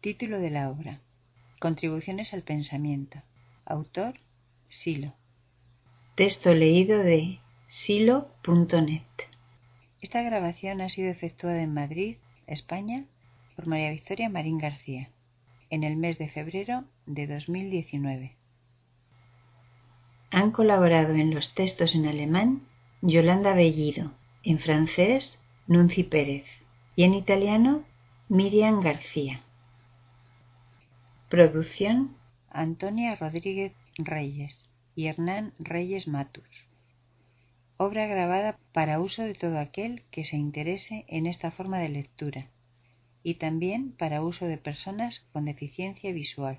Título de la obra. Contribuciones al pensamiento. Autor. Silo. Texto leído de silo.net. Esta grabación ha sido efectuada en Madrid, España, por María Victoria Marín García, en el mes de febrero de 2019. Han colaborado en los textos en alemán Yolanda Bellido, en francés Nunci Pérez y en italiano Miriam García. Producción Antonia Rodríguez Reyes y Hernán Reyes Matus. Obra grabada para uso de todo aquel que se interese en esta forma de lectura y también para uso de personas con deficiencia visual.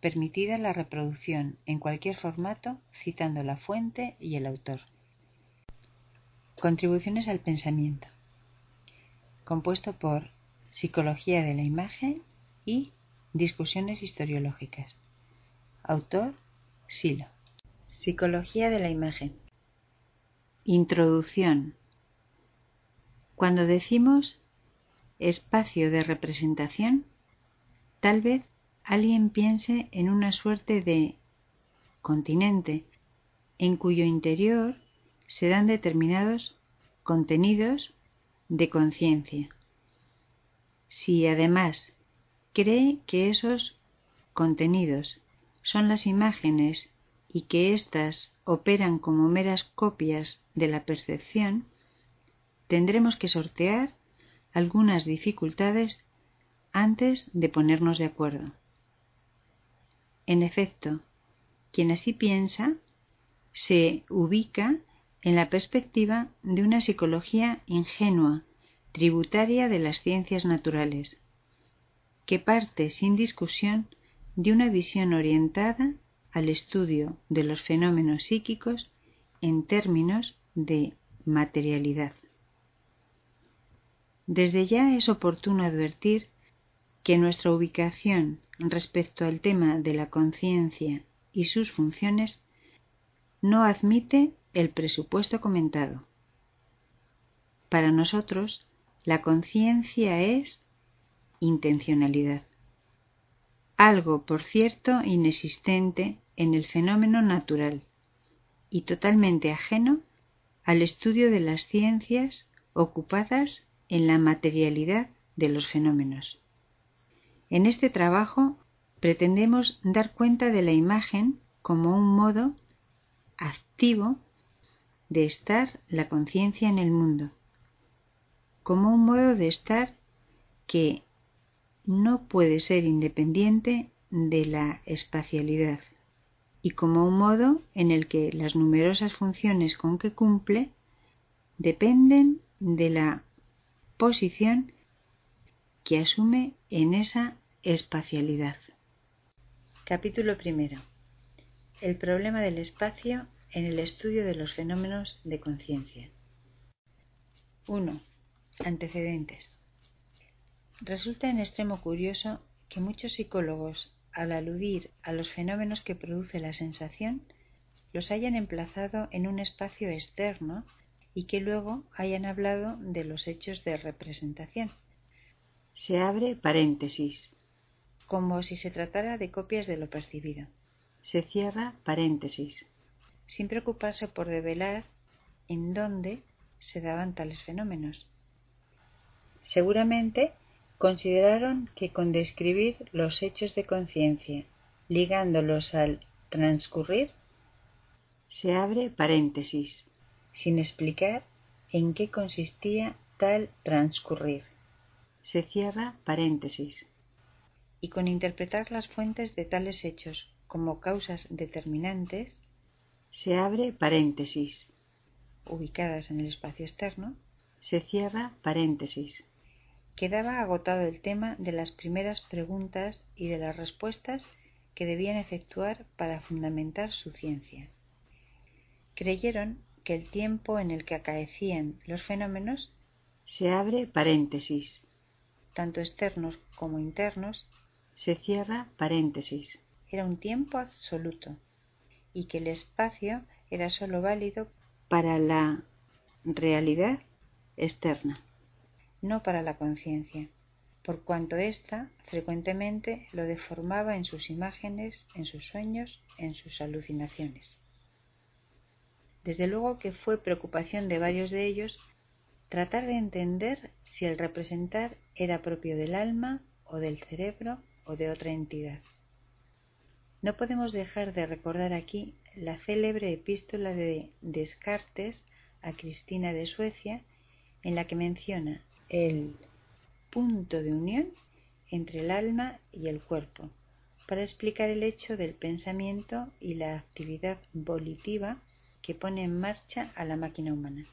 Permitida la reproducción en cualquier formato citando la fuente y el autor. Contribuciones al pensamiento. Compuesto por Psicología de la imagen y Discusiones historiológicas. Autor Silo. Psicología de la imagen. Introducción. Cuando decimos espacio de representación, tal vez alguien piense en una suerte de continente en cuyo interior se dan determinados contenidos de conciencia. Si además cree que esos contenidos son las imágenes y que éstas operan como meras copias de la percepción, tendremos que sortear algunas dificultades antes de ponernos de acuerdo. En efecto, quien así piensa se ubica en la perspectiva de una psicología ingenua, tributaria de las ciencias naturales, que parte sin discusión de una visión orientada al estudio de los fenómenos psíquicos en términos de materialidad. Desde ya es oportuno advertir que nuestra ubicación respecto al tema de la conciencia y sus funciones no admite el presupuesto comentado. Para nosotros, la conciencia es intencionalidad. Algo, por cierto, inexistente en el fenómeno natural y totalmente ajeno al estudio de las ciencias ocupadas en la materialidad de los fenómenos. En este trabajo pretendemos dar cuenta de la imagen como un modo activo de estar la conciencia en el mundo, como un modo de estar que no puede ser independiente de la espacialidad y como un modo en el que las numerosas funciones con que cumple dependen de la posición que asume en esa espacialidad. Capítulo primero. El problema del espacio en el estudio de los fenómenos de conciencia. 1. Antecedentes. Resulta en extremo curioso que muchos psicólogos, al aludir a los fenómenos que produce la sensación, los hayan emplazado en un espacio externo y que luego hayan hablado de los hechos de representación. Se abre paréntesis, como si se tratara de copias de lo percibido. Se cierra paréntesis, sin preocuparse por develar en dónde se daban tales fenómenos. Seguramente consideraron que con describir los hechos de conciencia, ligándolos al transcurrir, se abre paréntesis, sin explicar en qué consistía tal transcurrir. Se cierra paréntesis. Y con interpretar las fuentes de tales hechos como causas determinantes, se abre paréntesis, ubicadas en el espacio externo, se cierra paréntesis. Quedaba agotado el tema de las primeras preguntas y de las respuestas que debían efectuar para fundamentar su ciencia. Creyeron que el tiempo en el que acaecían los fenómenos se abre paréntesis, tanto externos como internos, se cierra paréntesis. Era un tiempo absoluto y que el espacio era sólo válido para la realidad externa no para la conciencia, por cuanto ésta frecuentemente lo deformaba en sus imágenes, en sus sueños, en sus alucinaciones. Desde luego que fue preocupación de varios de ellos tratar de entender si el representar era propio del alma o del cerebro o de otra entidad. No podemos dejar de recordar aquí la célebre epístola de Descartes a Cristina de Suecia, en la que menciona el punto de unión entre el alma y el cuerpo, para explicar el hecho del pensamiento y la actividad volitiva que pone en marcha a la máquina humana.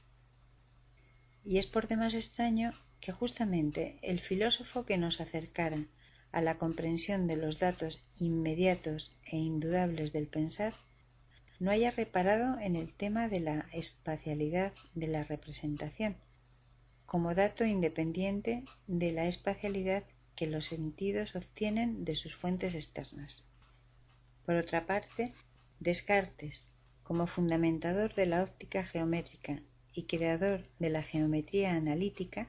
Y es por demás extraño que justamente el filósofo que nos acercara a la comprensión de los datos inmediatos e indudables del pensar no haya reparado en el tema de la espacialidad de la representación, como dato independiente de la espacialidad que los sentidos obtienen de sus fuentes externas. Por otra parte, Descartes, como fundamentador de la óptica geométrica y creador de la geometría analítica,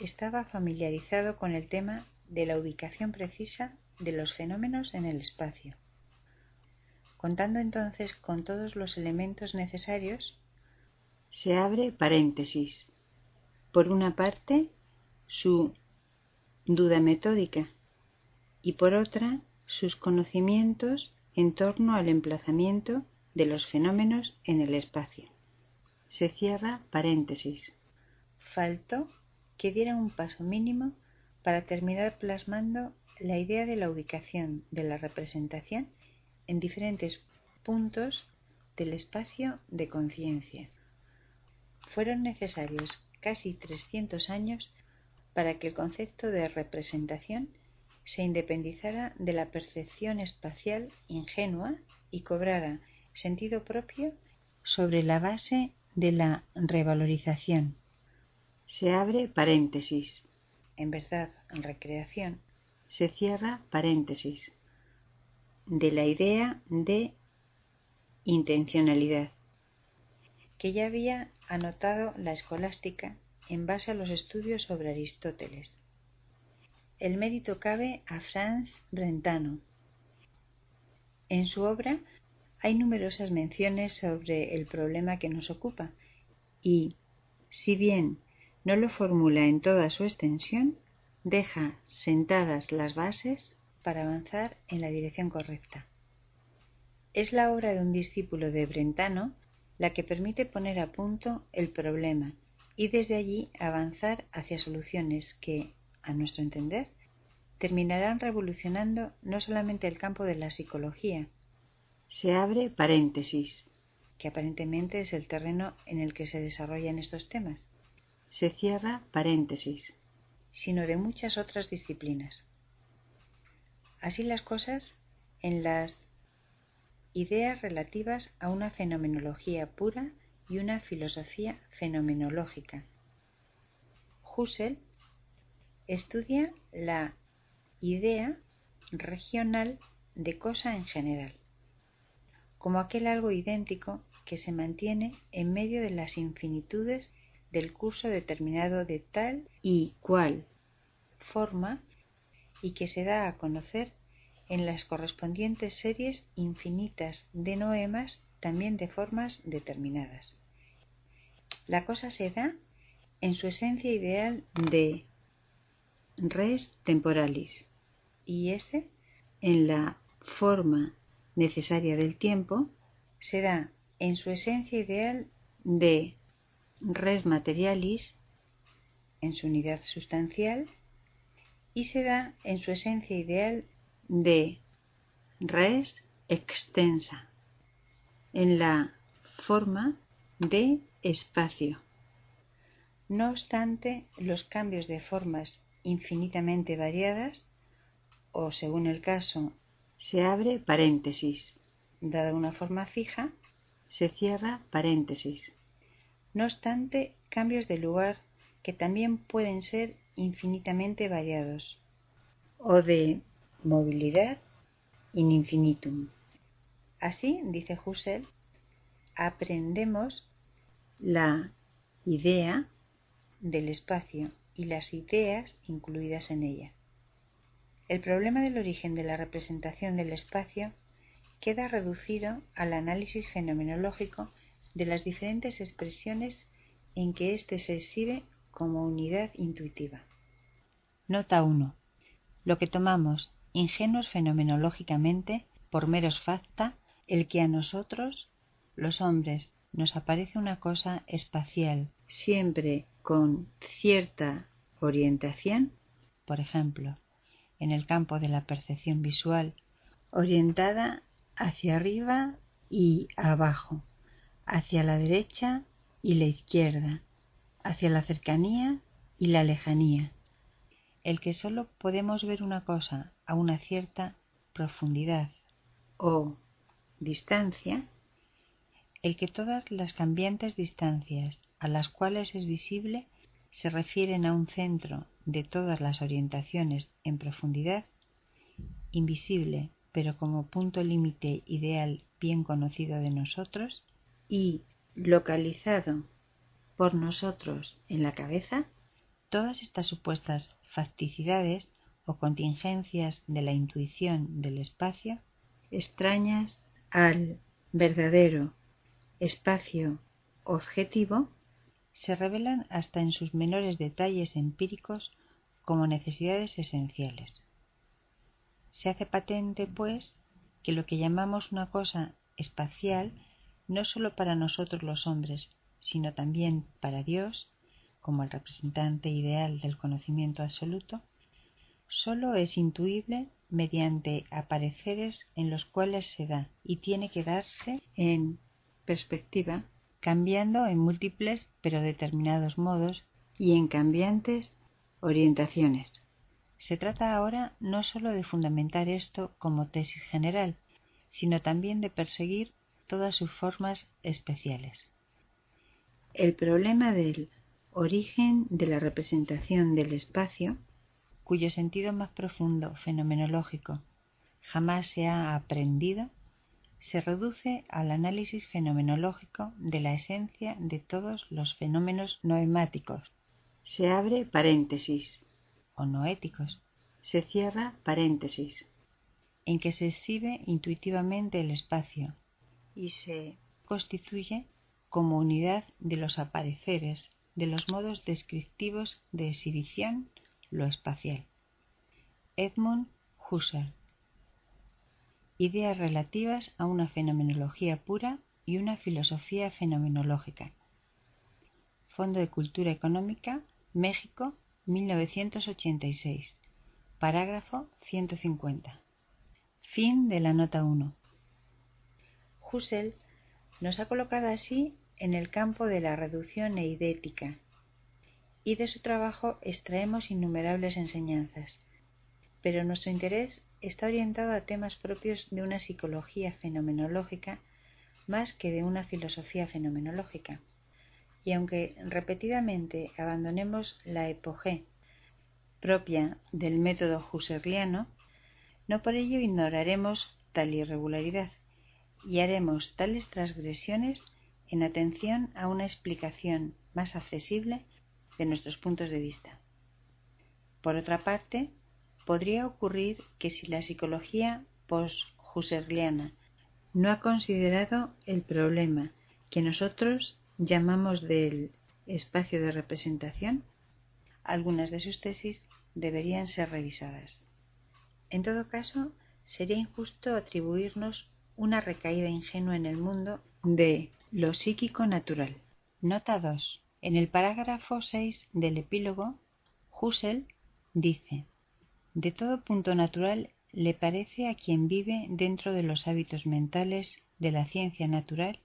estaba familiarizado con el tema de la ubicación precisa de los fenómenos en el espacio. Contando entonces con todos los elementos necesarios, se abre paréntesis. Por una parte, su duda metódica y por otra, sus conocimientos en torno al emplazamiento de los fenómenos en el espacio. Se cierra paréntesis. Faltó que diera un paso mínimo para terminar plasmando la idea de la ubicación de la representación en diferentes puntos del espacio de conciencia. Fueron necesarios casi 300 años para que el concepto de representación se independizara de la percepción espacial ingenua y cobrara sentido propio sobre la base de la revalorización. Se abre paréntesis. En verdad, recreación. Se cierra paréntesis. De la idea de intencionalidad, que ya había anotado la escolástica en base a los estudios sobre Aristóteles. El mérito cabe a Franz Brentano. En su obra hay numerosas menciones sobre el problema que nos ocupa y, si bien no lo formula en toda su extensión, deja sentadas las bases para avanzar en la dirección correcta. Es la obra de un discípulo de Brentano la que permite poner a punto el problema y desde allí avanzar hacia soluciones que, a nuestro entender, terminarán revolucionando no solamente el campo de la psicología. Se abre paréntesis, que aparentemente es el terreno en el que se desarrollan estos temas, se cierra paréntesis, sino de muchas otras disciplinas. Así las cosas, en las ideas relativas a una fenomenología pura y una filosofía fenomenológica. Husserl estudia la idea regional de cosa en general, como aquel algo idéntico que se mantiene en medio de las infinitudes del curso determinado de tal y cual forma y que se da a conocer en las correspondientes series infinitas de noemas también de formas determinadas. La cosa se da en su esencia ideal de res temporalis y ese en la forma necesaria del tiempo se da en su esencia ideal de res materialis en su unidad sustancial y se da en su esencia ideal de res extensa en la forma de espacio. No obstante, los cambios de formas infinitamente variadas, o según el caso, se abre paréntesis, dada una forma fija, se cierra paréntesis no obstante cambios de lugar que también pueden ser infinitamente variados, o de movilidad in infinitum. Así, dice Husserl, aprendemos la idea del espacio y las ideas incluidas en ella. El problema del origen de la representación del espacio queda reducido al análisis fenomenológico de las diferentes expresiones en que éste se exhibe como unidad intuitiva. Nota 1. Lo que tomamos ingenuos fenomenológicamente por meros facta, el que a nosotros, los hombres, nos aparece una cosa espacial, siempre con cierta orientación, por ejemplo, en el campo de la percepción visual, orientada hacia arriba y abajo, hacia la derecha y la izquierda, hacia la cercanía y la lejanía. El que sólo podemos ver una cosa a una cierta profundidad o distancia, el que todas las cambiantes distancias a las cuales es visible se refieren a un centro de todas las orientaciones en profundidad, invisible pero como punto límite ideal bien conocido de nosotros y localizado por nosotros en la cabeza, todas estas supuestas facticidades o contingencias de la intuición del espacio, extrañas al verdadero espacio objetivo, se revelan hasta en sus menores detalles empíricos como necesidades esenciales. Se hace patente, pues, que lo que llamamos una cosa espacial no sólo para nosotros los hombres, sino también para Dios, como el representante ideal del conocimiento absoluto, sólo es intuible mediante apareceres en los cuales se da y tiene que darse en perspectiva, cambiando en múltiples pero determinados modos y en cambiantes orientaciones. Se trata ahora no sólo de fundamentar esto como tesis general, sino también de perseguir todas sus formas especiales. El problema del origen de la representación del espacio, cuyo sentido más profundo fenomenológico jamás se ha aprendido, se reduce al análisis fenomenológico de la esencia de todos los fenómenos noemáticos. Se abre paréntesis o noéticos. Se cierra paréntesis, en que se exhibe intuitivamente el espacio y se constituye como unidad de los apareceres, de los modos descriptivos de exhibición, lo espacial. Edmund Husserl. Ideas relativas a una fenomenología pura y una filosofía fenomenológica. Fondo de Cultura Económica, México, 1986. Parágrafo 150. Fin de la nota 1. Husserl nos ha colocado así en el campo de la reducción eidética y de su trabajo extraemos innumerables enseñanzas, pero nuestro interés está orientado a temas propios de una psicología fenomenológica más que de una filosofía fenomenológica. Y aunque repetidamente abandonemos la epogé propia del método husserliano, no por ello ignoraremos tal irregularidad y haremos tales transgresiones en atención a una explicación más accesible de nuestros puntos de vista. Por otra parte, podría ocurrir que si la psicología post-husserliana no ha considerado el problema que nosotros llamamos del espacio de representación, algunas de sus tesis deberían ser revisadas. En todo caso, sería injusto atribuirnos una recaída ingenua en el mundo de lo psíquico natural. Nota 2. En el parágrafo 6 del epílogo, Husserl dice: De todo punto natural le parece a quien vive dentro de los hábitos mentales de la ciencia natural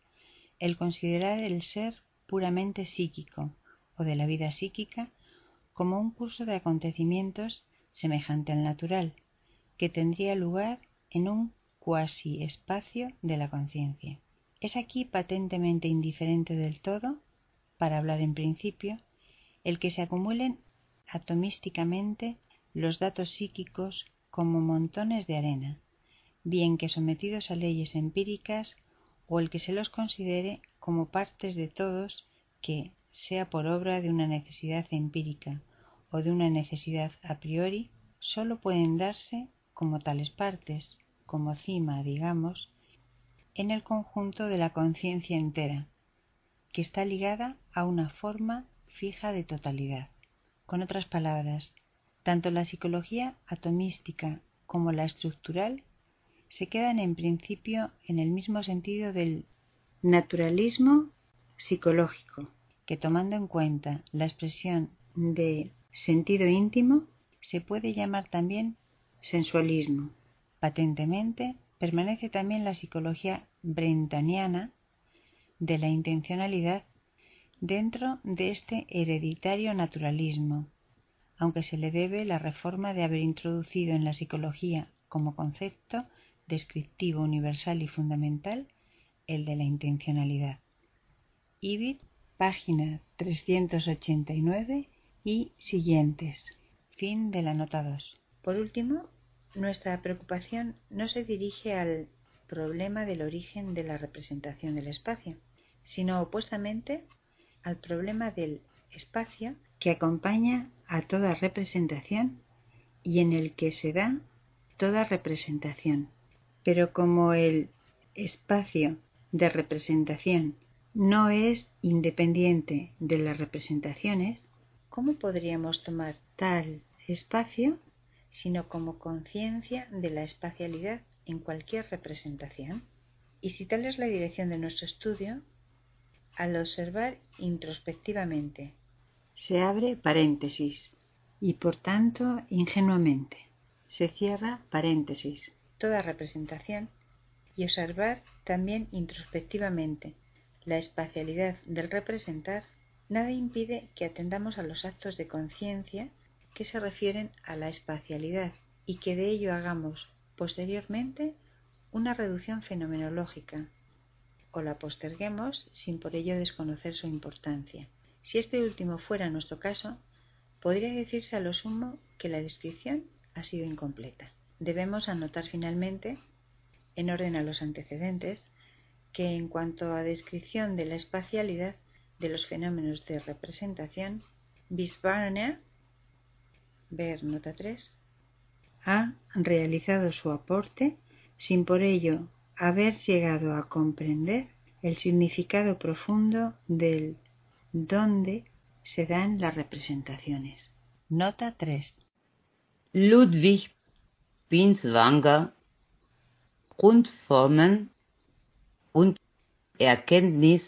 el considerar el ser puramente psíquico o de la vida psíquica como un curso de acontecimientos semejante al natural, que tendría lugar en un cuasi espacio de la conciencia. Es aquí patentemente indiferente del todo, para hablar en principio, el que se acumulen atomísticamente los datos psíquicos como montones de arena, bien que sometidos a leyes empíricas o el que se los considere como partes de todos que, sea por obra de una necesidad empírica o de una necesidad a priori sólo pueden darse como tales partes, como cima, digamos, en el conjunto de la conciencia entera, que está ligada a una forma fija de totalidad. Con otras palabras, tanto la psicología atomística como la estructural se quedan en principio en el mismo sentido del naturalismo psicológico, que tomando en cuenta la expresión de sentido íntimo, se puede llamar también sensualismo. Patentemente permanece también la psicología brentaniana de la intencionalidad dentro de este hereditario naturalismo, aunque se le debe la reforma de haber introducido en la psicología como concepto descriptivo universal y fundamental el de la intencionalidad. Ibid, página 389 y siguientes. Fin de la nota 2. Por último, nuestra preocupación no se dirige al problema del origen de la representación del espacio, sino opuestamente al problema del espacio que acompaña a toda representación y en el que se da toda representación. Pero como el espacio de representación no es independiente de las representaciones, ¿cómo podríamos tomar tal espacio sino como conciencia de la espacialidad en cualquier representación? Y si tal es la dirección de nuestro estudio, al observar introspectivamente, se abre paréntesis y por tanto ingenuamente se cierra paréntesis toda representación y observar también introspectivamente la espacialidad del representar, nada impide que atendamos a los actos de conciencia que se refieren a la espacialidad y que de ello hagamos posteriormente una reducción fenomenológica o la posterguemos sin por ello desconocer su importancia. Si este último fuera nuestro caso, podría decirse a lo sumo que la descripción ha sido incompleta. Debemos anotar finalmente, en orden a los antecedentes, que en cuanto a descripción de la espacialidad de los fenómenos de representación, Wiesbaner, ver nota 3, ha realizado su aporte sin por ello haber llegado a comprender el significado profundo del dónde se dan las representaciones. Nota 3. Ludwig Binswanger Grundformen und Erkenntnis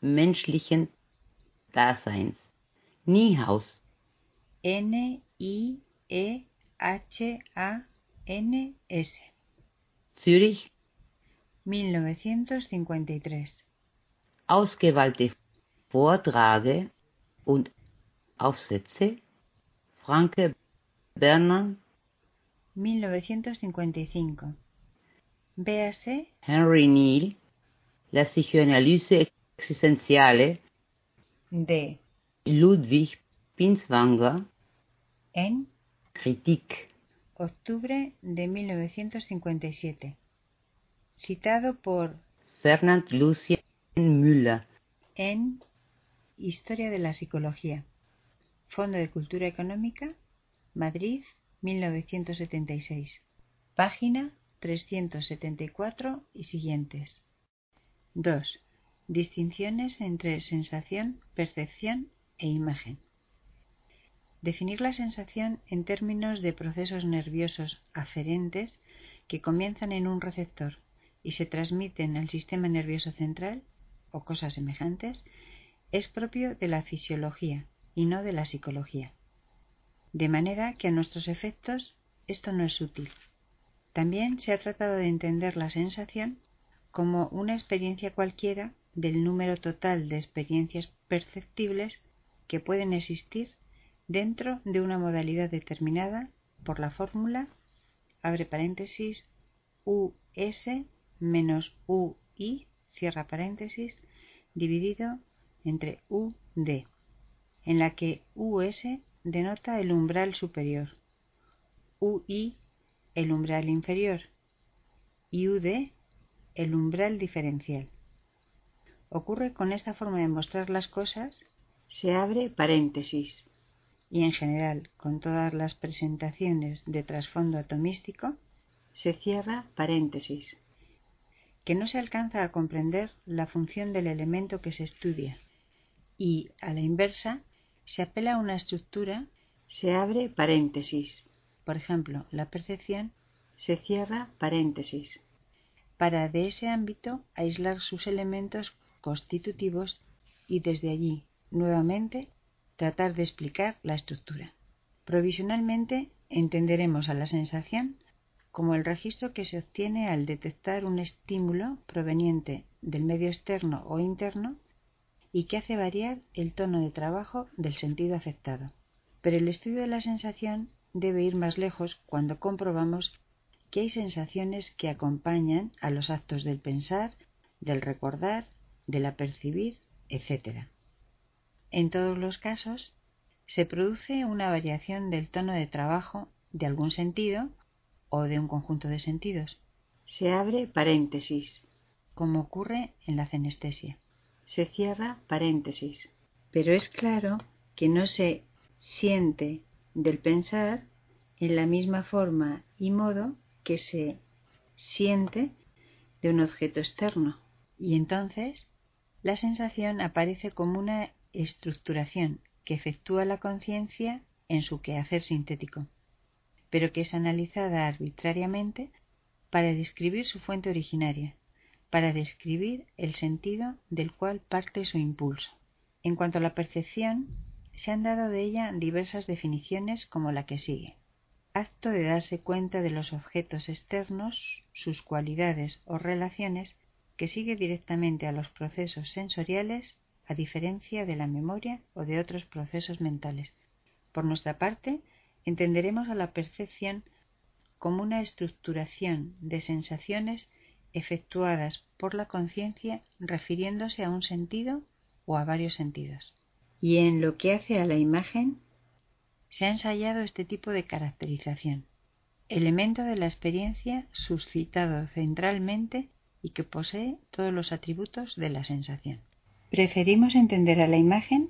menschlichen Daseins. Niehaus. N-I-E-H-A-N-S. Zürich. 1953. Ausgewählte Vorträge und Aufsätze. Franke Berner. 1955. Véase Henry Neal, La psicoanalyse existenciale de Ludwig Binswanger en Critique. octubre de 1957. Citado por Fernand Lucien Müller. en Historia de la Psicología. Fondo de Cultura Económica, Madrid, 1976. Página 374 y siguientes. 2. Distinciones entre sensación, percepción e imagen. Definir la sensación en términos de procesos nerviosos aferentes que comienzan en un receptor y se transmiten al sistema nervioso central o cosas semejantes es propio de la fisiología y no de la psicología. De manera que a nuestros efectos esto no es útil. También se ha tratado de entender la sensación como una experiencia cualquiera del número total de experiencias perceptibles que pueden existir dentro de una modalidad determinada por la fórmula abre paréntesis US menos UI cierra paréntesis dividido entre UD, en la que US denota el umbral superior, UI el umbral inferior y UD el umbral diferencial. Ocurre con esta forma de mostrar las cosas, se abre paréntesis y en general con todas las presentaciones de trasfondo atomístico, se cierra paréntesis, que no se alcanza a comprender la función del elemento que se estudia y, a la inversa, se apela a una estructura, se abre paréntesis. Por ejemplo, la percepción se cierra paréntesis, para de ese ámbito aislar sus elementos constitutivos y desde allí, nuevamente, tratar de explicar la estructura. Provisionalmente entenderemos a la sensación como el registro que se obtiene al detectar un estímulo proveniente del medio externo o interno y que hace variar el tono de trabajo del sentido afectado. Pero el estudio de la sensación debe ir más lejos cuando comprobamos que hay sensaciones que acompañan a los actos del pensar, del recordar, del apercibir, etc. En todos los casos, se produce una variación del tono de trabajo de algún sentido o de un conjunto de sentidos. Se abre paréntesis, como ocurre en la cenestesia. Se cierra paréntesis. Pero es claro que no se siente del pensar en la misma forma y modo que se siente de un objeto externo. Y entonces la sensación aparece como una estructuración que efectúa la conciencia en su quehacer sintético pero que es analizada arbitrariamente para describir su fuente originaria, para describir el sentido del cual parte su impulso. En cuanto a la percepción, se han dado de ella diversas definiciones como la que sigue. Acto de darse cuenta de los objetos externos, sus cualidades o relaciones, que sigue directamente a los procesos sensoriales a diferencia de la memoria o de otros procesos mentales. Por nuestra parte, entenderemos a la percepción como una estructuración de sensaciones efectuadas por la conciencia refiriéndose a un sentido o a varios sentidos. Y en lo que hace a la imagen, se ha ensayado este tipo de caracterización, elemento de la experiencia suscitado centralmente y que posee todos los atributos de la sensación. Preferimos entender a la imagen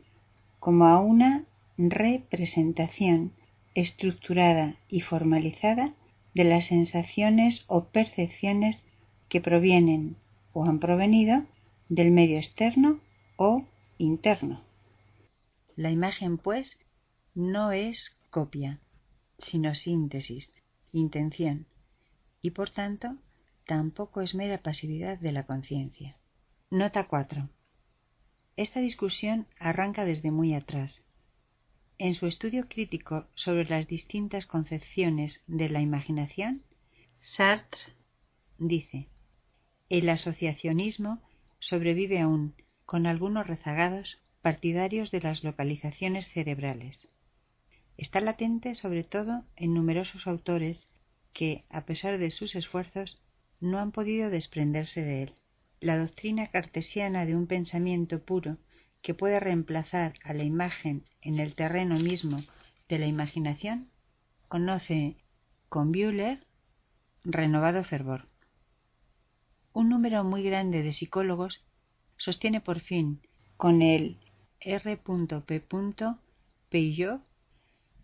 como a una representación estructurada y formalizada de las sensaciones o percepciones que provienen o han provenido del medio externo o interno. La imagen, pues, no es copia, sino síntesis, intención, y por tanto tampoco es mera pasividad de la conciencia. Nota 4. Esta discusión arranca desde muy atrás, en su estudio crítico sobre las distintas concepciones de la imaginación, Sartre dice El asociacionismo sobrevive aún, con algunos rezagados partidarios de las localizaciones cerebrales. Está latente sobre todo en numerosos autores que, a pesar de sus esfuerzos, no han podido desprenderse de él. La doctrina cartesiana de un pensamiento puro que puede reemplazar a la imagen en el terreno mismo de la imaginación, conoce con Bühler renovado fervor. Un número muy grande de psicólogos sostiene por fin con el R.P. Peillot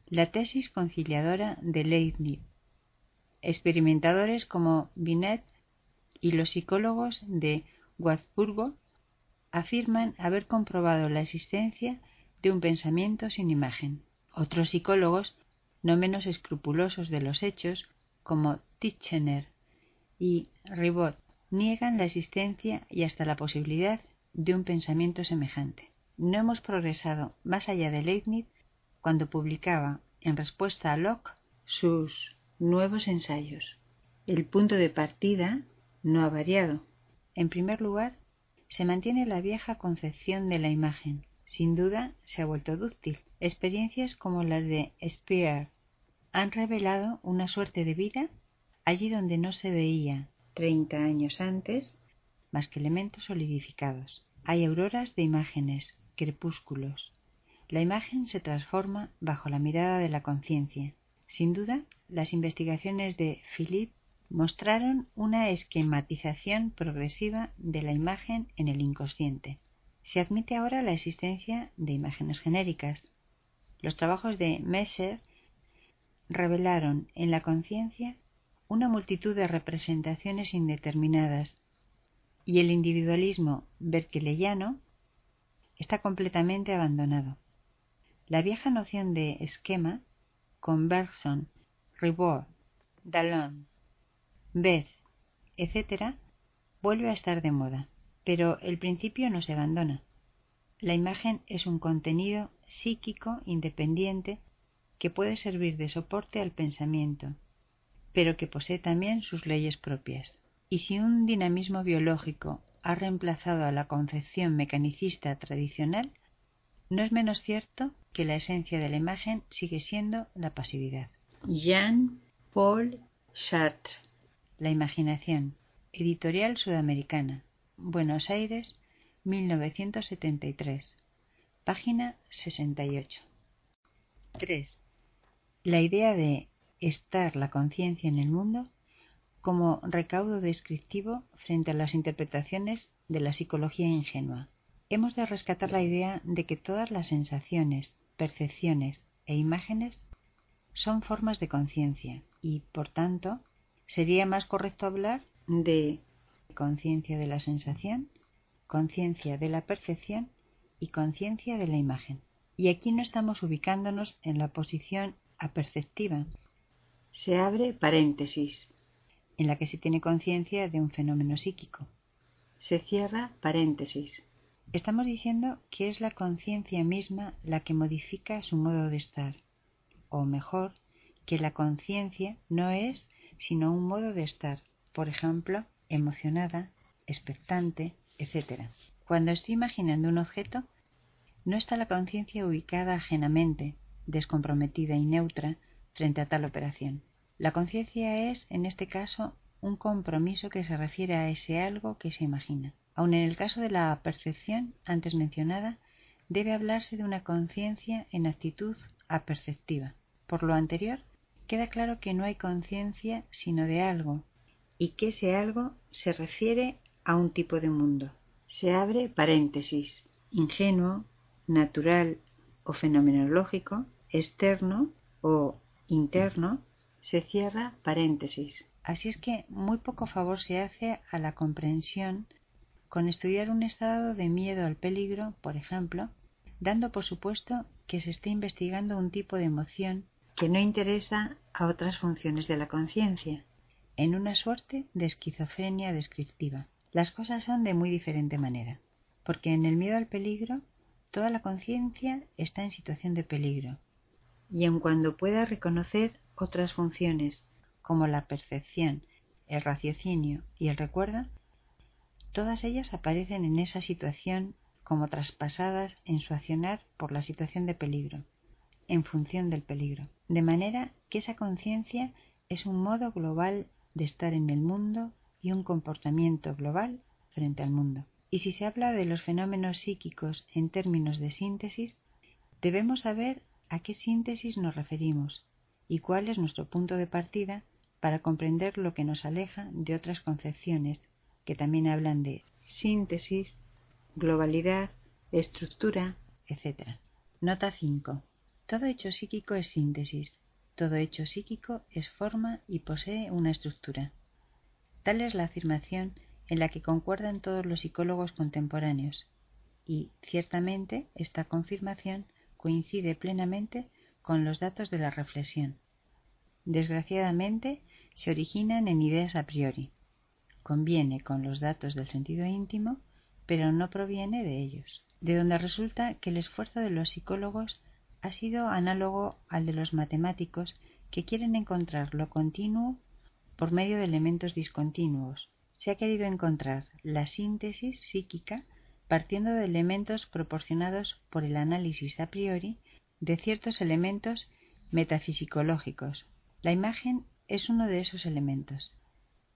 la tesis conciliadora de Leibniz. Experimentadores como Binet y los psicólogos de Wurzburgo afirman haber comprobado la existencia de un pensamiento sin imagen. Otros psicólogos, no menos escrupulosos de los hechos, como Titchener y Ribot, niegan la existencia y hasta la posibilidad de un pensamiento semejante. No hemos progresado más allá de Leibniz cuando publicaba, en respuesta a Locke, sus nuevos ensayos. El punto de partida no ha variado. En primer lugar, se mantiene la vieja concepción de la imagen. Sin duda se ha vuelto dúctil. Experiencias como las de Spear han revelado una suerte de vida allí donde no se veía treinta años antes más que elementos solidificados. Hay auroras de imágenes, crepúsculos. La imagen se transforma bajo la mirada de la conciencia. Sin duda, las investigaciones de Philippe mostraron una esquematización progresiva de la imagen en el inconsciente. Se admite ahora la existencia de imágenes genéricas. Los trabajos de Messer revelaron en la conciencia una multitud de representaciones indeterminadas y el individualismo berkeleyano está completamente abandonado. La vieja noción de esquema, con Bergson, Ribot, Dallon, Beth, etc., vuelve a estar de moda, pero el principio no se abandona. La imagen es un contenido psíquico independiente que puede servir de soporte al pensamiento, pero que posee también sus leyes propias. Y si un dinamismo biológico ha reemplazado a la concepción mecanicista tradicional, no es menos cierto que la esencia de la imagen sigue siendo la pasividad. Jean-Paul Sartre La imaginación. Editorial Sudamericana. Buenos Aires, 1973. Página 68. 3. La idea de estar la conciencia en el mundo como recaudo descriptivo frente a las interpretaciones de la psicología ingenua. Hemos de rescatar la idea de que todas las sensaciones, percepciones e imágenes son formas de conciencia y, por tanto, sería más correcto hablar de conciencia de la sensación, conciencia de la percepción y conciencia de la imagen. Y aquí no estamos ubicándonos en la posición aperceptiva. Se abre paréntesis en la que se tiene conciencia de un fenómeno psíquico. Se cierra paréntesis. Estamos diciendo que es la conciencia misma la que modifica su modo de estar, o mejor, que la conciencia no es sino un modo de estar, por ejemplo, emocionada, expectante, etc. Cuando estoy imaginando un objeto, no está la conciencia ubicada ajenamente, descomprometida y neutra frente a tal operación. La conciencia es, en este caso, un compromiso que se refiere a ese algo que se imagina. Aun en el caso de la percepción antes mencionada, debe hablarse de una conciencia en actitud aperceptiva. Por lo anterior, queda claro que no hay conciencia sino de algo, y que ese algo se refiere a un tipo de mundo. Se abre paréntesis, ingenuo, natural o fenomenológico, externo o interno, se cierra paréntesis. Así es que muy poco favor se hace a la comprensión con estudiar un estado de miedo al peligro, por ejemplo, dando por supuesto que se esté investigando un tipo de emoción que no interesa a otras funciones de la conciencia, en una suerte de esquizofrenia descriptiva. Las cosas son de muy diferente manera, porque en el miedo al peligro toda la conciencia está en situación de peligro, y aun cuando pueda reconocer otras funciones como la percepción, el raciocinio y el recuerdo, todas ellas aparecen en esa situación como traspasadas en su accionar por la situación de peligro, en función del peligro, de manera que esa conciencia es un modo global de estar en el mundo y un comportamiento global frente al mundo. Y si se habla de los fenómenos psíquicos en términos de síntesis, debemos saber a qué síntesis nos referimos y cuál es nuestro punto de partida para comprender lo que nos aleja de otras concepciones que también hablan de síntesis, globalidad, estructura, etc. Nota 5. Todo hecho psíquico es síntesis. Todo hecho psíquico es forma y posee una estructura. Tal es la afirmación en la que concuerdan todos los psicólogos contemporáneos, y ciertamente esta confirmación coincide plenamente con los datos de la reflexión. Desgraciadamente, se originan en ideas a priori. Conviene con los datos del sentido íntimo, pero no proviene de ellos. De donde resulta que el esfuerzo de los psicólogos ha sido análogo al de los matemáticos que quieren encontrar lo continuo por medio de elementos discontinuos. Se ha querido encontrar la síntesis psíquica partiendo de elementos proporcionados por el análisis a priori de ciertos elementos metafisicológicos. La imagen es uno de esos elementos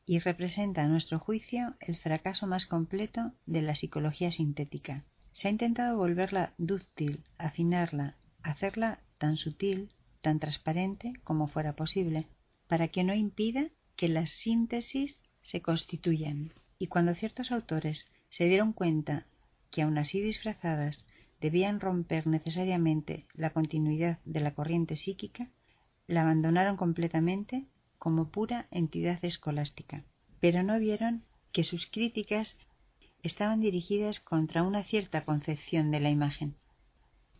y representa a nuestro juicio el fracaso más completo de la psicología sintética. Se ha intentado volverla dúctil, afinarla, hacerla tan sutil, tan transparente como fuera posible, para que no impida que las síntesis se constituyan. Y cuando ciertos autores se dieron cuenta que aun así disfrazadas debían romper necesariamente la continuidad de la corriente psíquica, la abandonaron completamente como pura entidad escolástica, pero no vieron que sus críticas estaban dirigidas contra una cierta concepción de la imagen,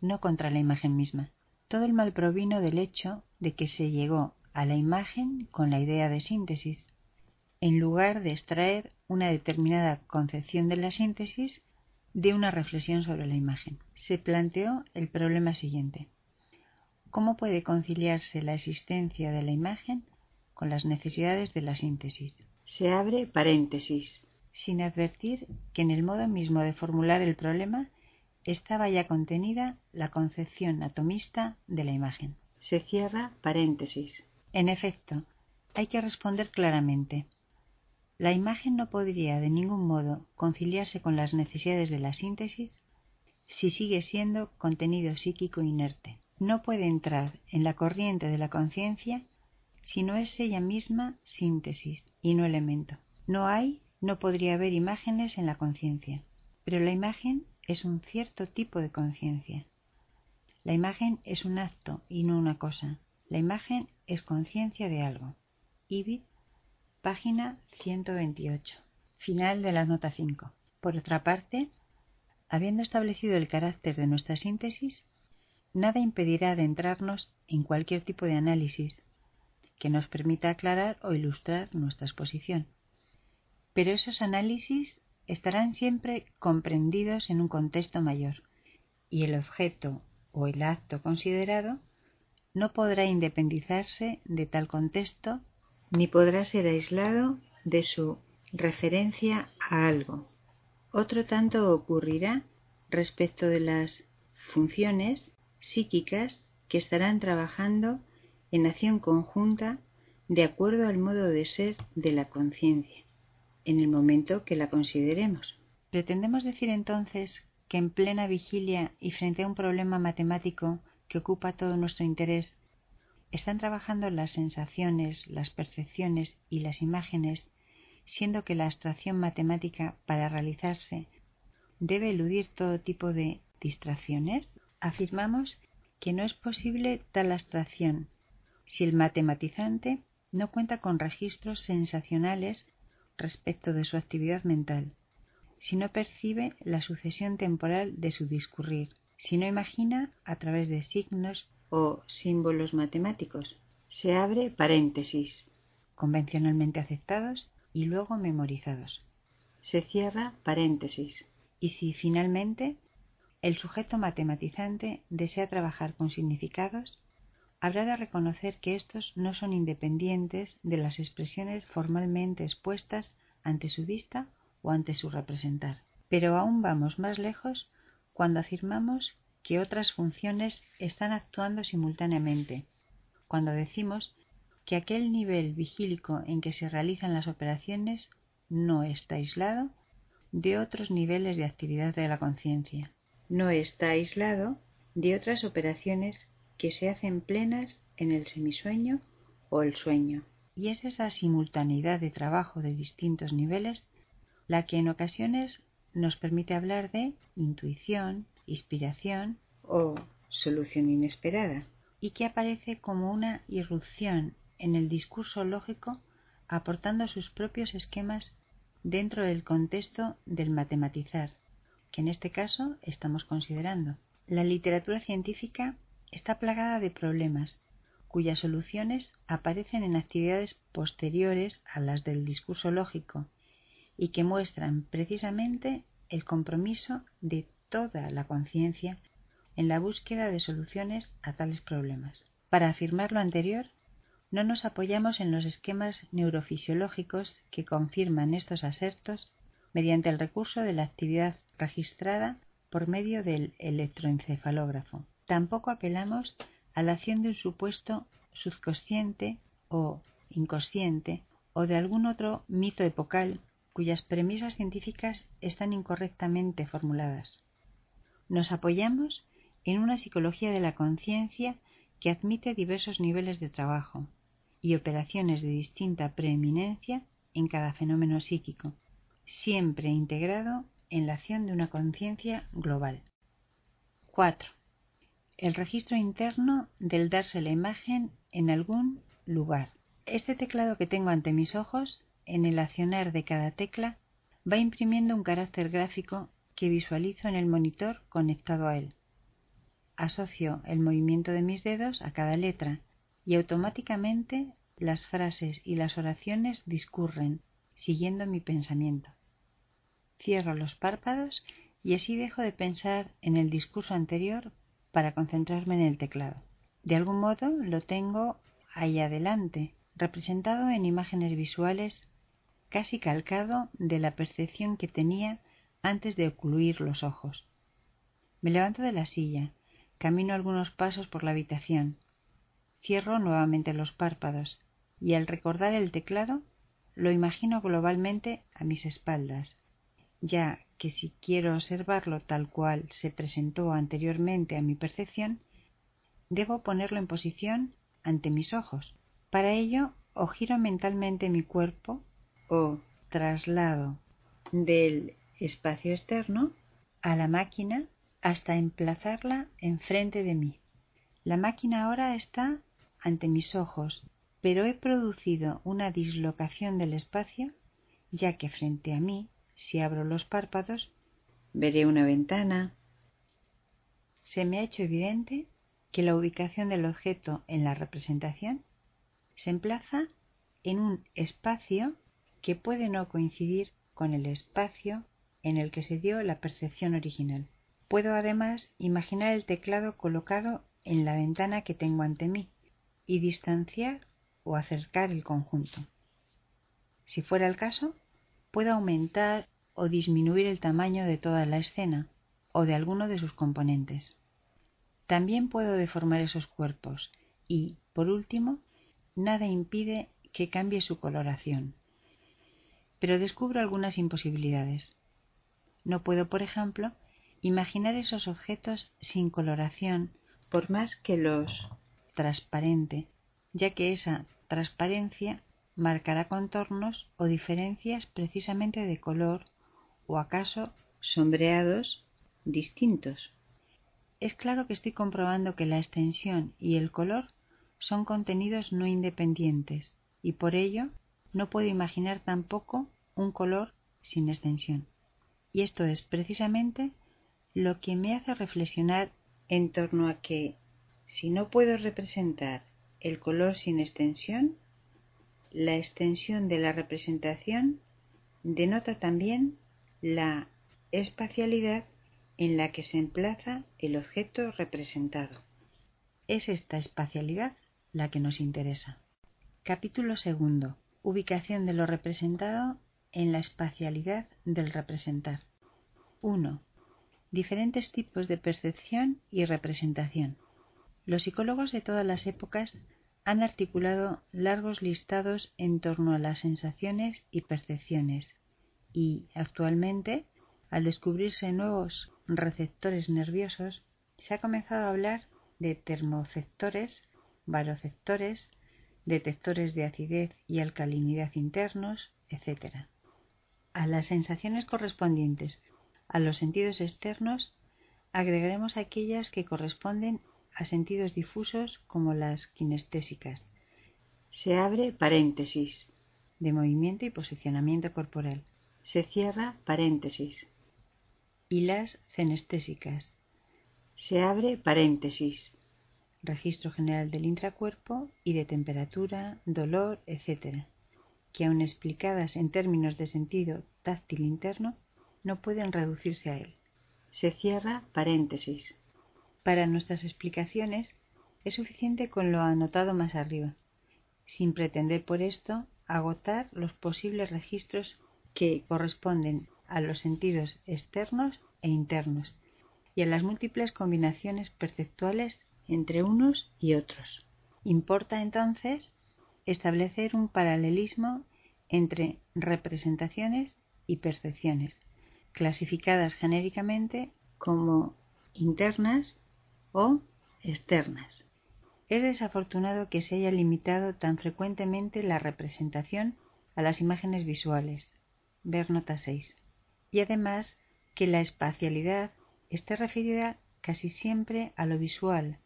no contra la imagen misma. Todo el mal provino del hecho de que se llegó a la imagen con la idea de síntesis, en lugar de extraer una determinada concepción de la síntesis de una reflexión sobre la imagen. Se planteó el problema siguiente. ¿Cómo puede conciliarse la existencia de la imagen con las necesidades de la síntesis? Se abre paréntesis, sin advertir que en el modo mismo de formular el problema estaba ya contenida la concepción atomista de la imagen. Se cierra paréntesis. En efecto, hay que responder claramente. La imagen no podría de ningún modo conciliarse con las necesidades de la síntesis si sigue siendo contenido psíquico inerte. No puede entrar en la corriente de la conciencia si no es ella misma síntesis y no elemento. No hay, no podría haber imágenes en la conciencia, pero la imagen es un cierto tipo de conciencia. La imagen es un acto y no una cosa. La imagen es conciencia de algo. Ibid, página 128. Final de la nota 5. Por otra parte, habiendo establecido el carácter de nuestra síntesis, nada impedirá adentrarnos en cualquier tipo de análisis que nos permita aclarar o ilustrar nuestra exposición. Pero esos análisis estarán siempre comprendidos en un contexto mayor, y el objeto o el acto considerado no podrá independizarse de tal contexto ni podrá ser aislado de su referencia a algo. Otro tanto ocurrirá respecto de las funciones psíquicas que estarán trabajando en acción conjunta de acuerdo al modo de ser de la conciencia en el momento que la consideremos. ¿Pretendemos decir entonces que en plena vigilia y frente a un problema matemático que ocupa todo nuestro interés, están trabajando las sensaciones, las percepciones y las imágenes, siendo que la abstracción matemática para realizarse debe eludir todo tipo de distracciones? Afirmamos que no es posible tal abstracción si el matematizante no cuenta con registros sensacionales respecto de su actividad mental, si no percibe la sucesión temporal de su discurrir, si no imagina a través de signos o símbolos matemáticos. Se abre paréntesis, convencionalmente aceptados y luego memorizados. Se cierra paréntesis. Y si finalmente el sujeto matematizante desea trabajar con significados, habrá de reconocer que éstos no son independientes de las expresiones formalmente expuestas ante su vista o ante su representar. Pero aún vamos más lejos cuando afirmamos que otras funciones están actuando simultáneamente, cuando decimos que aquel nivel vigílico en que se realizan las operaciones no está aislado de otros niveles de actividad de la conciencia, no está aislado de otras operaciones que se hacen plenas en el semisueño o el sueño. Y es esa simultaneidad de trabajo de distintos niveles la que en ocasiones nos permite hablar de intuición, inspiración o solución inesperada, y que aparece como una irrupción en el discurso lógico aportando sus propios esquemas dentro del contexto del matematizar, que en este caso estamos considerando. La literatura científica está plagada de problemas cuyas soluciones aparecen en actividades posteriores a las del discurso lógico y que muestran precisamente el compromiso de toda la conciencia en la búsqueda de soluciones a tales problemas. Para afirmar lo anterior, no nos apoyamos en los esquemas neurofisiológicos que confirman estos asertos mediante el recurso de la actividad registrada por medio del electroencefalógrafo. Tampoco apelamos a la acción de un supuesto subconsciente o inconsciente o de algún otro mito epocal cuyas premisas científicas están incorrectamente formuladas. Nos apoyamos en una psicología de la conciencia que admite diversos niveles de trabajo y operaciones de distinta preeminencia en cada fenómeno psíquico, siempre integrado en la acción de una conciencia global. 4. El registro interno del darse la imagen en algún lugar. Este teclado que tengo ante mis ojos, en el accionar de cada tecla, va imprimiendo un carácter gráfico que visualizo en el monitor conectado a él. Asocio el movimiento de mis dedos a cada letra y automáticamente las frases y las oraciones discurren, siguiendo mi pensamiento. Cierro los párpados y así dejo de pensar en el discurso anterior para concentrarme en el teclado. De algún modo lo tengo ahí adelante, representado en imágenes visuales, casi calcado de la percepción que tenía antes de ocluir los ojos. Me levanto de la silla, camino algunos pasos por la habitación, cierro nuevamente los párpados y al recordar el teclado lo imagino globalmente a mis espaldas, ya que si quiero observarlo tal cual se presentó anteriormente a mi percepción, debo ponerlo en posición ante mis ojos. Para ello, o giro mentalmente mi cuerpo o traslado del espacio externo a la máquina hasta emplazarla enfrente de mí. La máquina ahora está ante mis ojos, pero he producido una dislocación del espacio, ya que frente a mí si abro los párpados, veré una ventana. Se me ha hecho evidente que la ubicación del objeto en la representación se emplaza en un espacio que puede no coincidir con el espacio en el que se dio la percepción original. Puedo además imaginar el teclado colocado en la ventana que tengo ante mí y distanciar o acercar el conjunto. Si fuera el caso, puedo aumentar o disminuir el tamaño de toda la escena o de alguno de sus componentes. También puedo deformar esos cuerpos y, por último, nada impide que cambie su coloración. Pero descubro algunas imposibilidades. No puedo, por ejemplo, imaginar esos objetos sin coloración por más que los transparente, ya que esa transparencia marcará contornos o diferencias precisamente de color o acaso sombreados distintos. Es claro que estoy comprobando que la extensión y el color son contenidos no independientes y por ello no puedo imaginar tampoco un color sin extensión. Y esto es precisamente lo que me hace reflexionar en torno a que si no puedo representar el color sin extensión, la extensión de la representación denota también la espacialidad en la que se emplaza el objeto representado. Es esta espacialidad la que nos interesa. Capítulo segundo. Ubicación de lo representado en la espacialidad del representar. 1. Diferentes tipos de percepción y representación. Los psicólogos de todas las épocas han articulado largos listados en torno a las sensaciones y percepciones y, actualmente, al descubrirse nuevos receptores nerviosos, se ha comenzado a hablar de termoceptores, baroceptores, detectores de acidez y alcalinidad internos, etc. A las sensaciones correspondientes a los sentidos externos agregaremos aquellas que corresponden a sentidos difusos como las kinestésicas. Se abre paréntesis de movimiento y posicionamiento corporal. Se cierra paréntesis. Y las cenestésicas. Se abre paréntesis. Registro general del intracuerpo y de temperatura, dolor, etc., que aun explicadas en términos de sentido táctil interno, no pueden reducirse a él. Se cierra paréntesis. Para nuestras explicaciones es suficiente con lo anotado más arriba, sin pretender por esto agotar los posibles registros que corresponden a los sentidos externos e internos y a las múltiples combinaciones perceptuales entre unos y otros. Importa entonces establecer un paralelismo entre representaciones y percepciones, clasificadas genéricamente como internas o externas. Es desafortunado que se haya limitado tan frecuentemente la representación a las imágenes visuales. Ver nota 6. Y además que la espacialidad esté referida casi siempre a lo visual,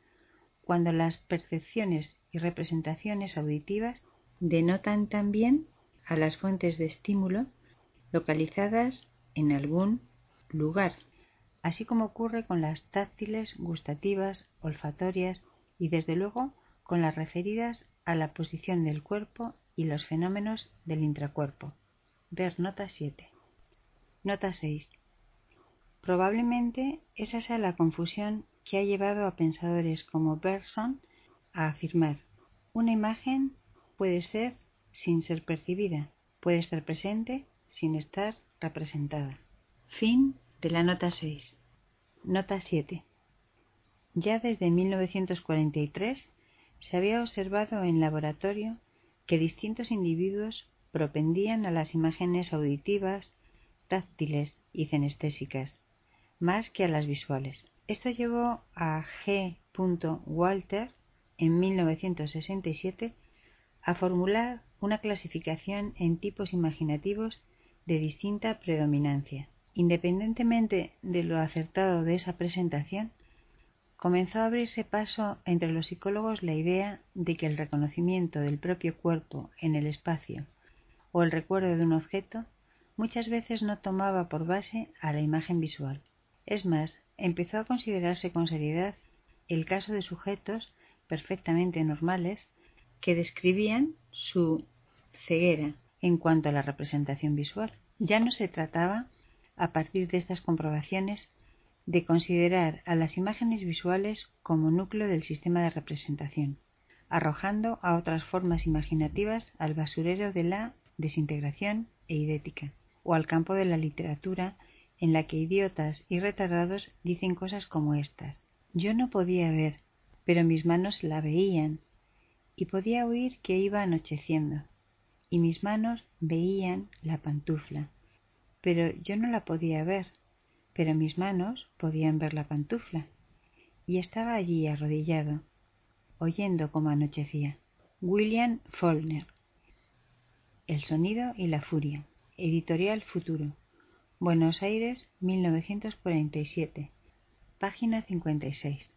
cuando las percepciones y representaciones auditivas denotan también a las fuentes de estímulo localizadas en algún lugar, así como ocurre con las táctiles, gustativas, olfatorias y desde luego con las referidas a la posición del cuerpo y los fenómenos del intracuerpo. Ver nota 7. Nota 6. Probablemente esa sea la confusión que ha llevado a pensadores como Bergson a afirmar una imagen puede ser sin ser percibida, puede estar presente sin estar representada. Fin de la nota 6. Nota 7. Ya desde 1943 se había observado en laboratorio que distintos individuos propendían a las imágenes auditivas, táctiles y cenestésicas, más que a las visuales. Esto llevó a G. Walter en 1967 a formular una clasificación en tipos imaginativos de distinta predominancia. Independientemente de lo acertado de esa presentación, comenzó a abrirse paso entre los psicólogos la idea de que el reconocimiento del propio cuerpo en el espacio o el recuerdo de un objeto muchas veces no tomaba por base a la imagen visual. Es más, empezó a considerarse con seriedad el caso de sujetos perfectamente normales que describían su ceguera en cuanto a la representación visual. Ya no se trataba, a partir de estas comprobaciones, de considerar a las imágenes visuales como núcleo del sistema de representación, arrojando a otras formas imaginativas al basurero de la desintegración e idética, o al campo de la literatura en la que idiotas y retardados dicen cosas como estas. Yo no podía ver, pero mis manos la veían, y podía oír que iba anocheciendo, y mis manos veían la pantufla, pero yo no la podía ver, pero mis manos podían ver la pantufla, y estaba allí arrodillado, oyendo cómo anochecía. William Faulkner. El sonido y la furia. Editorial Futuro. Buenos Aires, 1947. Página 56.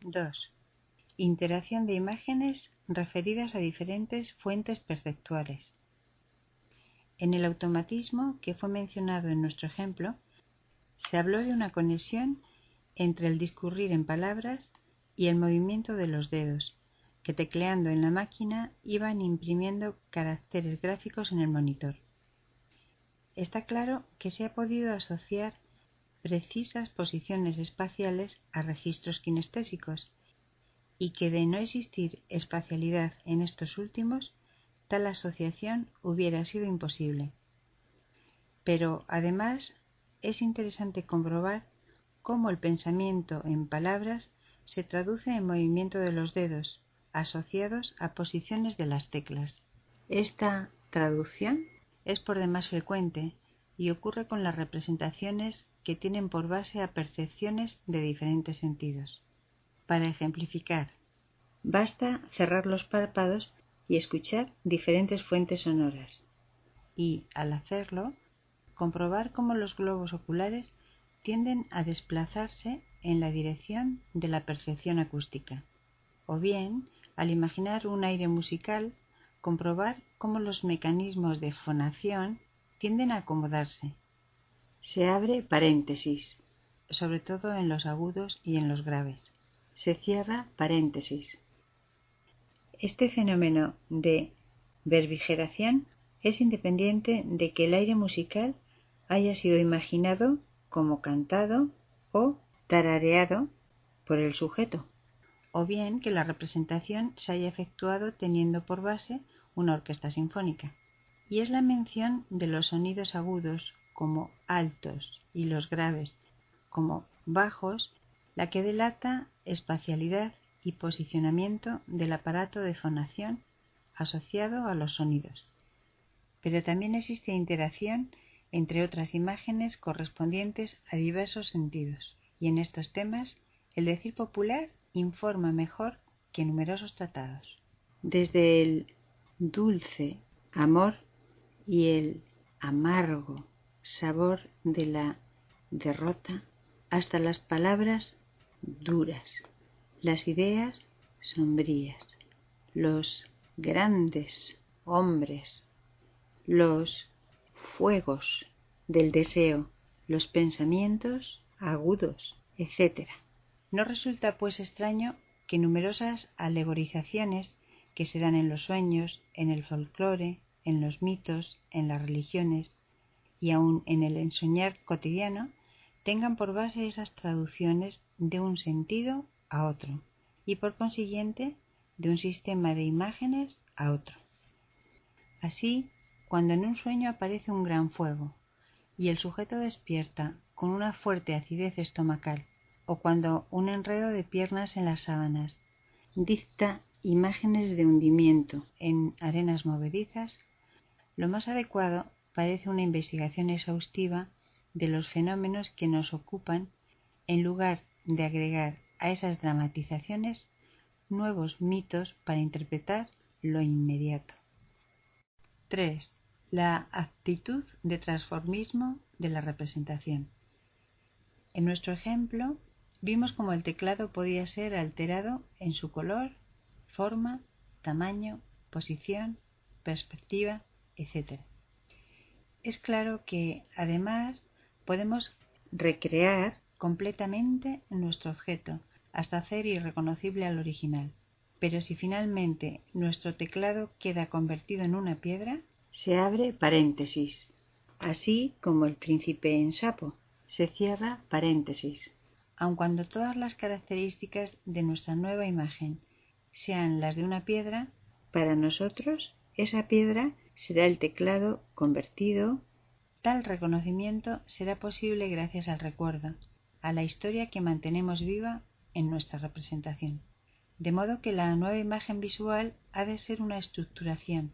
2. Interacción de imágenes referidas a diferentes fuentes perceptuales. En el automatismo que fue mencionado en nuestro ejemplo, se habló de una conexión entre el discurrir en palabras y el movimiento de los dedos, que tecleando en la máquina iban imprimiendo caracteres gráficos en el monitor. Está claro que se ha podido asociar precisas posiciones espaciales a registros kinestésicos y que de no existir espacialidad en estos últimos, tal asociación hubiera sido imposible. Pero, además, es interesante comprobar cómo el pensamiento en palabras se traduce en movimiento de los dedos, asociados a posiciones de las teclas. Esta traducción es por demás frecuente y ocurre con las representaciones que tienen por base a percepciones de diferentes sentidos. Para ejemplificar, basta cerrar los párpados y escuchar diferentes fuentes sonoras. Y, al hacerlo, comprobar cómo los globos oculares tienden a desplazarse en la dirección de la percepción acústica. O bien, al imaginar un aire musical, comprobar cómo los mecanismos de fonación tienden a acomodarse. Se abre paréntesis, sobre todo en los agudos y en los graves. Se cierra paréntesis. Este fenómeno de verbigeración es independiente de que el aire musical haya sido imaginado como cantado o tarareado por el sujeto, o bien que la representación se haya efectuado teniendo por base una orquesta sinfónica. Y es la mención de los sonidos agudos como altos y los graves como bajos la que delata espacialidad y posicionamiento del aparato de fonación asociado a los sonidos. Pero también existe interacción entre otras imágenes correspondientes a diversos sentidos, y en estos temas el decir popular informa mejor que numerosos tratados. Desde el dulce amor y el amargo sabor de la derrota hasta las palabras duras, las ideas sombrías, los grandes hombres, los fuegos del deseo, los pensamientos agudos, etc. No resulta pues extraño que numerosas alegorizaciones que se dan en los sueños, en el folclore, en los mitos, en las religiones y aun en el ensoñar cotidiano tengan por base esas traducciones de un sentido a otro y por consiguiente de un sistema de imágenes a otro. Así, cuando en un sueño aparece un gran fuego y el sujeto despierta con una fuerte acidez estomacal, o cuando un enredo de piernas en las sábanas dicta imágenes de hundimiento en arenas movedizas, lo más adecuado parece una investigación exhaustiva de los fenómenos que nos ocupan en lugar de agregar a esas dramatizaciones nuevos mitos para interpretar lo inmediato. 3. La actitud de transformismo de la representación. En nuestro ejemplo, vimos cómo el teclado podía ser alterado en su color, forma, tamaño, posición, perspectiva, etc. Es claro que, además, podemos recrear completamente nuestro objeto hasta hacer irreconocible al original. Pero si finalmente nuestro teclado queda convertido en una piedra, se abre paréntesis, así como el príncipe en sapo, se cierra paréntesis. Aun cuando todas las características de nuestra nueva imagen sean las de una piedra, para nosotros esa piedra será el teclado convertido. Tal reconocimiento será posible gracias al recuerdo, a la historia que mantenemos viva en nuestra representación. De modo que la nueva imagen visual ha de ser una estructuración,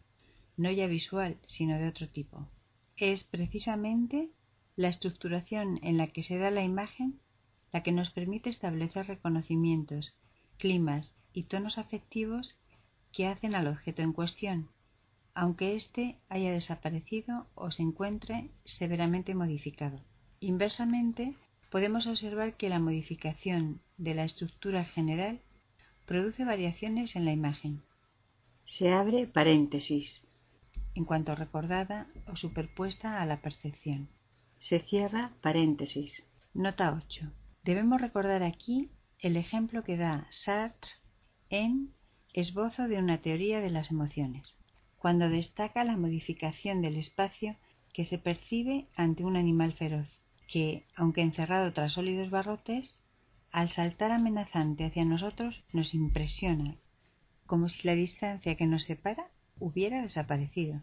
no ya visual, sino de otro tipo. Es precisamente la estructuración en la que se da la imagen la que nos permite establecer reconocimientos, climas y tonos afectivos que hacen al objeto en cuestión, aunque éste haya desaparecido o se encuentre severamente modificado. Inversamente, podemos observar que la modificación de la estructura general produce variaciones en la imagen. Se abre paréntesis en cuanto recordada o superpuesta a la percepción. Se cierra paréntesis. Nota 8. Debemos recordar aquí el ejemplo que da Sartre en Esbozo de una teoría de las emociones, cuando destaca la modificación del espacio que se percibe ante un animal feroz que, aunque encerrado tras sólidos barrotes, al saltar amenazante hacia nosotros nos impresiona, como si la distancia que nos separa hubiera desaparecido.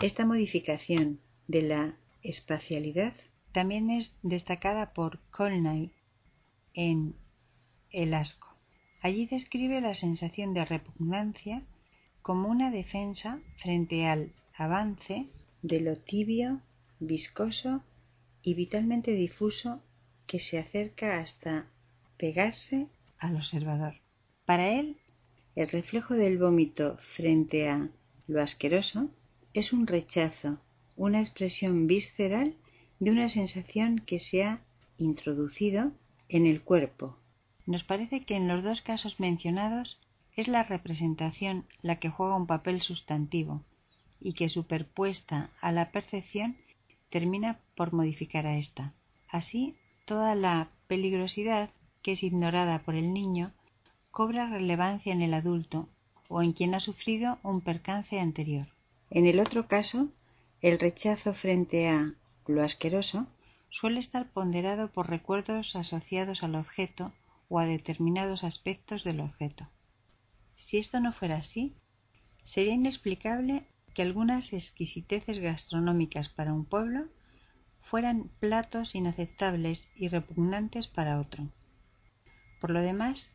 Esta modificación de la espacialidad también es destacada por Colnay en El asco. Allí describe la sensación de repugnancia como una defensa frente al avance de lo tibio, viscoso y vitalmente difuso que se acerca hasta pegarse al observador. Para él, el reflejo del vómito frente a lo asqueroso es un rechazo, una expresión visceral de una sensación que se ha introducido en el cuerpo. Nos parece que en los dos casos mencionados es la representación la que juega un papel sustantivo y que superpuesta a la percepción termina por modificar a ésta. Así, toda la peligrosidad que es ignorada por el niño cobra relevancia en el adulto o en quien ha sufrido un percance anterior. En el otro caso, el rechazo frente a lo asqueroso suele estar ponderado por recuerdos asociados al objeto o a determinados aspectos del objeto. Si esto no fuera así, sería inexplicable que algunas exquisiteces gastronómicas para un pueblo fueran platos inaceptables y repugnantes para otro. Por lo demás,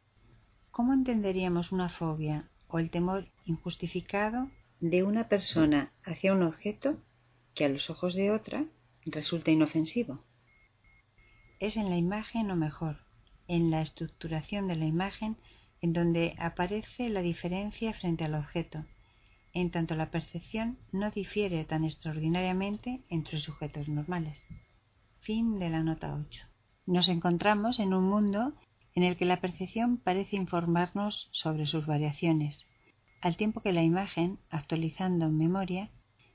¿cómo entenderíamos una fobia o el temor injustificado de una persona hacia un objeto que a los ojos de otra resulta inofensivo? Es en la imagen o mejor, en la estructuración de la imagen en donde aparece la diferencia frente al objeto, en tanto la percepción no difiere tan extraordinariamente entre sujetos normales. Fin de la nota 8. Nos encontramos en un mundo en el que la percepción parece informarnos sobre sus variaciones, al tiempo que la imagen, actualizando en memoria,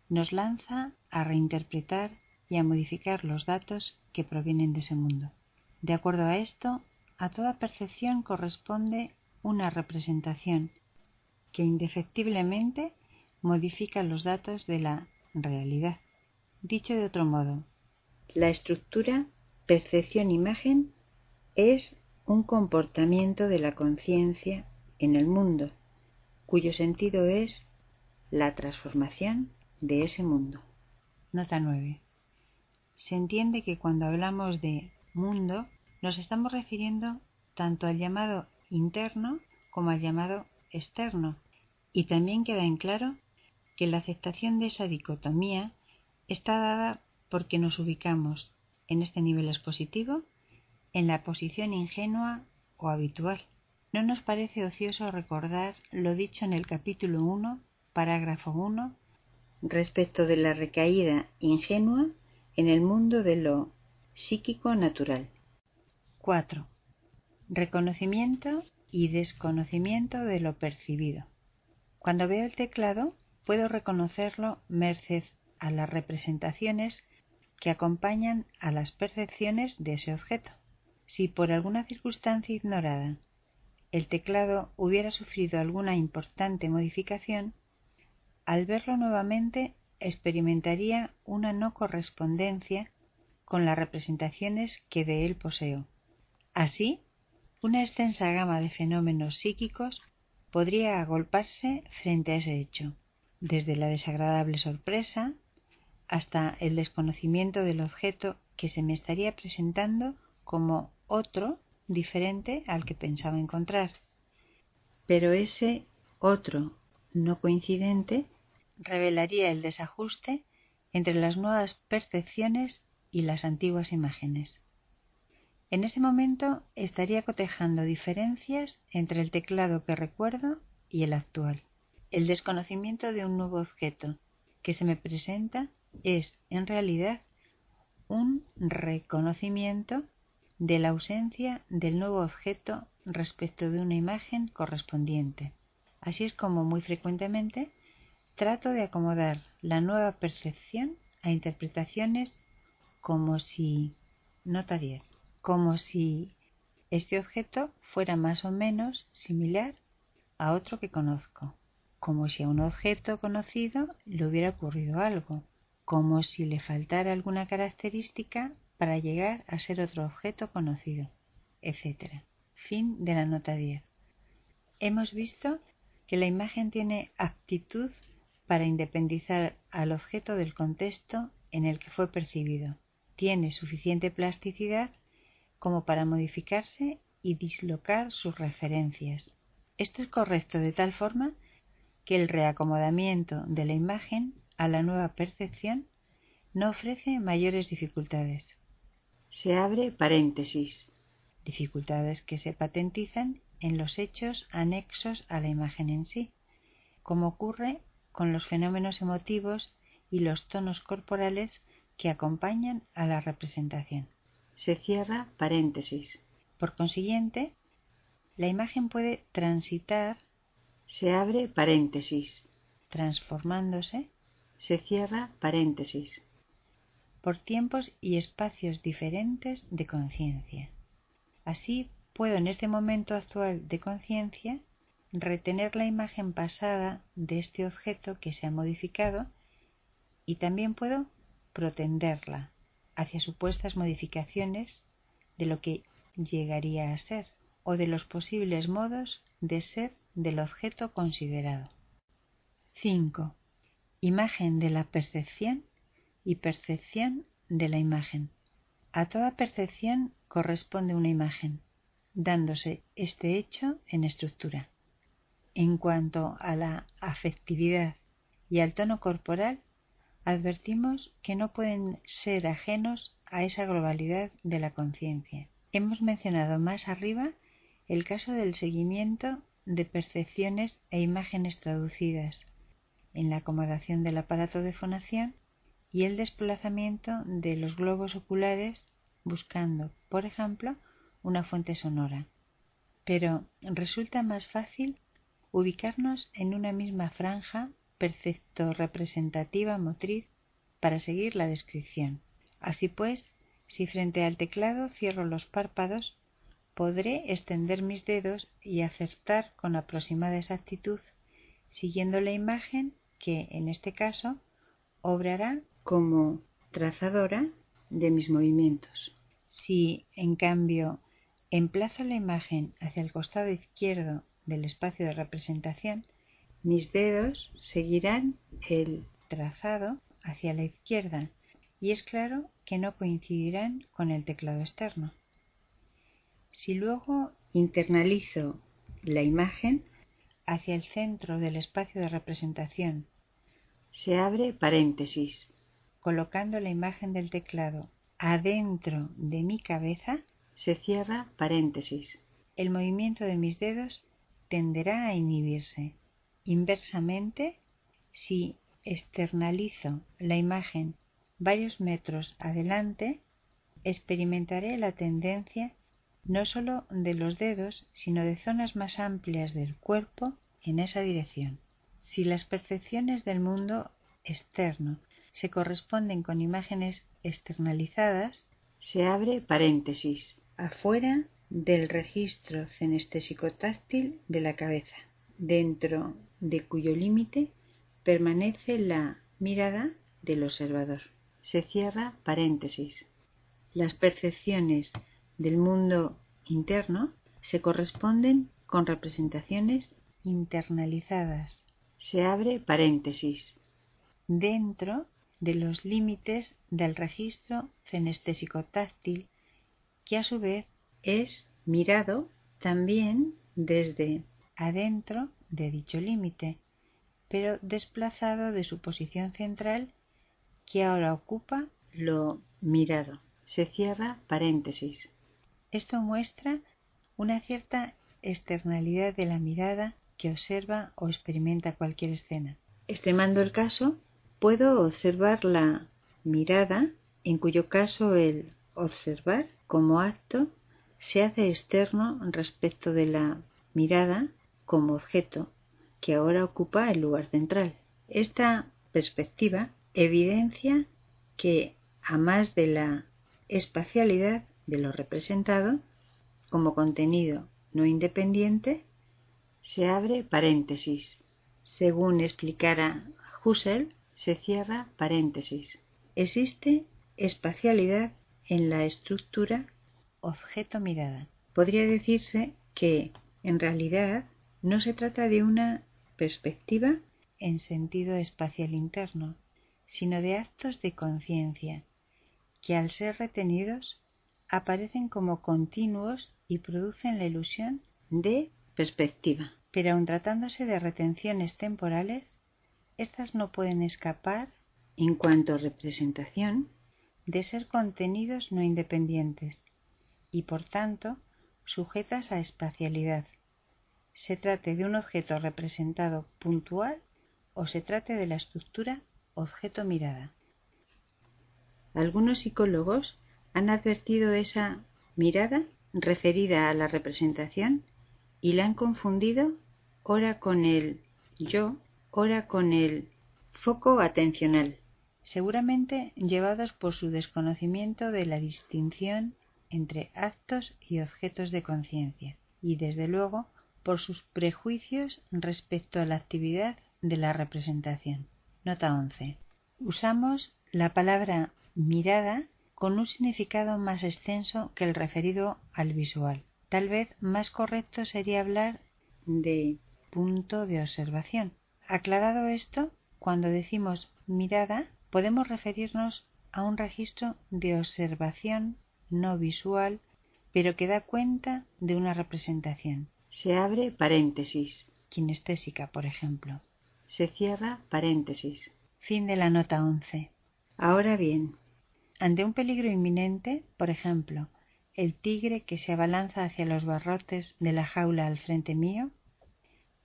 nos lanza a reinterpretar y a modificar los datos que provienen de ese mundo. De acuerdo a esto, a toda percepción corresponde una representación que indefectiblemente modifica los datos de la realidad. Dicho de otro modo, la estructura percepción-imagen es un comportamiento de la conciencia en el mundo, cuyo sentido es la transformación de ese mundo. Nota 9. Se entiende que cuando hablamos de mundo nos estamos refiriendo tanto al llamado interno como al llamado externo, y también queda en claro que la aceptación de esa dicotomía está dada porque nos ubicamos en este nivel expositivo en la posición ingenua o habitual. No nos parece ocioso recordar lo dicho en el capítulo 1, parágrafo 1, respecto de la recaída ingenua en el mundo de lo psíquico natural. 4. Reconocimiento y desconocimiento de lo percibido. Cuando veo el teclado, puedo reconocerlo merced a las representaciones que acompañan a las percepciones de ese objeto. Si por alguna circunstancia ignorada el teclado hubiera sufrido alguna importante modificación, al verlo nuevamente experimentaría una no correspondencia con las representaciones que de él poseo. Así, una extensa gama de fenómenos psíquicos podría agolparse frente a ese hecho, desde la desagradable sorpresa hasta el desconocimiento del objeto que se me estaría presentando como otro diferente al que pensaba encontrar. Pero ese otro no coincidente revelaría el desajuste entre las nuevas percepciones y las antiguas imágenes. En ese momento estaría cotejando diferencias entre el teclado que recuerdo y el actual. El desconocimiento de un nuevo objeto que se me presenta es, en realidad, un reconocimiento de la ausencia del nuevo objeto respecto de una imagen correspondiente. Así es como muy frecuentemente trato de acomodar la nueva percepción a interpretaciones como si nota 10, como si este objeto fuera más o menos similar a otro que conozco, como si a un objeto conocido le hubiera ocurrido algo, como si le faltara alguna característica para llegar a ser otro objeto conocido, etc. Fin de la nota 10. Hemos visto que la imagen tiene aptitud para independizar al objeto del contexto en el que fue percibido. Tiene suficiente plasticidad como para modificarse y dislocar sus referencias. Esto es correcto de tal forma que el reacomodamiento de la imagen a la nueva percepción no ofrece mayores dificultades. Se abre paréntesis. Dificultades que se patentizan en los hechos anexos a la imagen en sí, como ocurre con los fenómenos emotivos y los tonos corporales que acompañan a la representación. Se cierra paréntesis. Por consiguiente, la imagen puede transitar, se abre paréntesis, transformándose, se cierra paréntesis, por tiempos y espacios diferentes de conciencia. Así puedo en este momento actual de conciencia retener la imagen pasada de este objeto que se ha modificado y también puedo protenderla hacia supuestas modificaciones de lo que llegaría a ser o de los posibles modos de ser del objeto considerado. 5. Imagen de la percepción y percepción de la imagen. A toda percepción corresponde una imagen, dándose este hecho en estructura. En cuanto a la afectividad y al tono corporal, advertimos que no pueden ser ajenos a esa globalidad de la conciencia. Hemos mencionado más arriba el caso del seguimiento de percepciones e imágenes traducidas en la acomodación del aparato de fonación y el desplazamiento de los globos oculares buscando, por ejemplo, una fuente sonora. Pero resulta más fácil ubicarnos en una misma franja percepto representativa motriz para seguir la descripción. Así pues, si frente al teclado cierro los párpados, podré extender mis dedos y acertar con aproximada exactitud, siguiendo la imagen que, en este caso, obrará como trazadora de mis movimientos. Si, en cambio, emplazo la imagen hacia el costado izquierdo del espacio de representación, mis dedos seguirán el trazado hacia la izquierda y es claro que no coincidirán con el teclado externo. Si luego internalizo la imagen hacia el centro del espacio de representación, se abre paréntesis, colocando la imagen del teclado adentro de mi cabeza, se cierra paréntesis. El movimiento de mis dedos tenderá a inhibirse. Inversamente, si externalizo la imagen varios metros adelante, experimentaré la tendencia no sólo de los dedos, sino de zonas más amplias del cuerpo en esa dirección. Si las percepciones del mundo externo se corresponden con imágenes externalizadas, se abre paréntesis afuera del registro cenestésico-táctil de la cabeza, dentro de cuyo límite permanece la mirada del observador. Se cierra paréntesis. Las percepciones del mundo interno se corresponden con representaciones internalizadas. Se abre paréntesis. Dentro de los límites del registro cenestésico-táctil que a su vez es mirado también desde adentro de dicho límite, pero desplazado de su posición central que ahora ocupa lo mirado. Se cierra paréntesis. Esto muestra una cierta externalidad de la mirada que observa o experimenta cualquier escena. Extremando el caso, puedo observar la mirada, en cuyo caso el observar como acto se hace externo respecto de la mirada como objeto que ahora ocupa el lugar central. Esta perspectiva evidencia que, a más de la espacialidad de lo representado, como contenido no independiente, se abre paréntesis. Según explicara Husserl, se cierra paréntesis. Existe espacialidad en la estructura objeto mirada. Podría decirse que, en realidad, no se trata de una perspectiva en sentido espacial interno, sino de actos de conciencia, que al ser retenidos aparecen como continuos y producen la ilusión de perspectiva. Pero aun tratándose de retenciones temporales, éstas no pueden escapar, en cuanto a representación, de ser contenidos no independientes y por tanto sujetas a espacialidad, se trate de un objeto representado puntual o se trate de la estructura objeto mirada. Algunos psicólogos han advertido esa mirada referida a la representación y la han confundido ora con el yo, ora con el foco atencional seguramente llevados por su desconocimiento de la distinción entre actos y objetos de conciencia, y desde luego por sus prejuicios respecto a la actividad de la representación. Nota 11. Usamos la palabra mirada con un significado más extenso que el referido al visual. Tal vez más correcto sería hablar de punto de observación. Aclarado esto, cuando decimos mirada, podemos referirnos a un registro de observación no visual, pero que da cuenta de una representación. Se abre paréntesis. Kinestésica, por ejemplo. Se cierra paréntesis. Fin de la nota 11. Ahora bien, ante un peligro inminente, por ejemplo, el tigre que se abalanza hacia los barrotes de la jaula al frente mío,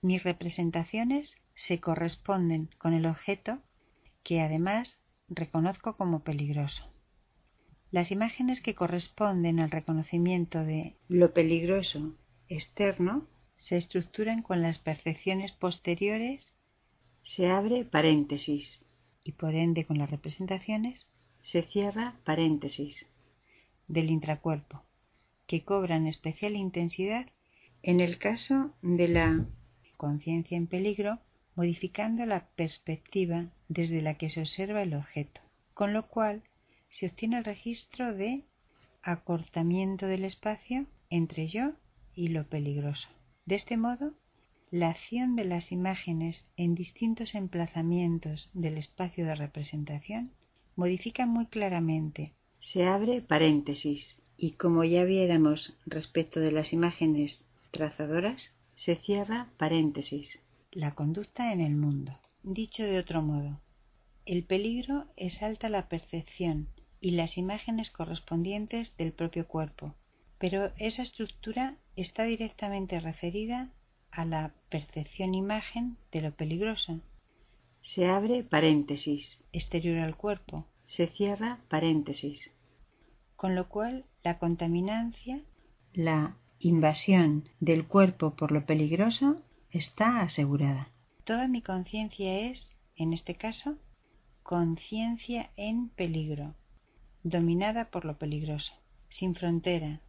mis representaciones se corresponden con el objeto que además reconozco como peligroso. Las imágenes que corresponden al reconocimiento de lo peligroso externo se estructuran con las percepciones posteriores, se abre paréntesis y por ende con las representaciones, se cierra paréntesis del intracuerpo, que cobran especial intensidad en el caso de la conciencia en peligro, modificando la perspectiva desde la que se observa el objeto, con lo cual se obtiene el registro de acortamiento del espacio entre yo y lo peligroso. De este modo, la acción de las imágenes en distintos emplazamientos del espacio de representación modifica muy claramente. Se abre paréntesis y como ya viéramos respecto de las imágenes trazadoras, se cierra paréntesis. La conducta en el mundo. Dicho de otro modo, el peligro exalta la percepción y las imágenes correspondientes del propio cuerpo, pero esa estructura está directamente referida a la percepción imagen de lo peligroso. Se abre paréntesis. Exterior al cuerpo. Se cierra paréntesis. Con lo cual, la contaminancia, la invasión del cuerpo por lo peligroso está asegurada. Toda mi conciencia es, en este caso, conciencia en peligro, dominada por lo peligroso, sin frontera,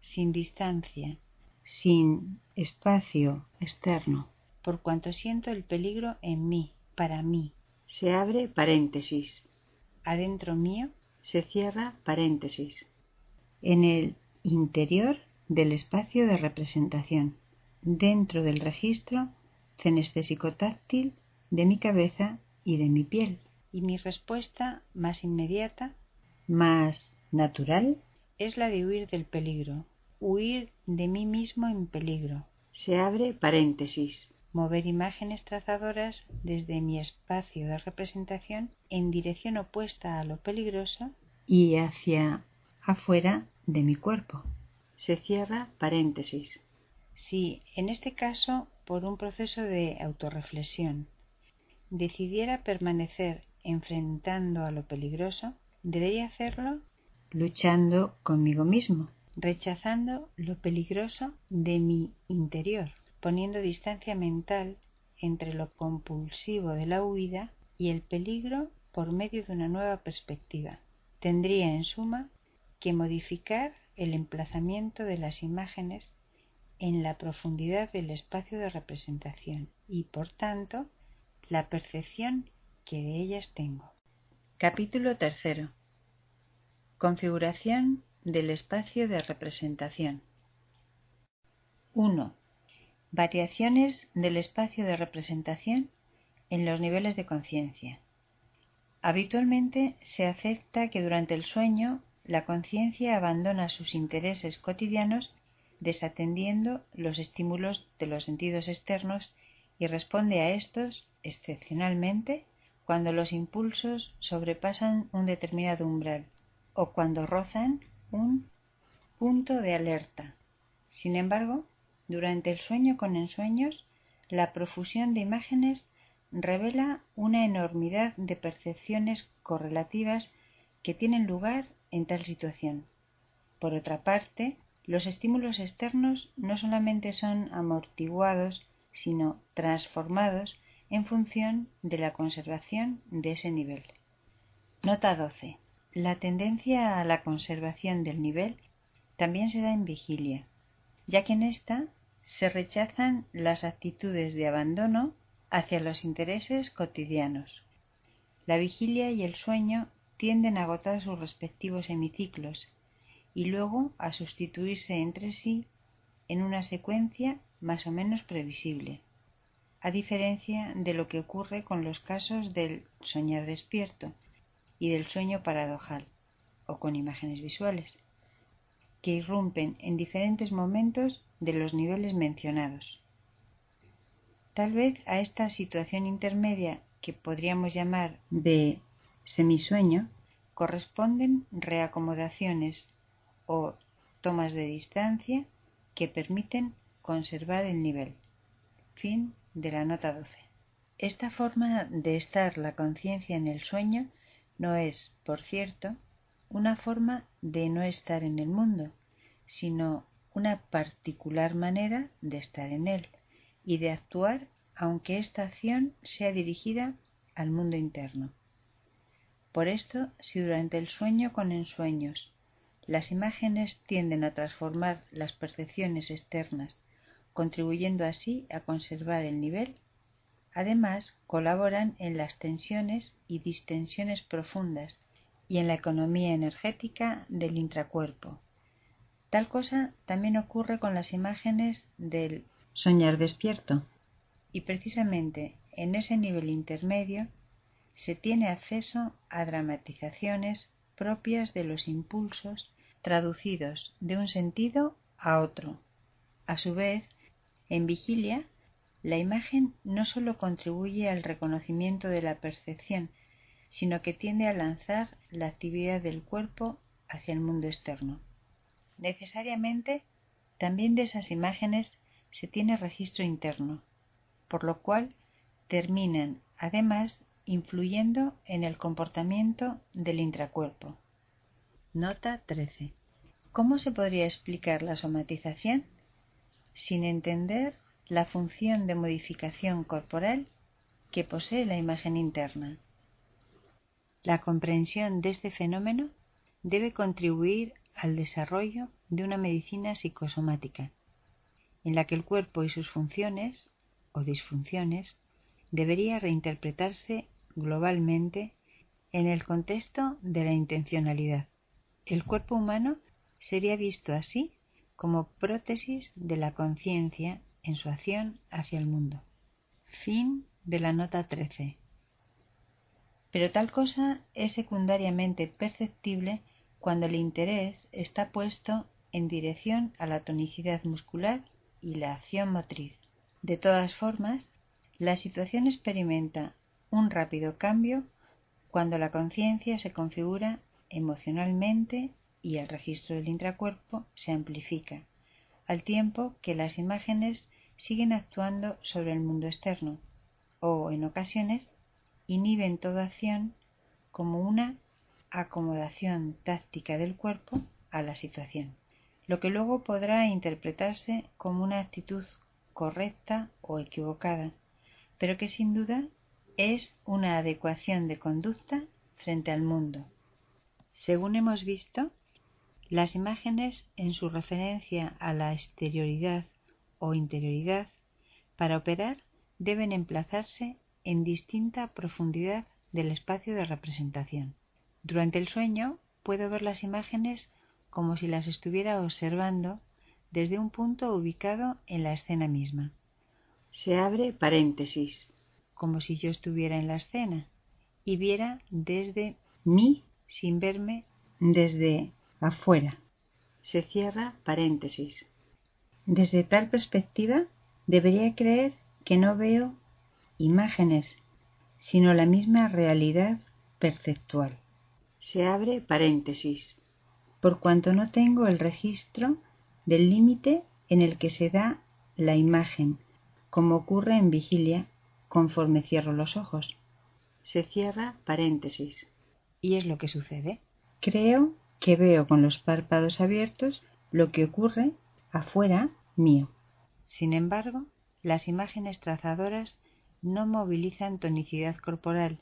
sin distancia, sin espacio externo. Por cuanto siento el peligro en mí, para mí. Se abre paréntesis. Adentro mío. Se cierra paréntesis. En el interior del espacio de representación, dentro del registro cenestésico-táctil de mi cabeza y de mi piel. Y mi respuesta más inmediata, más natural, es la de huir del peligro, huir de mí mismo en peligro. Se abre paréntesis. Mover imágenes trazadoras desde mi espacio de representación en dirección opuesta a lo peligroso y hacia afuera de mi cuerpo. Se cierra paréntesis. Si, en este caso, por un proceso de autorreflexión, decidiera permanecer enfrentando a lo peligroso, debería hacerlo luchando conmigo mismo, rechazando lo peligroso de mi interior, poniendo distancia mental entre lo compulsivo de la huida y el peligro por medio de una nueva perspectiva. Tendría, en suma, que modificar el emplazamiento de las imágenes en la profundidad del espacio de representación y, por tanto, la percepción que de ellas tengo. Capítulo tercero. Configuración del espacio de representación. 1. Variaciones del espacio de representación en los niveles de conciencia. Habitualmente se acepta que durante el sueño la conciencia abandona sus intereses cotidianos desatendiendo los estímulos de los sentidos externos y responde a estos excepcionalmente cuando los impulsos sobrepasan un determinado umbral o cuando rozan un punto de alerta. Sin embargo, durante el sueño con ensueños, la profusión de imágenes revela una enormidad de percepciones correlativas que tienen lugar en tal situación. Por otra parte, los estímulos externos no solamente son amortiguados, sino transformados en función de la conservación de ese nivel. Nota 12. La tendencia a la conservación del nivel también se da en vigilia, ya que en esta se rechazan las actitudes de abandono hacia los intereses cotidianos. La vigilia y el sueño tienden a agotar sus respectivos hemiciclos y luego a sustituirse entre sí en una secuencia más o menos previsible, a diferencia de lo que ocurre con los casos del soñar despierto y del sueño paradojal, o con imágenes visuales, que irrumpen en diferentes momentos de los niveles mencionados. Tal vez a esta situación intermedia que podríamos llamar de semisueño corresponden reacomodaciones o tomas de distancia que permiten conservar el nivel. Fin de la nota 12. Esta forma de estar la conciencia en el sueño no es, por cierto, una forma de no estar en el mundo, sino una particular manera de estar en él y de actuar aunque esta acción sea dirigida al mundo interno. Por esto, si durante el sueño con ensueños las imágenes tienden a transformar las percepciones externas, contribuyendo así a conservar el nivel, además colaboran en las tensiones y distensiones profundas y en la economía energética del intracuerpo. Tal cosa también ocurre con las imágenes del soñar despierto. Y precisamente en ese nivel intermedio se tiene acceso a dramatizaciones propias de los impulsos traducidos de un sentido a otro. A su vez, en vigilia, la imagen no sólo contribuye al reconocimiento de la percepción, sino que tiende a lanzar la actividad del cuerpo hacia el mundo externo. Necesariamente, también de esas imágenes se tiene registro interno, por lo cual terminan, además, influyendo en el comportamiento del intracuerpo. Nota 13. ¿Cómo se podría explicar la somatización? Sin entender la función de modificación corporal que posee la imagen interna. La comprensión de este fenómeno debe contribuir al desarrollo de una medicina psicosomática, en la que el cuerpo y sus funciones o disfunciones debería reinterpretarse globalmente en el contexto de la intencionalidad. El cuerpo humano sería visto así como prótesis de la conciencia en su acción hacia el mundo. Fin de la nota 13. Pero tal cosa es secundariamente perceptible cuando el interés está puesto en dirección a la tonicidad muscular y la acción motriz. De todas formas, la situación experimenta un rápido cambio cuando la conciencia se configura emocionalmente y el registro del intracuerpo se amplifica, al tiempo que las imágenes siguen actuando sobre el mundo externo o, en ocasiones, inhiben toda acción como una acomodación táctica del cuerpo a la situación, lo que luego podrá interpretarse como una actitud correcta o equivocada, pero que sin duda es una adecuación de conducta frente al mundo. Según hemos visto, las imágenes en su referencia a la exterioridad o interioridad para operar deben emplazarse en distinta profundidad del espacio de representación. Durante el sueño puedo ver las imágenes como si las estuviera observando desde un punto ubicado en la escena misma. Se abre paréntesis, como si yo estuviera en la escena y viera desde mí sin verme desde afuera. Se cierra paréntesis. Desde tal perspectiva, debería creer que no veo imágenes, sino la misma realidad perceptual. Se abre paréntesis. Por cuanto no tengo el registro del límite en el que se da la imagen, como ocurre en vigilia conforme cierro los ojos. Se cierra paréntesis. ¿Y es lo que sucede? Creo que veo con los párpados abiertos lo que ocurre afuera mío. Sin embargo, las imágenes trazadoras no movilizan tonicidad corporal,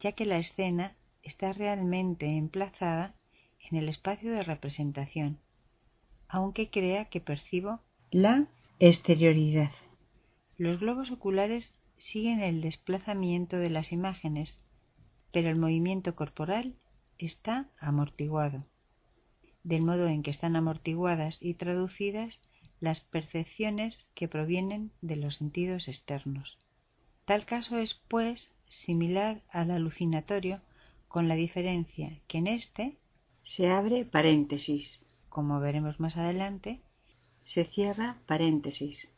ya que la escena está realmente emplazada en el espacio de representación, aunque crea que percibo la exterioridad. Los globos oculares siguen el desplazamiento de las imágenes, pero el movimiento corporal está amortiguado, del modo en que están amortiguadas y traducidas las percepciones que provienen de los sentidos externos. Tal caso es, pues, similar al alucinatorio, con la diferencia que en éste se abre paréntesis, como veremos más adelante, se cierra paréntesis.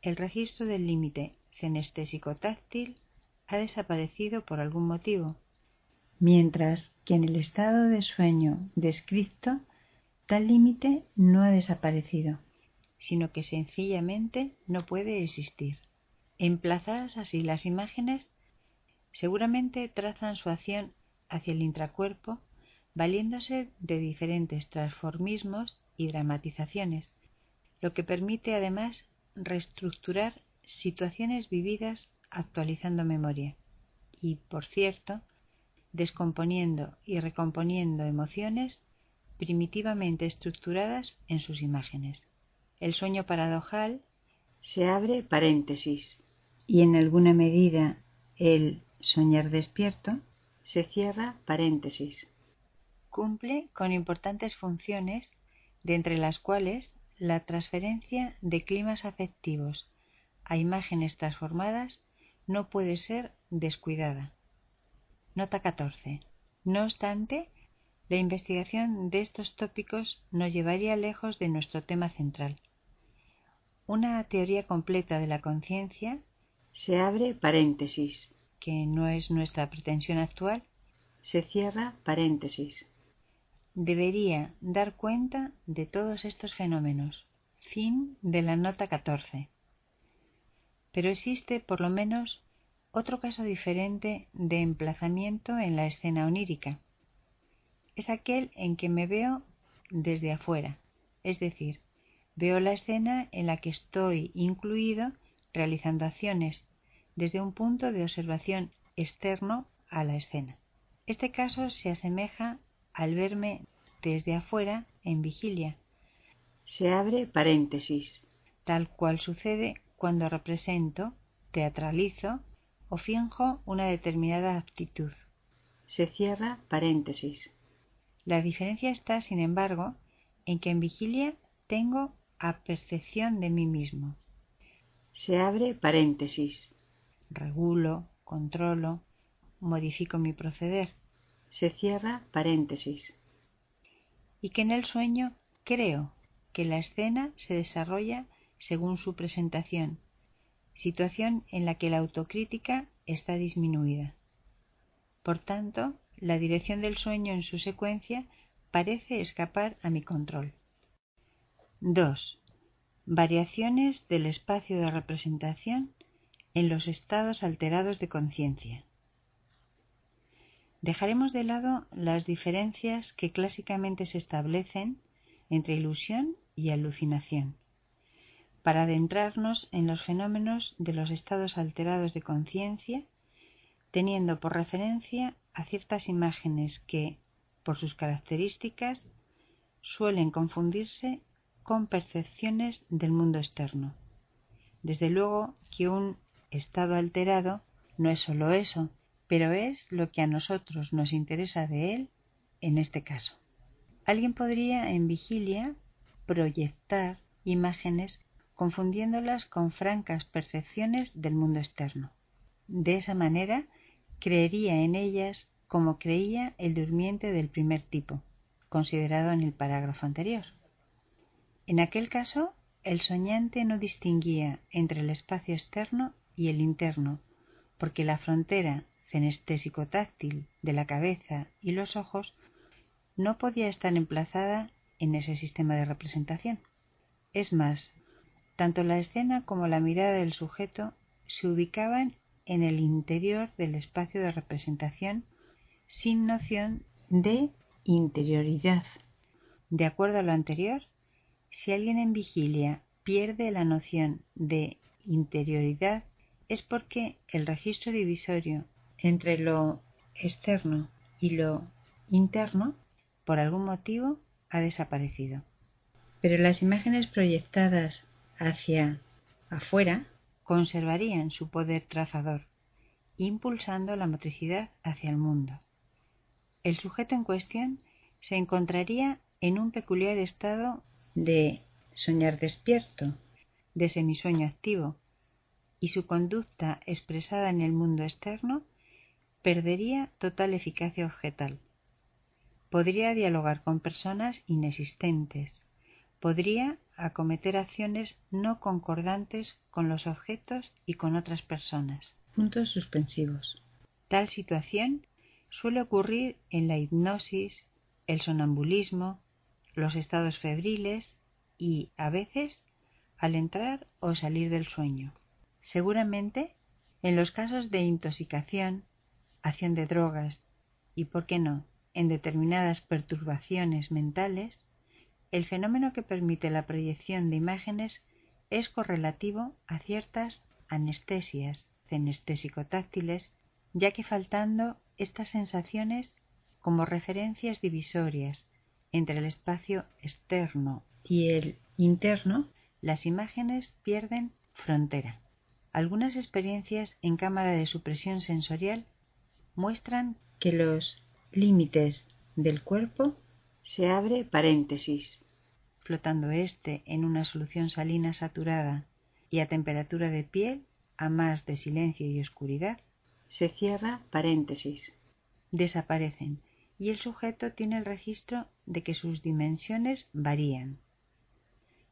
El registro del límite cenestésico táctil ha desaparecido por algún motivo, mientras que en el estado de sueño descrito tal límite no ha desaparecido, sino que sencillamente no puede existir. Emplazadas así las imágenes, seguramente trazan su acción hacia el intracuerpo valiéndose de diferentes transformismos y dramatizaciones, lo que permite además reestructurar situaciones vividas actualizando memoria y, por cierto, descomponiendo y recomponiendo emociones primitivamente estructuradas en sus imágenes. El sueño paradojal se abre paréntesis y en alguna medida el soñar despierto se cierra paréntesis. Cumple con importantes funciones, de entre las cuales la transferencia de climas afectivos a imágenes transformadas no puede ser descuidada. Nota 14. No obstante, la investigación de estos tópicos nos llevaría lejos de nuestro tema central. Una teoría completa de la conciencia se abre paréntesis, que no es nuestra pretensión actual, se cierra paréntesis. Debería dar cuenta de todos estos fenómenos. Fin de la nota 14. Pero existe, por lo menos, otro caso diferente de emplazamiento en la escena onírica. Es aquel en que me veo desde afuera, es decir, veo la escena en la que estoy incluido realizando acciones desde un punto de observación externo a la escena. Este caso se asemeja al verme desde afuera en vigilia. Se abre paréntesis. Tal cual sucede cuando represento, teatralizo o finjo una determinada actitud. Se cierra paréntesis. La diferencia está, sin embargo, en que en vigilia tengo a percepción de mí mismo. Se abre paréntesis. Regulo, controlo, modifico mi proceder. Se cierra paréntesis. Y que en el sueño creo que la escena se desarrolla según su presentación, situación en la que la autocrítica está disminuida. Por tanto, la dirección del sueño en su secuencia parece escapar a mi control. 2. Variaciones del espacio de representación en los estados alterados de conciencia. Dejaremos de lado las diferencias que clásicamente se establecen entre ilusión y alucinación para adentrarnos en los fenómenos de los estados alterados de conciencia, teniendo por referencia a ciertas imágenes que, por sus características, suelen confundirse con percepciones del mundo externo. Desde luego que un estado alterado no es sólo eso, pero es lo que a nosotros nos interesa de él en este caso. Alguien podría en vigilia proyectar imágenes confundiéndolas con francas percepciones del mundo externo. De esa manera, creería en ellas como creía el durmiente del primer tipo, considerado en el parágrafo anterior. En aquel caso, el soñante no distinguía entre el espacio externo y el interno, porque la frontera cenestésico-táctil de la cabeza y los ojos no podía estar emplazada en ese sistema de representación. Es más, tanto la escena como la mirada del sujeto se ubicaban en el interior del espacio de representación sin noción de interioridad. De acuerdo a lo anterior, si alguien en vigilia pierde la noción de interioridad es porque el registro divisorio entre lo externo y lo interno, por algún motivo, ha desaparecido. Pero las imágenes proyectadas hacia afuera conservarían su poder trazador, impulsando la motricidad hacia el mundo. El sujeto en cuestión se encontraría en un peculiar estado de soñar despierto, de semisueño activo, y su conducta expresada en el mundo externo perdería total eficacia objetal. Podría dialogar con personas inexistentes, podría acometer acciones no concordantes con los objetos y con otras personas. Puntos suspensivos. Tal situación suele ocurrir en la hipnosis, el sonambulismo, los estados febriles y, a veces, al entrar o salir del sueño. Seguramente, en los casos de intoxicación, acción de drogas y, por qué no, en determinadas perturbaciones mentales, el fenómeno que permite la proyección de imágenes es correlativo a ciertas anestesias cenestésico-táctiles, ya que faltando estas sensaciones como referencias divisorias entre el espacio externo y el interno, las imágenes pierden frontera. Algunas experiencias en cámara de supresión sensorial muestran que los límites del cuerpo se abre paréntesis, flotando éste en una solución salina saturada y a temperatura de piel a más de silencio y oscuridad, se cierra paréntesis. Desaparecen y el sujeto tiene el registro de que sus dimensiones varían.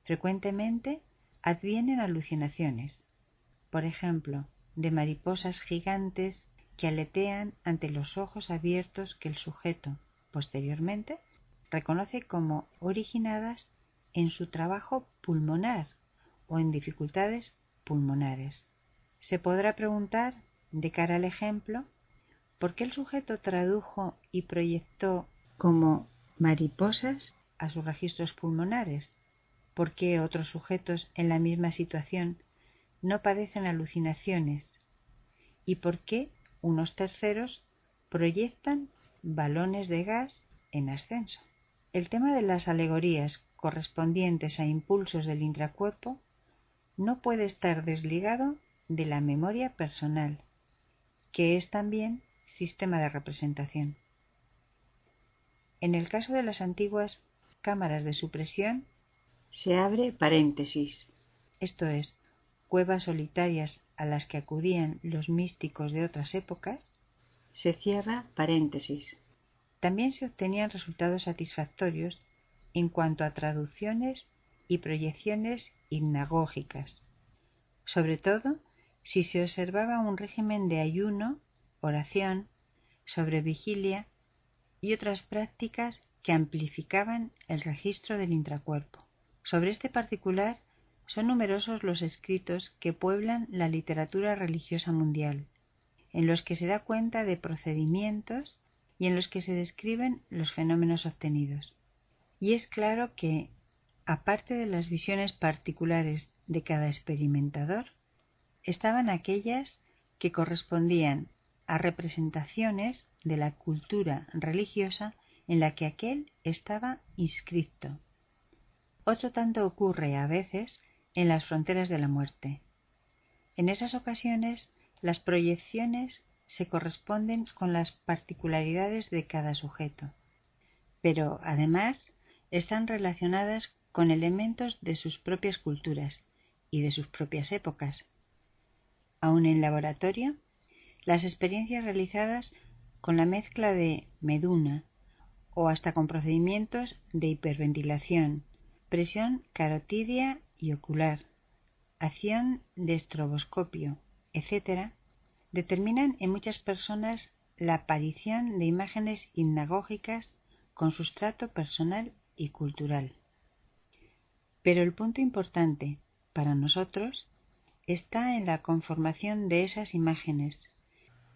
Frecuentemente advienen alucinaciones, por ejemplo, de mariposas gigantes que aletean ante los ojos abiertos que el sujeto, posteriormente, reconoce como originadas en su trabajo pulmonar o en dificultades pulmonares. Se podrá preguntar, de cara al ejemplo, por qué el sujeto tradujo y proyectó como mariposas a sus registros pulmonares, por qué otros sujetos en la misma situación no padecen alucinaciones y por qué unos terceros proyectan balones de gas en ascenso. El tema de las alegorías correspondientes a impulsos del intracuerpo no puede estar desligado de la memoria personal, que es también sistema de representación. En el caso de las antiguas cámaras de supresión, se abre paréntesis. Esto es, cuevas solitarias a las que acudían los místicos de otras épocas, se cierra paréntesis. También se obtenían resultados satisfactorios en cuanto a traducciones y proyecciones hipnagógicas, sobre todo si se observaba un régimen de ayuno, oración, sobre vigilia y otras prácticas que amplificaban el registro del intracuerpo. Sobre este particular son numerosos los escritos que pueblan la literatura religiosa mundial, en los que se da cuenta de procedimientos y en los que se describen los fenómenos obtenidos. Y es claro que, aparte de las visiones particulares de cada experimentador, estaban aquellas que correspondían a representaciones de la cultura religiosa en la que aquel estaba inscrito. Otro tanto ocurre a veces en las fronteras de la muerte. En esas ocasiones las proyecciones se corresponden con las particularidades de cada sujeto, pero además están relacionadas con elementos de sus propias culturas y de sus propias épocas. Aun en laboratorio, las experiencias realizadas con la mezcla de meduna o hasta con procedimientos de hiperventilación, presión carotidia y ocular, acción de estroboscopio, etc., determinan en muchas personas la aparición de imágenes hipnagógicas con sustrato personal y cultural. Pero el punto importante para nosotros está en la conformación de esas imágenes,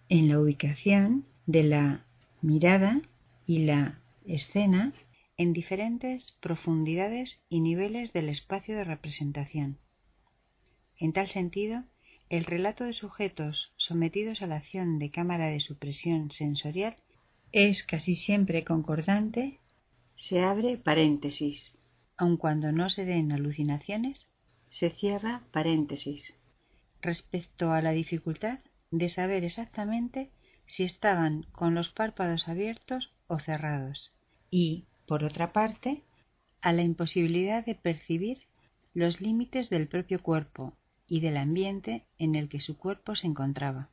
en la ubicación de la mirada y la escena en diferentes profundidades y niveles del espacio de representación. En tal sentido, el relato de sujetos sometidos a la acción de cámara de supresión sensorial es casi siempre concordante, se abre paréntesis, aun cuando no se den alucinaciones, se cierra paréntesis, respecto a la dificultad de saber exactamente si estaban con los párpados abiertos o cerrados y, por otra parte, a la imposibilidad de percibir los límites del propio cuerpo y del ambiente en el que su cuerpo se encontraba,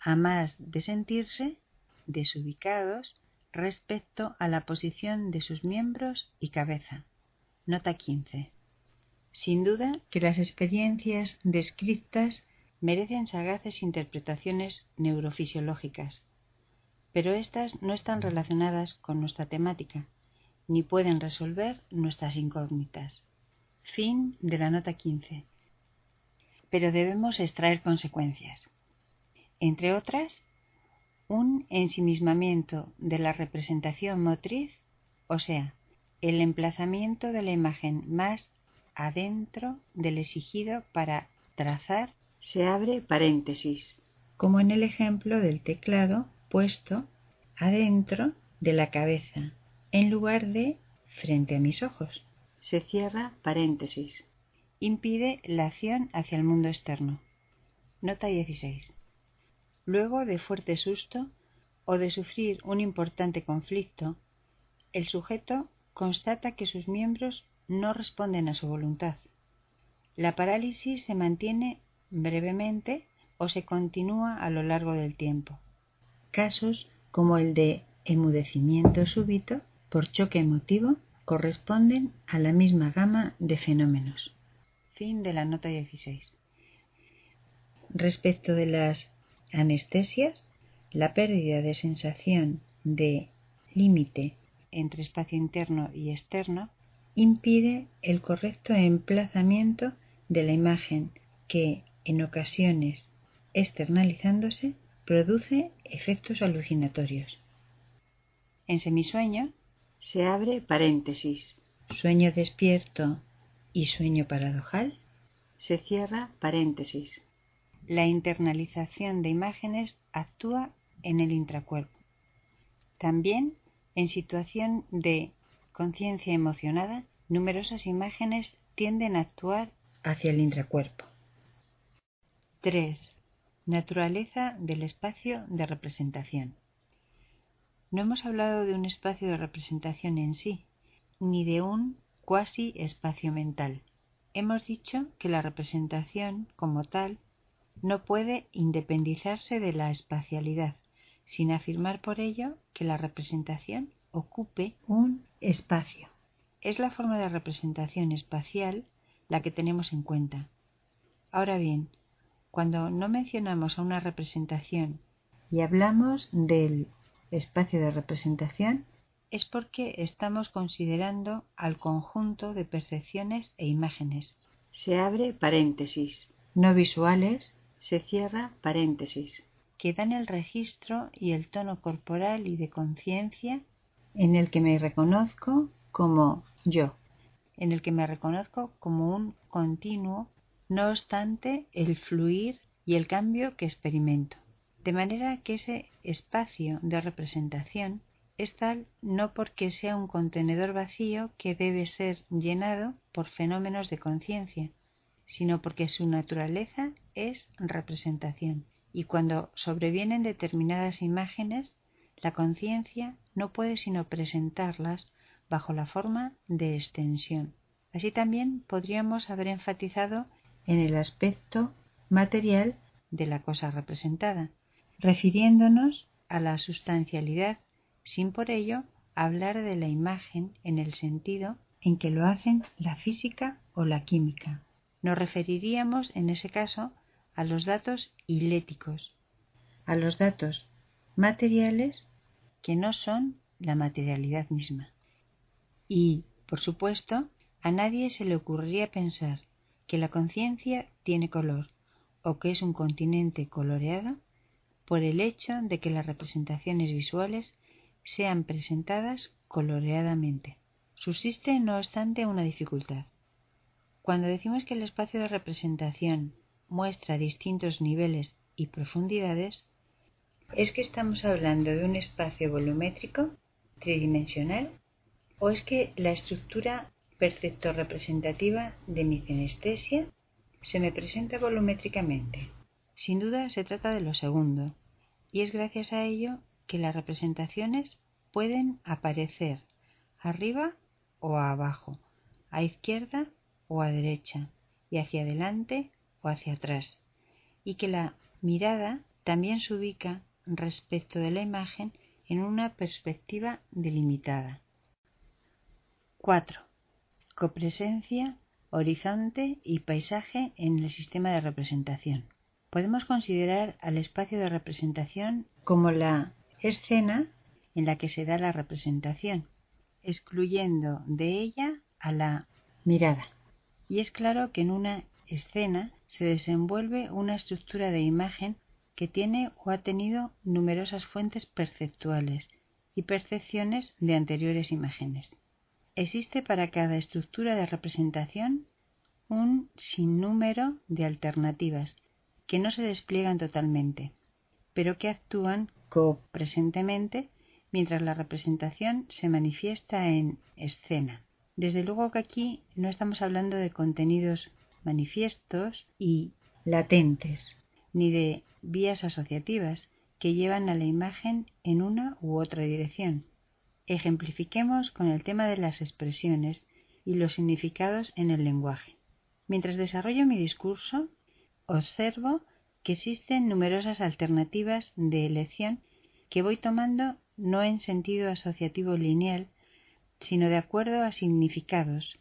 a más de sentirse desubicados respecto a la posición de sus miembros y cabeza. Nota 15. Sin duda que las experiencias descritas merecen sagaces interpretaciones neurofisiológicas, pero éstas no están relacionadas con nuestra temática, ni pueden resolver nuestras incógnitas. Fin de la nota 15. Pero debemos extraer consecuencias. Entre otras, un ensimismamiento de la representación motriz, o sea, el emplazamiento de la imagen más adentro del exigido para trazar, se abre paréntesis, como en el ejemplo del teclado puesto adentro de la cabeza en lugar de frente a mis ojos. Se cierra paréntesis. Impide la acción hacia el mundo externo. Nota 16. Luego de fuerte susto o de sufrir un importante conflicto, el sujeto constata que sus miembros no responden a su voluntad. La parálisis se mantiene brevemente o se continúa a lo largo del tiempo. Casos como el de emudecimiento súbito por choque emotivo corresponden a la misma gama de fenómenos. Fin de la nota 16. Respecto de las anestesias, la pérdida de sensación de límite entre espacio interno y externo impide el correcto emplazamiento de la imagen que, en ocasiones externalizándose, produce efectos alucinatorios. En semisueño se abre paréntesis. Sueño despierto y sueño paradojal se cierra paréntesis. La internalización de imágenes actúa en el intracuerpo. También en situación de conciencia emocionada, numerosas imágenes tienden a actuar hacia el intracuerpo. 3. Naturaleza del espacio de representación. No hemos hablado de un espacio de representación en sí, ni de un cuasi espacio mental. Hemos dicho que la representación, como tal, no puede independizarse de la espacialidad, sin afirmar por ello que la representación ocupe un espacio. Es la forma de representación espacial la que tenemos en cuenta. Ahora bien, cuando no mencionamos a una representación y hablamos del espacio de representación, es porque estamos considerando al conjunto de percepciones e imágenes. Se abre paréntesis. No visuales, se cierra paréntesis que dan el registro y el tono corporal y de conciencia en el que me reconozco como yo, en el que me reconozco como un continuo, no obstante el fluir y el cambio que experimento. De manera que ese espacio de representación es tal no porque sea un contenedor vacío que debe ser llenado por fenómenos de conciencia, sino porque su naturaleza es representación y cuando sobrevienen determinadas imágenes, la conciencia no puede sino presentarlas bajo la forma de extensión. Así también podríamos haber enfatizado en el aspecto material de la cosa representada, refiriéndonos a la sustancialidad sin por ello hablar de la imagen en el sentido en que lo hacen la física o la química. Nos referiríamos en ese caso a los datos iléticos, a los datos materiales que no son la materialidad misma. Y, por supuesto, a nadie se le ocurriría pensar que la conciencia tiene color o que es un continente coloreado por el hecho de que las representaciones visuales sean presentadas coloreadamente. Subsiste, no obstante, una dificultad. Cuando decimos que el espacio de representación muestra distintos niveles y profundidades, ¿es que estamos hablando de un espacio volumétrico tridimensional o es que la estructura perceptor-representativa de mi cinestesia se me presenta volumétricamente? Sin duda se trata de lo segundo, y es gracias a ello que las representaciones pueden aparecer arriba o abajo, a izquierda o a derecha, y hacia adelante hacia atrás y que la mirada también se ubica respecto de la imagen en una perspectiva delimitada. 4. Copresencia, horizonte y paisaje en el sistema de representación. Podemos considerar al espacio de representación como la escena en la que se da la representación, excluyendo de ella a la mirada. Y es claro que en una escena se desenvuelve una estructura de imagen que tiene o ha tenido numerosas fuentes perceptuales y percepciones de anteriores imágenes. Existe para cada estructura de representación un sinnúmero de alternativas que no se despliegan totalmente, pero que actúan copresentemente mientras la representación se manifiesta en escena. Desde luego que aquí no estamos hablando de contenidos manifiestos y latentes, ni de vías asociativas que llevan a la imagen en una u otra dirección. Ejemplifiquemos con el tema de las expresiones y los significados en el lenguaje. Mientras desarrollo mi discurso, observo que existen numerosas alternativas de elección que voy tomando no en sentido asociativo lineal, sino de acuerdo a significados,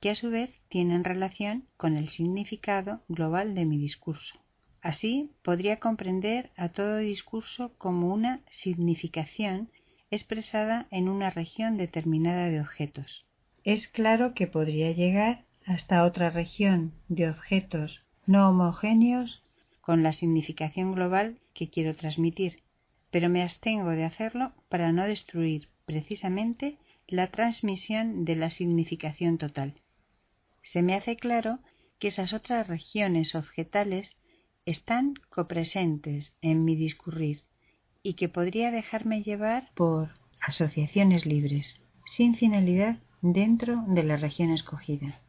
que a su vez tienen relación con el significado global de mi discurso. Así podría comprender a todo discurso como una significación expresada en una región determinada de objetos. Es claro que podría llegar hasta otra región de objetos no homogéneos con la significación global que quiero transmitir, pero me abstengo de hacerlo para no destruir precisamente la transmisión de la significación total. Se me hace claro que esas otras regiones objetales están copresentes en mi discurrir y que podría dejarme llevar por asociaciones libres, sin finalidad dentro de la región escogida.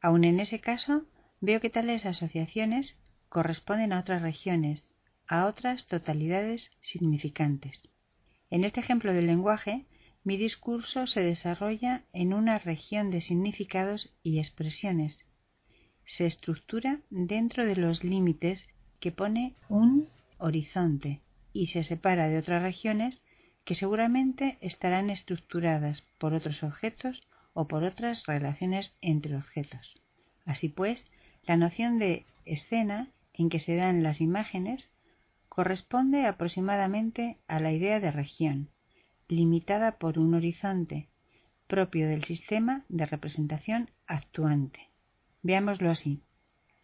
Aun en ese caso, veo que tales asociaciones corresponden a otras regiones, a otras totalidades significantes. En este ejemplo del lenguaje, mi discurso se desarrolla en una región de significados y expresiones. Se estructura dentro de los límites que pone un horizonte y se separa de otras regiones que seguramente estarán estructuradas por otros objetos o por otras relaciones entre objetos. Así pues, la noción de escena en que se dan las imágenes corresponde aproximadamente a la idea de región, limitada por un horizonte propio del sistema de representación actuante. Veámoslo así.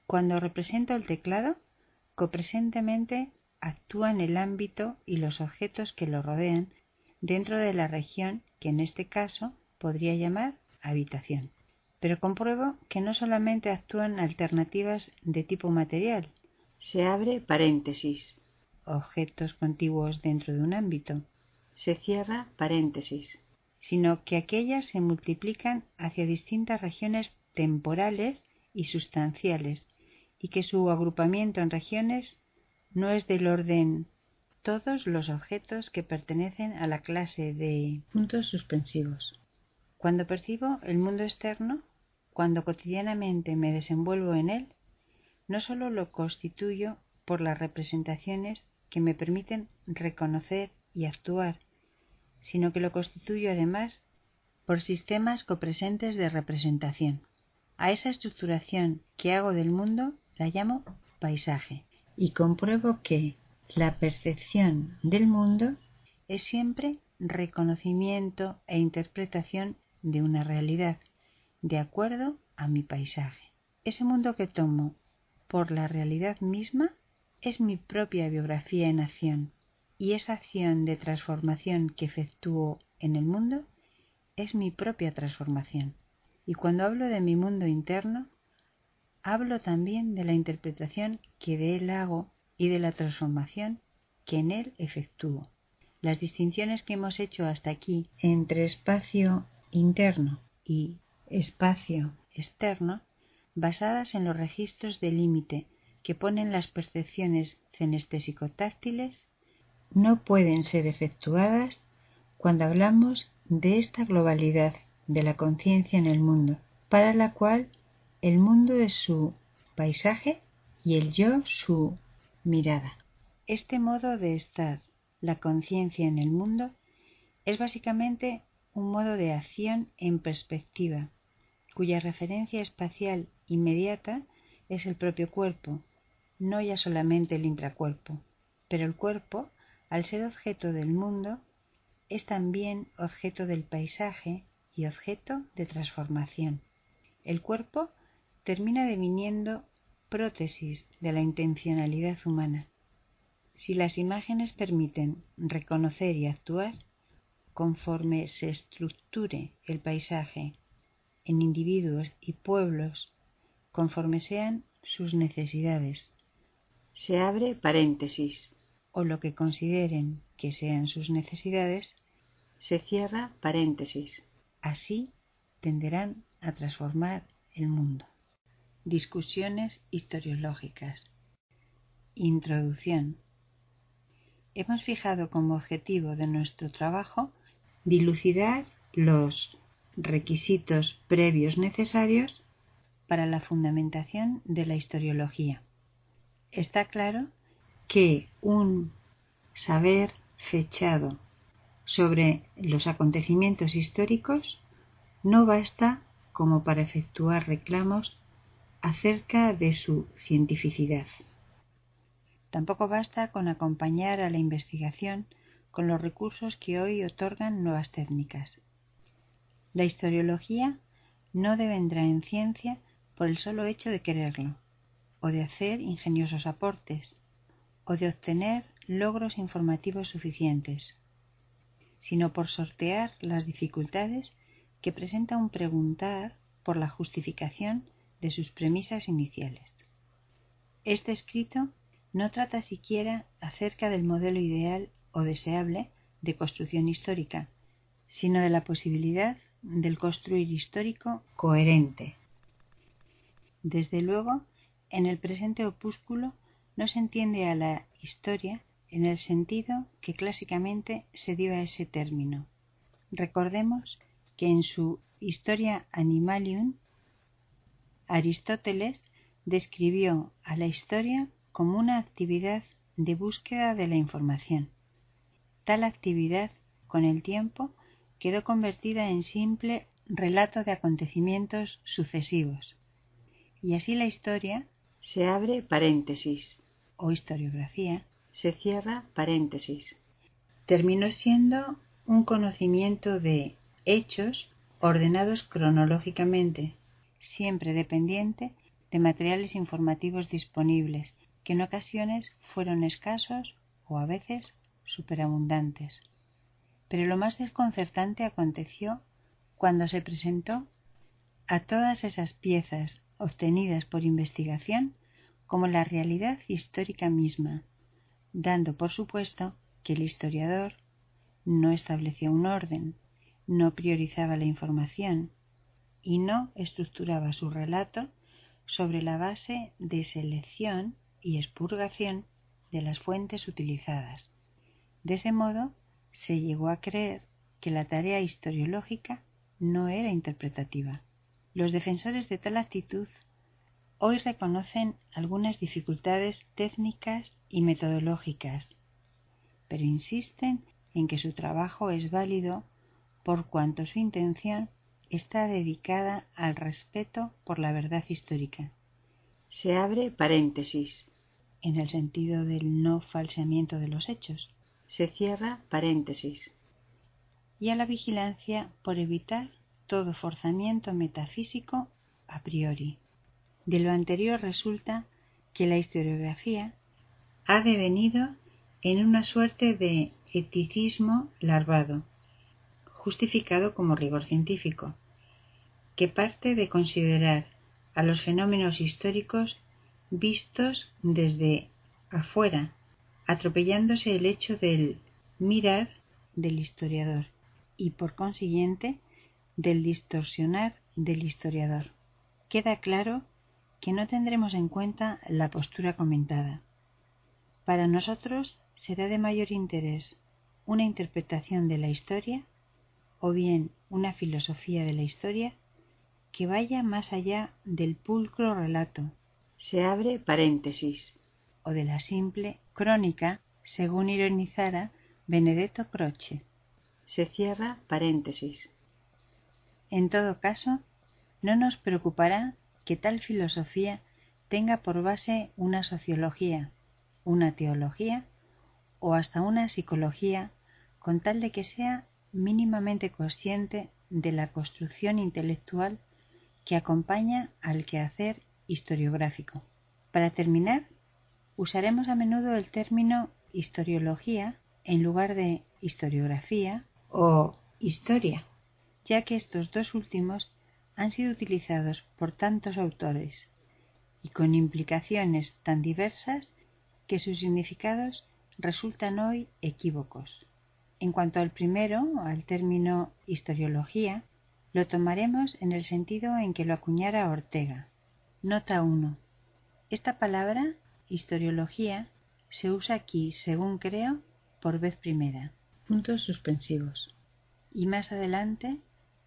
Cuando represento el teclado, copresentemente actúa en el ámbito y los objetos que lo rodean dentro de la región que en este caso podría llamar habitación. Pero compruebo que no solamente actúan alternativas de tipo material. Se abre paréntesis. Objetos contiguos dentro de un ámbito. Se cierra paréntesis. Sino que aquellas se multiplican hacia distintas regiones temporales y sustanciales y que su agrupamiento en regiones no es del orden todos los objetos que pertenecen a la clase de puntos suspensivos. Cuando percibo el mundo externo, cuando cotidianamente me desenvuelvo en él, no sólo lo constituyo por las representaciones que me permiten reconocer y actuar, sino que lo constituyo además por sistemas copresentes de representación. A esa estructuración que hago del mundo la llamo paisaje y compruebo que la percepción del mundo es siempre reconocimiento e interpretación de una realidad de acuerdo a mi paisaje. Ese mundo que tomo por la realidad misma es mi propia biografía en acción y esa acción de transformación que efectúo en el mundo es mi propia transformación. Y cuando hablo de mi mundo interno, hablo también de la interpretación que de él hago y de la transformación que en él efectúo. Las distinciones que hemos hecho hasta aquí entre espacio interno y espacio externo, basadas en los registros de límite que ponen las percepciones cenestésico-táctiles, no pueden ser efectuadas cuando hablamos de esta globalidad de la conciencia en el mundo, para la cual el mundo es su paisaje y el yo su mirada. Este modo de estar, la conciencia en el mundo, es básicamente un modo de acción en perspectiva, cuya referencia espacial inmediata es el propio cuerpo, no ya solamente el intracuerpo. Pero el cuerpo, al ser objeto del mundo, es también objeto del paisaje y objeto de transformación. El cuerpo termina deviniendo prótesis de la intencionalidad humana. Si las imágenes permiten reconocer y actuar, conforme se estructure el paisaje en individuos y pueblos, conforme sean sus necesidades. Se abre paréntesis, o lo que consideren que sean sus necesidades, se cierra paréntesis. Así tenderán a transformar el mundo. Discusiones historiológicas. Introducción. Hemos fijado como objetivo de nuestro trabajo dilucidar los requisitos previos necesarios para la fundamentación de la historiología. Está claro que un saber fechado sobre los acontecimientos históricos no basta como para efectuar reclamos acerca de su cientificidad. Tampoco basta con acompañar a la investigación con los recursos que hoy otorgan nuevas técnicas. La historiología no devendrá en ciencia por el solo hecho de quererlo, o de hacer ingeniosos aportes, o de obtener logros informativos suficientes, sino por sortear las dificultades que presenta un preguntar por la justificación de sus premisas iniciales. Este escrito no trata siquiera acerca del modelo ideal o deseable de construcción histórica, sino de la posibilidad del construir histórico coherente. Desde luego, en el presente opúsculo no se entiende a la historia en el sentido que clásicamente se dio a ese término. Recordemos que en su Historia Animalium, Aristóteles describió a la historia como una actividad de búsqueda de la información. Tal actividad, con el tiempo, quedó convertida en simple relato de acontecimientos sucesivos. Y así la historia se abre paréntesis o historiografía se cierra paréntesis. Terminó siendo un conocimiento de hechos ordenados cronológicamente, siempre dependiente de materiales informativos disponibles, que en ocasiones fueron escasos o a veces superabundantes. Pero lo más desconcertante aconteció cuando se presentó a todas esas piezas obtenidas por investigación como la realidad histórica misma, dando por supuesto que el historiador no establecía un orden, no priorizaba la información y no estructuraba su relato sobre la base de selección y expurgación de las fuentes utilizadas. De ese modo, se llegó a creer que la tarea historiológica no era interpretativa. Los defensores de tal actitud hoy reconocen algunas dificultades técnicas y metodológicas, pero insisten en que su trabajo es válido por cuanto su intención está dedicada al respeto por la verdad histórica. Se abre paréntesis en el sentido del no falseamiento de los hechos. Se cierra paréntesis y a la vigilancia por evitar todo forzamiento metafísico a priori. De lo anterior resulta que la historiografía ha devenido en una suerte de eticismo larvado, justificado como rigor científico, que parte de considerar a los fenómenos históricos vistos desde afuera, atropellándose el hecho del mirar del historiador y por consiguiente del distorsionar del historiador. Queda claro que no tendremos en cuenta la postura comentada. Para nosotros será de mayor interés una interpretación de la historia o bien una filosofía de la historia que vaya más allá del pulcro relato. Se abre paréntesis o de la simple crónica, según ironizara Benedetto Croce. Se cierra paréntesis. En todo caso, no nos preocupará que tal filosofía tenga por base una sociología, una teología o hasta una psicología con tal de que sea mínimamente consciente de la construcción intelectual que acompaña al quehacer historiográfico. Para terminar, usaremos a menudo el término historiología en lugar de historiografía o historia, ya que estos dos últimos han sido utilizados por tantos autores y con implicaciones tan diversas que sus significados resultan hoy equívocos. En cuanto al primero, al término historiología, lo tomaremos en el sentido en que lo acuñara Ortega. Nota 1. Esta palabra, historiología, se usa aquí, según creo, por vez primera. Puntos suspensivos. Y más adelante,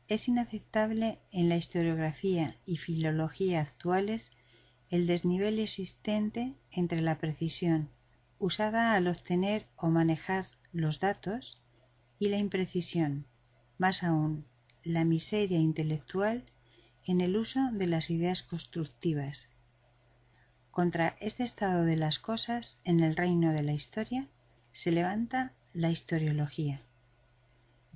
es inaceptable en la historiografía y filología actuales el desnivel existente entre la precisión usada al obtener o manejar los datos y la imprecisión, más aún, la miseria intelectual en el uso de las ideas constructivas. Contra este estado de las cosas en el reino de la historia se levanta la historiología.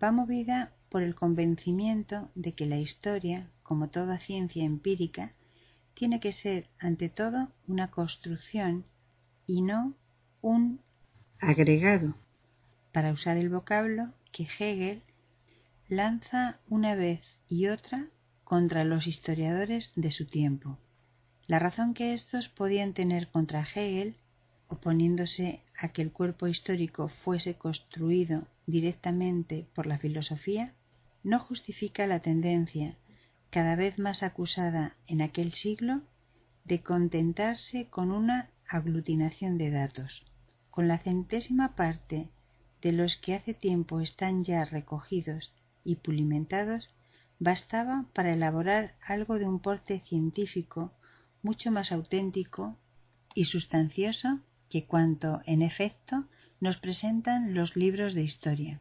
Va movida por el convencimiento de que la historia, como toda ciencia empírica, tiene que ser ante todo una construcción y no un agregado, para usar el vocablo que Hegel lanza una vez y otra contra los historiadores de su tiempo. La razón que éstos podían tener contra Hegel, oponiéndose a que el cuerpo histórico fuese construido directamente por la filosofía, no justifica la tendencia, cada vez más acusada en aquel siglo, de contentarse con una aglutinación de datos con la centésima parte de los que hace tiempo están ya recogidos y pulimentados, bastaba para elaborar algo de un porte científico mucho más auténtico y sustancioso que cuanto, en efecto, nos presentan los libros de historia.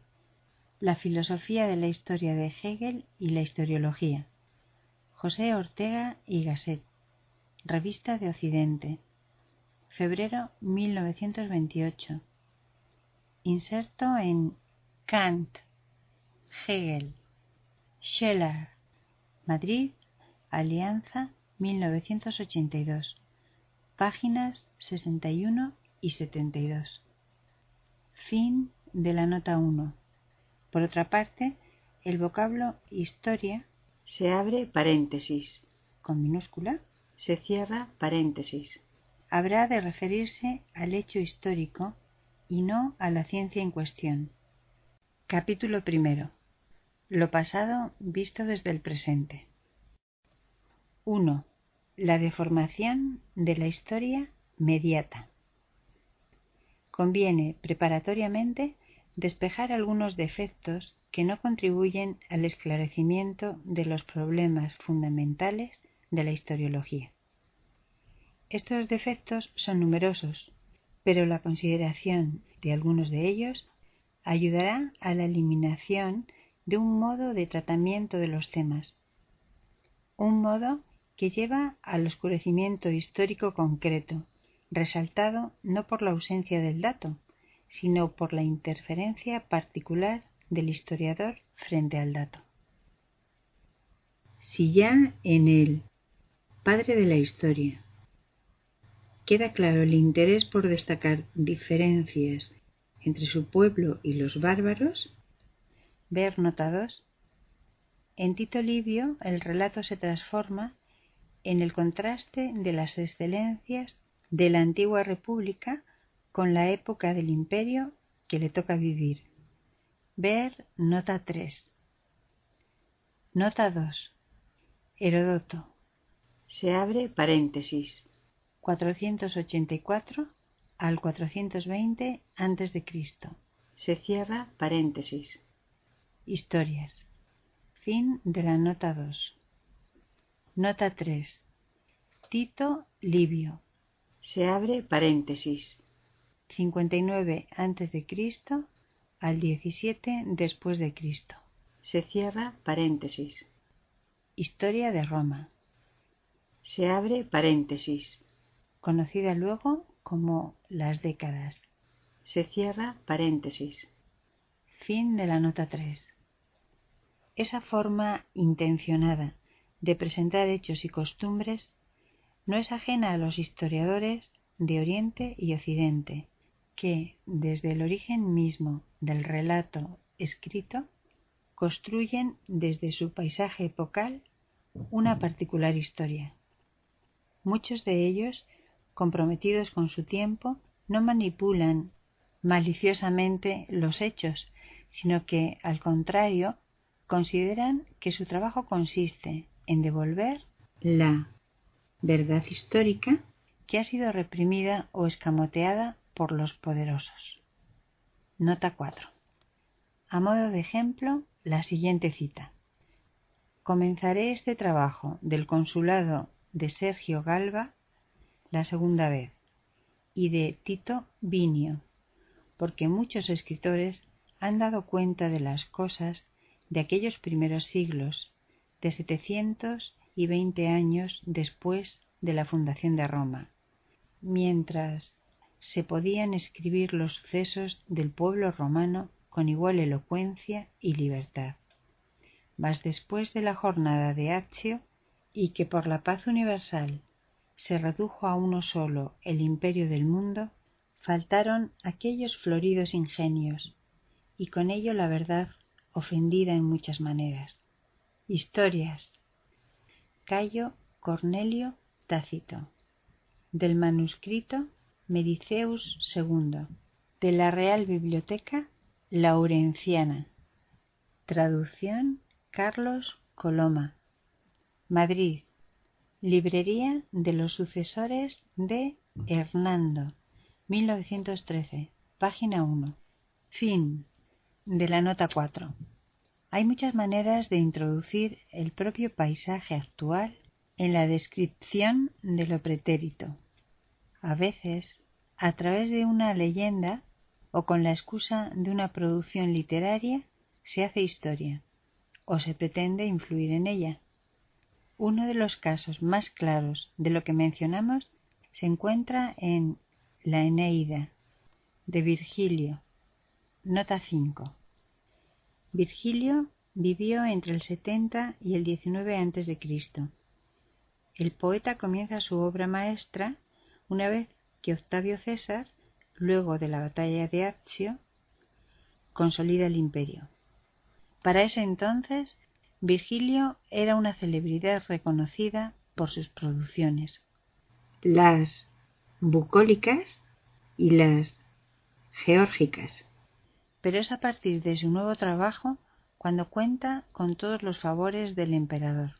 La filosofía de la historia de Hegel y la historiología. José Ortega y Gasset. Revista de Occidente, febrero 1928. Inserto en Kant, Hegel, Scheller, Madrid, Alianza 1982, páginas 61 y 72. Fin de la nota 1. Por otra parte, el vocablo historia se abre paréntesis con minúscula, se cierra paréntesis habrá de referirse al hecho histórico y no a la ciencia en cuestión. Capítulo primero. Lo pasado visto desde el presente. 1. La deformación de la historia mediata. Conviene preparatoriamente despejar algunos defectos que no contribuyen al esclarecimiento de los problemas fundamentales de la historiología. Estos defectos son numerosos, pero la consideración de algunos de ellos ayudará a la eliminación de un modo de tratamiento de los temas, un modo que lleva al oscurecimiento histórico concreto, resaltado no por la ausencia del dato, sino por la interferencia particular del historiador frente al dato. Si ya en el padre de la historia queda claro el interés por destacar diferencias entre su pueblo y los bárbaros, ver notados. En Tito Livio el relato se transforma en el contraste de las excelencias de la antigua república con la época del imperio que le toca vivir. Ver nota 3. Nota 2. Herodoto. Se abre paréntesis. 484 al 420 a.C. Se cierra paréntesis. Historias. Fin de la nota 2. Nota 3. Tito Livio. Se abre paréntesis. 59 a.C. al 17 después de Cristo. Se cierra paréntesis. Historia de Roma. Se abre paréntesis conocida luego como las décadas. Se cierra paréntesis. Fin de la nota 3. Esa forma intencionada de presentar hechos y costumbres no es ajena a los historiadores de Oriente y Occidente, que, desde el origen mismo del relato escrito, construyen desde su paisaje epocal una particular historia. Muchos de ellos, comprometidos con su tiempo, no manipulan maliciosamente los hechos, sino que, al contrario, consideran que su trabajo consiste en devolver la verdad histórica que ha sido reprimida o escamoteada por los poderosos. Nota 4. A modo de ejemplo, la siguiente cita. Comenzaré este trabajo del consulado de Sergio Galva la segunda vez y de Tito Vinio, porque muchos escritores han dado cuenta de las cosas de aquellos primeros siglos, de setecientos y veinte años después de la fundación de Roma, mientras se podían escribir los sucesos del pueblo romano con igual elocuencia y libertad. Mas después de la jornada de Accio y que por la paz universal se redujo a uno solo el imperio del mundo, faltaron aquellos floridos ingenios y con ello la verdad ofendida en muchas maneras. Historias. Cayo Cornelio Tácito. Del manuscrito Mediceus II. De la Real Biblioteca Laurenciana. Traducción Carlos Coloma. Madrid. Librería de los sucesores de Hernando. 1913. Página 1. Fin. De la nota 4. Hay muchas maneras de introducir el propio paisaje actual en la descripción de lo pretérito. A veces, a través de una leyenda o con la excusa de una producción literaria, se hace historia o se pretende influir en ella. Uno de los casos más claros de lo que mencionamos se encuentra en La Eneida de Virgilio. Nota 5. Virgilio vivió entre el 70 y el 19 a.C. El poeta comienza su obra maestra una vez que Octavio César, luego de la batalla de Accio, consolida el imperio. Para ese entonces, Virgilio era una celebridad reconocida por sus producciones. Las bucólicas y las geórgicas. Pero es a partir de su nuevo trabajo cuando cuenta con todos los favores del emperador.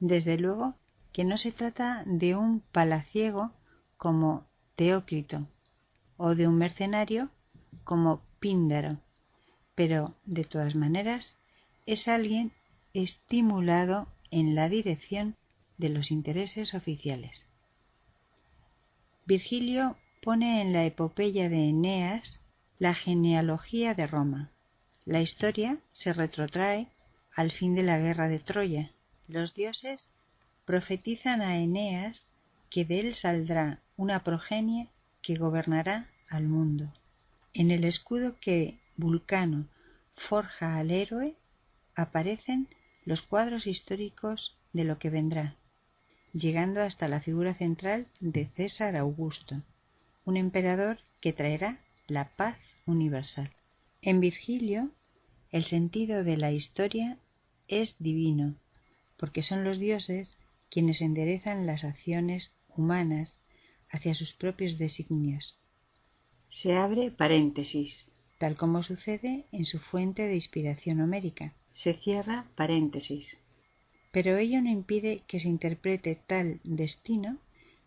Desde luego que no se trata de un palaciego como Teócrito o de un mercenario como Píndaro, pero de todas maneras es alguien estimulado en la dirección de los intereses oficiales. Virgilio pone en la epopeya de Eneas la genealogía de Roma. La historia se retrotrae al fin de la guerra de Troya. Los dioses profetizan a Eneas que de él saldrá una progenie que gobernará al mundo. En el escudo que Vulcano forja al héroe, aparecen los cuadros históricos de lo que vendrá, llegando hasta la figura central de César Augusto, un emperador que traerá la paz universal. En Virgilio, el sentido de la historia es divino, porque son los dioses quienes enderezan las acciones humanas hacia sus propios designios. Se abre paréntesis tal como sucede en su fuente de inspiración homérica. Se cierra paréntesis. Pero ello no impide que se interprete tal destino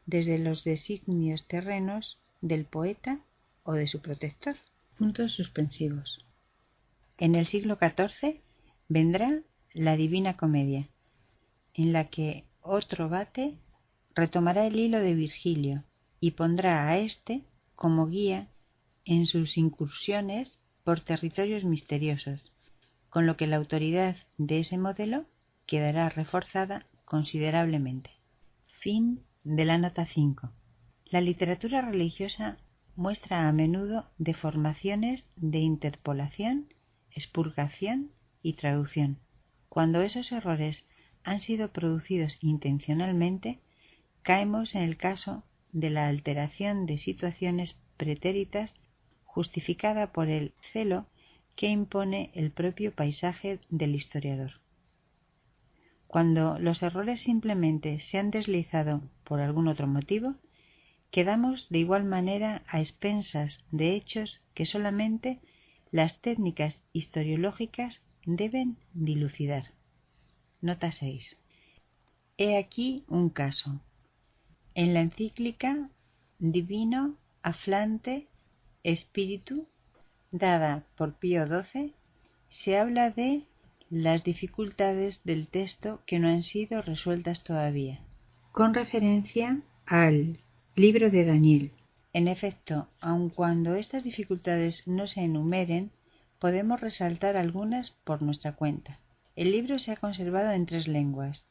desde los designios terrenos del poeta o de su protector. Puntos suspensivos. En el siglo XIV vendrá la Divina Comedia, en la que otro bate retomará el hilo de Virgilio y pondrá a éste como guía en sus incursiones por territorios misteriosos, con lo que la autoridad de ese modelo quedará reforzada considerablemente. Fin de la nota 5. La literatura religiosa muestra a menudo deformaciones de interpolación, expurgación y traducción. Cuando esos errores han sido producidos intencionalmente, caemos en el caso de la alteración de situaciones pretéritas justificada por el celo que impone el propio paisaje del historiador. Cuando los errores simplemente se han deslizado por algún otro motivo, quedamos de igual manera a expensas de hechos que solamente las técnicas historiológicas deben dilucidar. Nota 6. He aquí un caso. En la encíclica Divino Aflante Espíritu, dada por Pío XII, se habla de las dificultades del texto que no han sido resueltas todavía. Con referencia al libro de Daniel. En efecto, aun cuando estas dificultades no se enumeren, podemos resaltar algunas por nuestra cuenta. El libro se ha conservado en tres lenguas,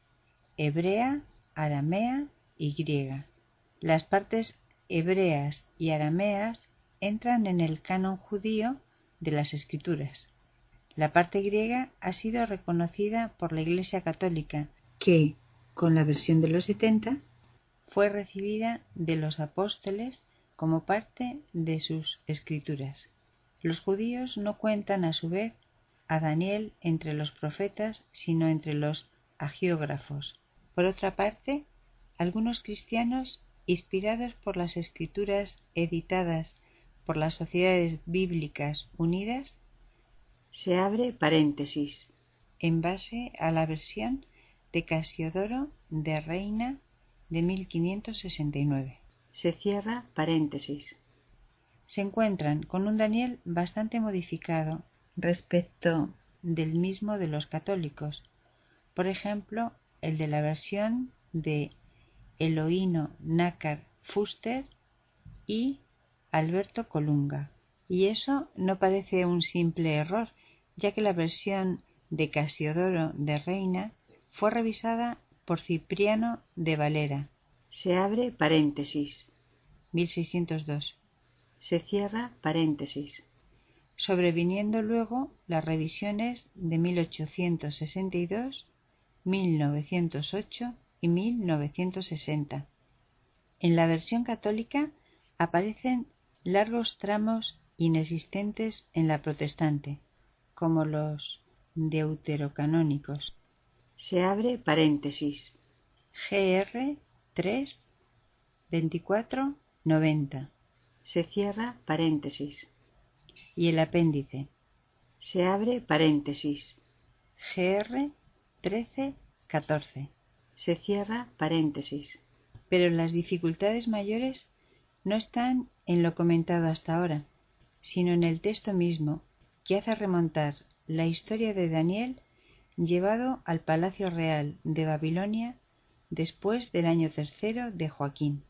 hebrea, aramea y griega. Las partes hebreas y arameas entran en el canon judío de las escrituras. La parte griega ha sido reconocida por la Iglesia Católica, que, con la versión de los setenta, fue recibida de los apóstoles como parte de sus escrituras. Los judíos no cuentan a su vez a Daniel entre los profetas, sino entre los agiógrafos. Por otra parte, algunos cristianos, inspirados por las escrituras editadas por las Sociedades Bíblicas Unidas, se abre paréntesis en base a la versión de Casiodoro de Reina de 1569. Se cierra paréntesis. Se encuentran con un Daniel bastante modificado respecto del mismo de los católicos. Por ejemplo, el de la versión de Eloíno Nácar Fuster y Alberto Colunga. Y eso no parece un simple error, ya que la versión de Casiodoro de Reina fue revisada por Cipriano de Valera. Se abre paréntesis. 1602. Se cierra paréntesis. Sobreviniendo luego las revisiones de 1862, 1908 y 1960. En la versión católica aparecen largos tramos inexistentes en la protestante, como los deuterocanónicos. Se abre paréntesis. GR 3 24 90. Se cierra paréntesis. Y el apéndice. Se abre paréntesis. GR 13 14. Se cierra paréntesis. Pero las dificultades mayores no están en lo comentado hasta ahora, sino en el texto mismo, que hace remontar la historia de Daniel llevado al Palacio Real de Babilonia después del año tercero de Joaquín.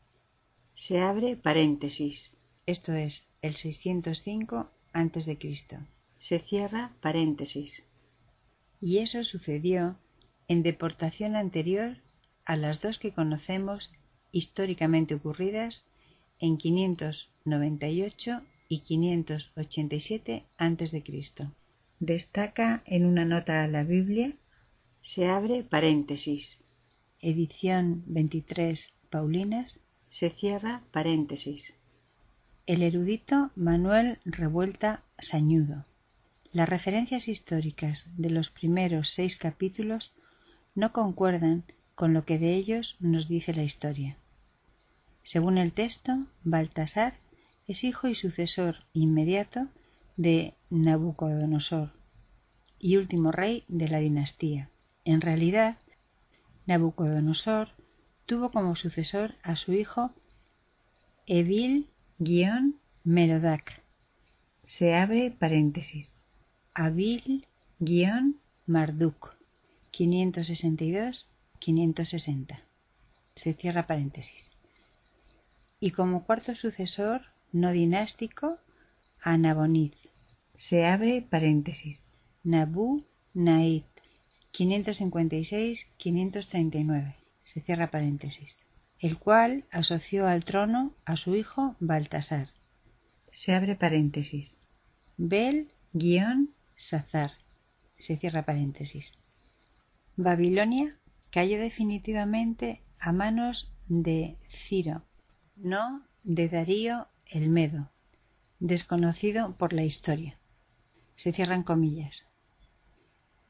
Se abre paréntesis. Esto es el 605 a.C. Se cierra paréntesis. Y eso sucedió en deportación anterior a las dos que conocemos históricamente ocurridas en 598 y 587 a.C. Destaca en una nota a la Biblia, se abre paréntesis. Edición 23 Paulinas, se cierra paréntesis. El erudito Manuel Revuelta Sañudo. Las referencias históricas de los primeros seis capítulos no concuerdan con lo que de ellos nos dice la historia. Según el texto, Baltasar es hijo y sucesor inmediato de Nabucodonosor y último rey de la dinastía. En realidad, Nabucodonosor tuvo como sucesor a su hijo Evil-Merodac. Se abre paréntesis. Abil-Marduk 562-560. Se cierra paréntesis y como cuarto sucesor no dinástico a Nabonid. Se abre paréntesis. Nabu Naid 556-539. Se cierra paréntesis. El cual asoció al trono a su hijo Baltasar. Se abre paréntesis. Bel-Sazar. Se cierra paréntesis. Babilonia cayó definitivamente a manos de Ciro no de Darío el Medo, desconocido por la historia. Se cierran comillas.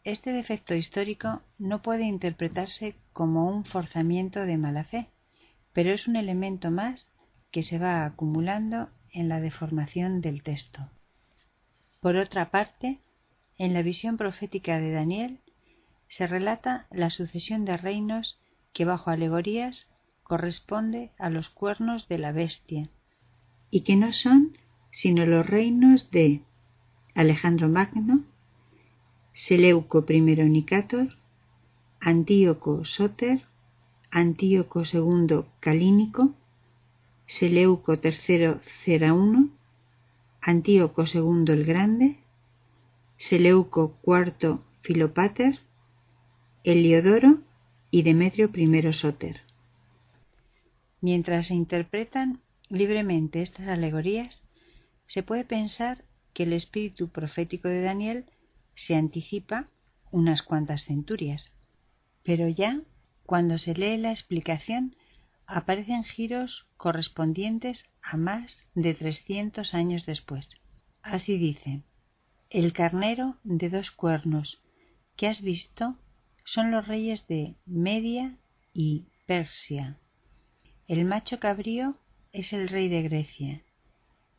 Este defecto histórico no puede interpretarse como un forzamiento de mala fe, pero es un elemento más que se va acumulando en la deformación del texto. Por otra parte, en la visión profética de Daniel se relata la sucesión de reinos que bajo alegorías corresponde a los cuernos de la bestia, y que no son sino los reinos de Alejandro Magno, Seleuco I Nicator, Antíoco Soter, Antíoco II Calínico, Seleuco III Cera Antíoco II el Grande, Seleuco IV Filopater, Heliodoro y Demetrio I Soter. Mientras se interpretan libremente estas alegorías, se puede pensar que el espíritu profético de Daniel se anticipa unas cuantas centurias, pero ya cuando se lee la explicación aparecen giros correspondientes a más de trescientos años después. Así dice, el carnero de dos cuernos que has visto son los reyes de Media y Persia. El macho cabrío es el rey de Grecia,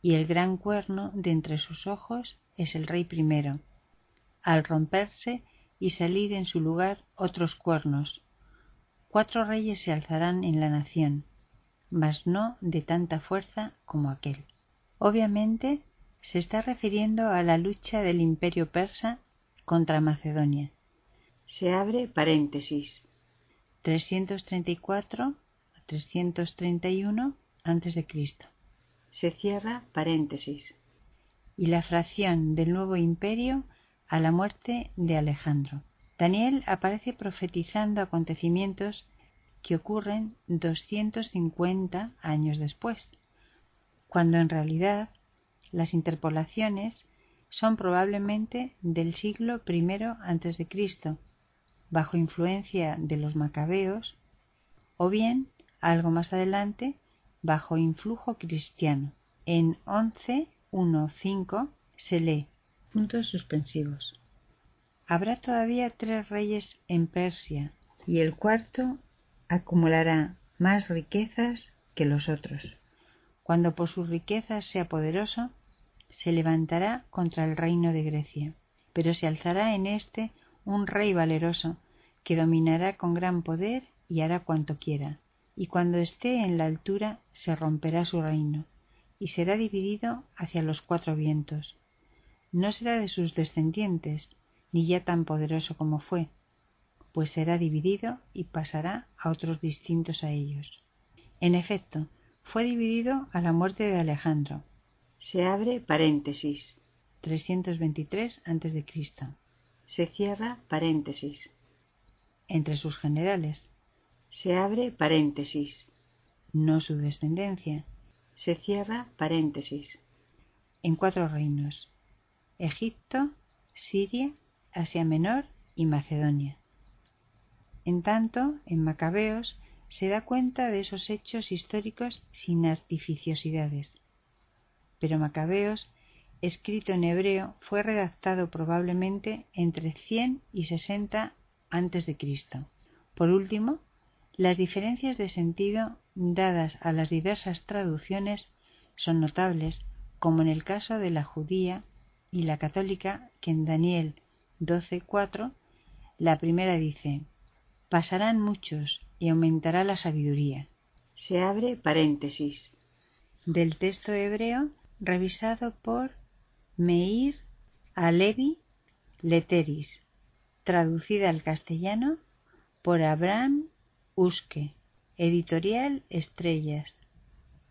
y el gran cuerno de entre sus ojos es el rey primero. Al romperse y salir en su lugar otros cuernos, Cuatro reyes se alzarán en la nación, mas no de tanta fuerza como aquel. Obviamente se está refiriendo a la lucha del imperio persa contra Macedonia. Se abre paréntesis. 334 a 331 a.C. Se cierra paréntesis. Y la fracción del nuevo imperio a la muerte de Alejandro. Daniel aparece profetizando acontecimientos que ocurren 250 años después, cuando en realidad las interpolaciones son probablemente del siglo I Cristo, bajo influencia de los macabeos, o bien algo más adelante bajo influjo cristiano. En 11.1.5 se lee puntos suspensivos. Habrá todavía tres reyes en Persia, y el cuarto acumulará más riquezas que los otros. Cuando por sus riquezas sea poderoso, se levantará contra el reino de Grecia, pero se alzará en éste un rey valeroso, que dominará con gran poder y hará cuanto quiera, y cuando esté en la altura se romperá su reino, y será dividido hacia los cuatro vientos. No será de sus descendientes, ni ya tan poderoso como fue, pues será dividido y pasará a otros distintos a ellos. En efecto, fue dividido a la muerte de Alejandro. Se abre paréntesis. 323 a.C. Se cierra paréntesis. Entre sus generales. Se abre paréntesis. No su descendencia. Se cierra paréntesis. En cuatro reinos. Egipto, Siria Asia Menor y Macedonia. En tanto, en Macabeos se da cuenta de esos hechos históricos sin artificiosidades. Pero Macabeos, escrito en hebreo, fue redactado probablemente entre 100 y 60 antes de Cristo. Por último, las diferencias de sentido dadas a las diversas traducciones son notables, como en el caso de la judía y la católica, que en Daniel 12.4, la primera dice, pasarán muchos y aumentará la sabiduría. Se abre paréntesis. Del texto hebreo revisado por Meir Alevi Leteris, traducida al castellano por Abraham Usque, editorial Estrellas,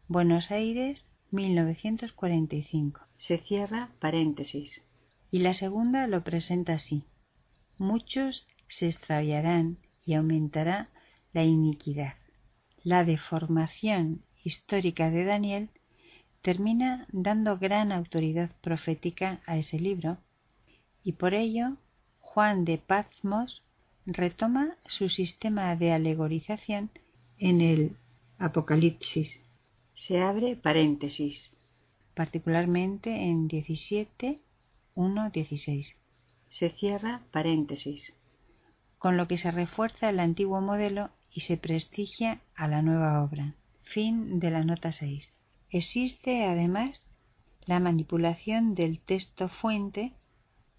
Buenos Aires, 1945. Se cierra paréntesis y la segunda lo presenta así. Muchos se extraviarán y aumentará la iniquidad. La deformación histórica de Daniel termina dando gran autoridad profética a ese libro y por ello Juan de Pazmos retoma su sistema de alegorización en el Apocalipsis. Se abre paréntesis. particularmente en 17, 1, 16. Se cierra paréntesis. Con lo que se refuerza el antiguo modelo y se prestigia a la nueva obra. Fin de la nota 6. Existe, además, la manipulación del texto fuente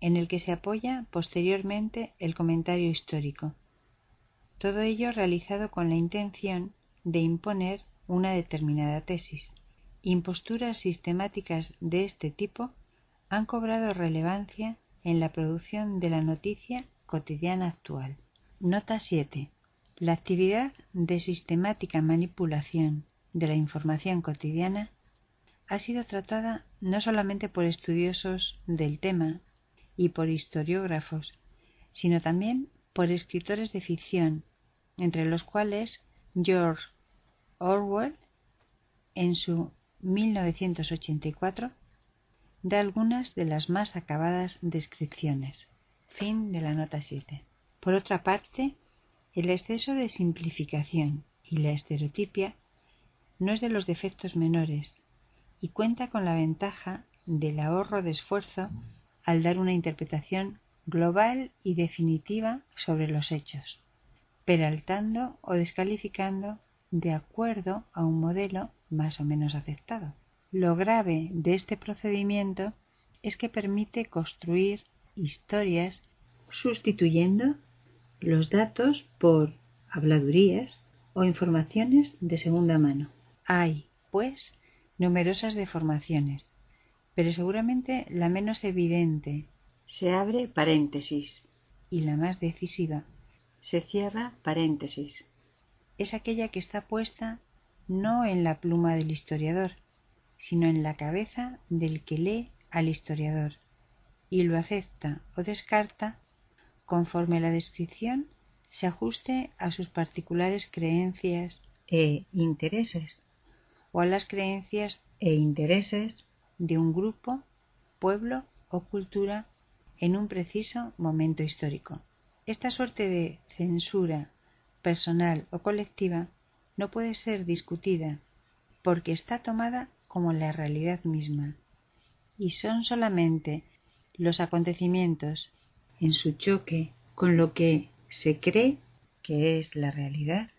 en el que se apoya posteriormente el comentario histórico. Todo ello realizado con la intención de imponer una determinada tesis. Imposturas sistemáticas de este tipo han cobrado relevancia en la producción de la noticia cotidiana actual. Nota 7. La actividad de sistemática manipulación de la información cotidiana ha sido tratada no solamente por estudiosos del tema y por historiógrafos, sino también por escritores de ficción, entre los cuales George Orwell, en su 1984, da algunas de las más acabadas descripciones. Fin de la nota 7. Por otra parte, el exceso de simplificación y la estereotipia no es de los defectos menores y cuenta con la ventaja del ahorro de esfuerzo al dar una interpretación global y definitiva sobre los hechos, peraltando o descalificando de acuerdo a un modelo más o menos aceptado. Lo grave de este procedimiento es que permite construir historias sustituyendo los datos por habladurías o informaciones de segunda mano. Hay, pues, numerosas deformaciones, pero seguramente la menos evidente se abre paréntesis y la más decisiva se cierra paréntesis. Es aquella que está puesta no en la pluma del historiador, sino en la cabeza del que lee al historiador y lo acepta o descarta conforme la descripción se ajuste a sus particulares creencias e intereses o a las creencias e intereses de un grupo, pueblo o cultura en un preciso momento histórico. Esta suerte de censura personal o colectiva no puede ser discutida porque está tomada como la realidad misma y son solamente los acontecimientos en su choque con lo que se cree que es la realidad,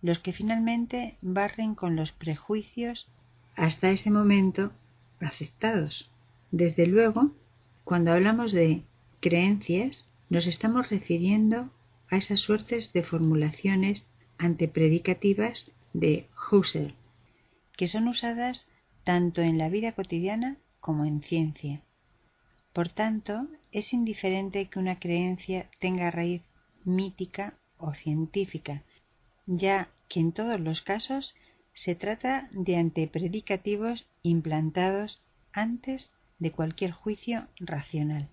los que finalmente barren con los prejuicios hasta ese momento aceptados. Desde luego, cuando hablamos de creencias, nos estamos refiriendo a esas suertes de formulaciones antepredicativas de Husserl, que son usadas tanto en la vida cotidiana como en ciencia. Por tanto, es indiferente que una creencia tenga raíz mítica o científica, ya que en todos los casos se trata de antepredicativos implantados antes de cualquier juicio racional.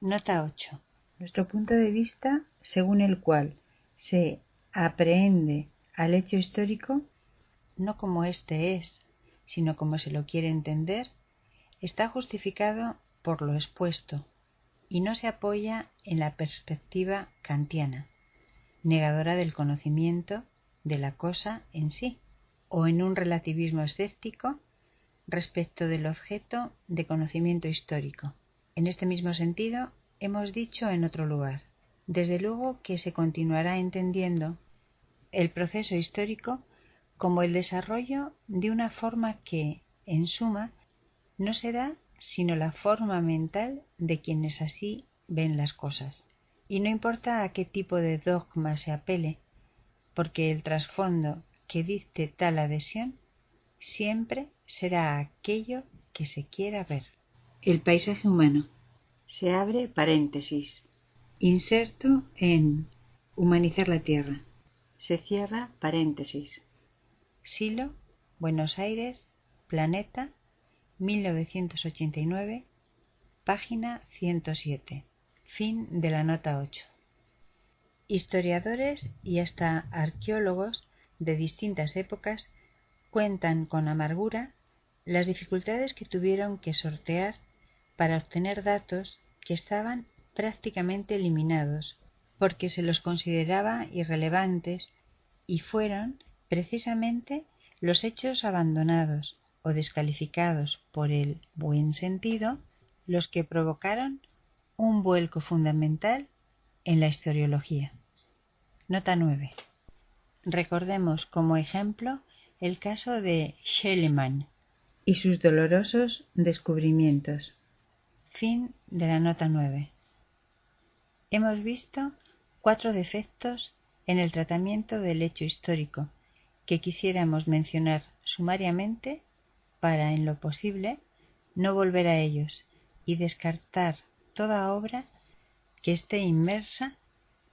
Nota 8. Nuestro punto de vista, según el cual se aprehende al hecho histórico, no como éste es, sino como se lo quiere entender, está justificado por lo expuesto y no se apoya en la perspectiva kantiana, negadora del conocimiento de la cosa en sí, o en un relativismo escéptico respecto del objeto de conocimiento histórico. En este mismo sentido, hemos dicho en otro lugar, desde luego que se continuará entendiendo el proceso histórico como el desarrollo de una forma que, en suma, no será sino la forma mental de quienes así ven las cosas. Y no importa a qué tipo de dogma se apele, porque el trasfondo que dicte tal adhesión siempre será aquello que se quiera ver. El paisaje humano. Se abre paréntesis. Inserto en Humanizar la Tierra. Se cierra paréntesis. Silo, Buenos Aires, Planeta, 1989, página 107. Fin de la nota 8. Historiadores y hasta arqueólogos de distintas épocas cuentan con amargura las dificultades que tuvieron que sortear para obtener datos que estaban prácticamente eliminados porque se los consideraba irrelevantes y fueron precisamente los hechos abandonados o descalificados por el buen sentido los que provocaron un vuelco fundamental en la historiología. Nota 9. Recordemos como ejemplo el caso de Schellemann y sus dolorosos descubrimientos. Fin de la nota 9. Hemos visto cuatro defectos en el tratamiento del hecho histórico que quisiéramos mencionar sumariamente para, en lo posible, no volver a ellos y descartar toda obra que esté inmersa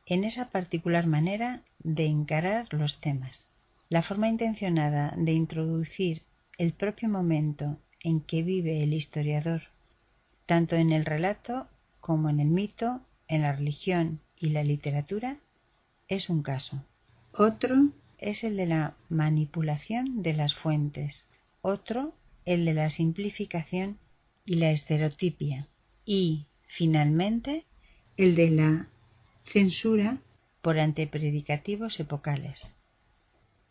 en esa particular manera de encarar los temas. La forma intencionada de introducir el propio momento en que vive el historiador, tanto en el relato como en el mito, en la religión y la literatura, es un caso. Otro es el de la manipulación de las fuentes, otro el de la simplificación y la estereotipia, y, finalmente, el de la censura por antepredicativos epocales.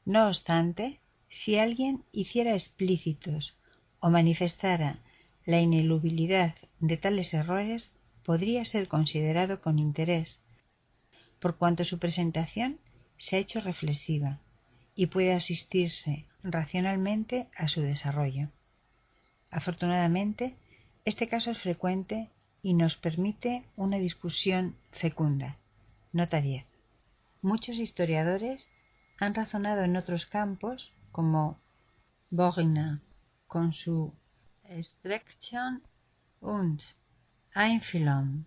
No obstante, si alguien hiciera explícitos o manifestara la ineludibilidad de tales errores, podría ser considerado con interés, por cuanto su presentación se ha hecho reflexiva y puede asistirse racionalmente a su desarrollo. Afortunadamente, este caso es frecuente y nos permite una discusión fecunda. Nota 10. Muchos historiadores han razonado en otros campos, como Borgner, con su Streckchen und Einfühlung,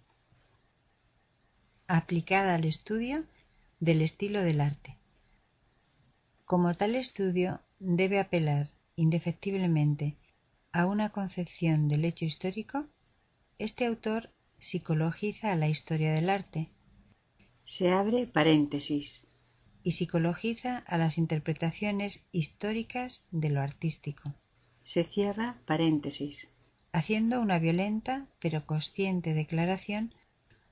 aplicada al estudio del estilo del arte. Como tal estudio debe apelar indefectiblemente a una concepción del hecho histórico, este autor psicologiza la historia del arte. Se abre paréntesis. Y psicologiza a las interpretaciones históricas de lo artístico. Se cierra paréntesis. Haciendo una violenta pero consciente declaración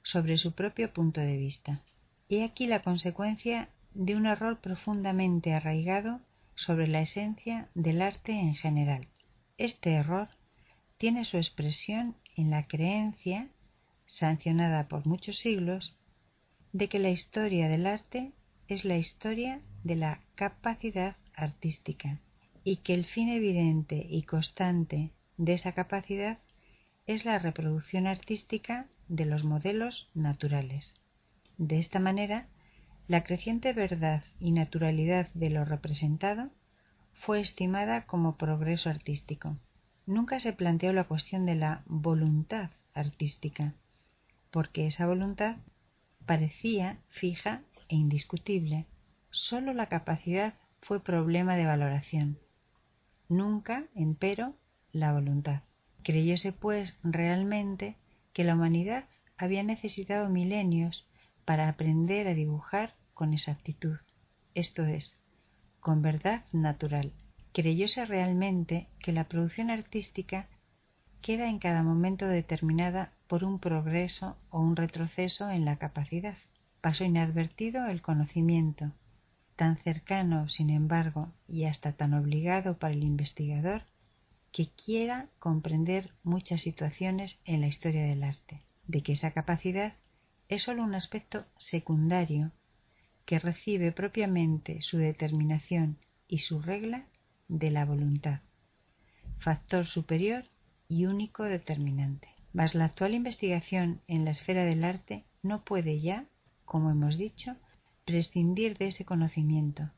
sobre su propio punto de vista. He aquí la consecuencia de un error profundamente arraigado sobre la esencia del arte en general. Este error tiene su expresión en la creencia, sancionada por muchos siglos, de que la historia del arte es la historia de la capacidad artística y que el fin evidente y constante de esa capacidad es la reproducción artística de los modelos naturales. De esta manera, la creciente verdad y naturalidad de lo representado fue estimada como progreso artístico. Nunca se planteó la cuestión de la voluntad artística, porque esa voluntad parecía fija e indiscutible. Sólo la capacidad fue problema de valoración. Nunca, empero, la voluntad. Creyóse, pues, realmente que la humanidad había necesitado milenios para aprender a dibujar con exactitud, esto es, con verdad natural. Creyóse realmente que la producción artística queda en cada momento determinada por un progreso o un retroceso en la capacidad. Pasó inadvertido el conocimiento, tan cercano, sin embargo, y hasta tan obligado para el investigador, que quiera comprender muchas situaciones en la historia del arte, de que esa capacidad es sólo un aspecto secundario que recibe propiamente su determinación y su regla de la voluntad, factor superior y único determinante. Mas la actual investigación en la esfera del arte no puede ya, como hemos dicho, prescindir de ese conocimiento.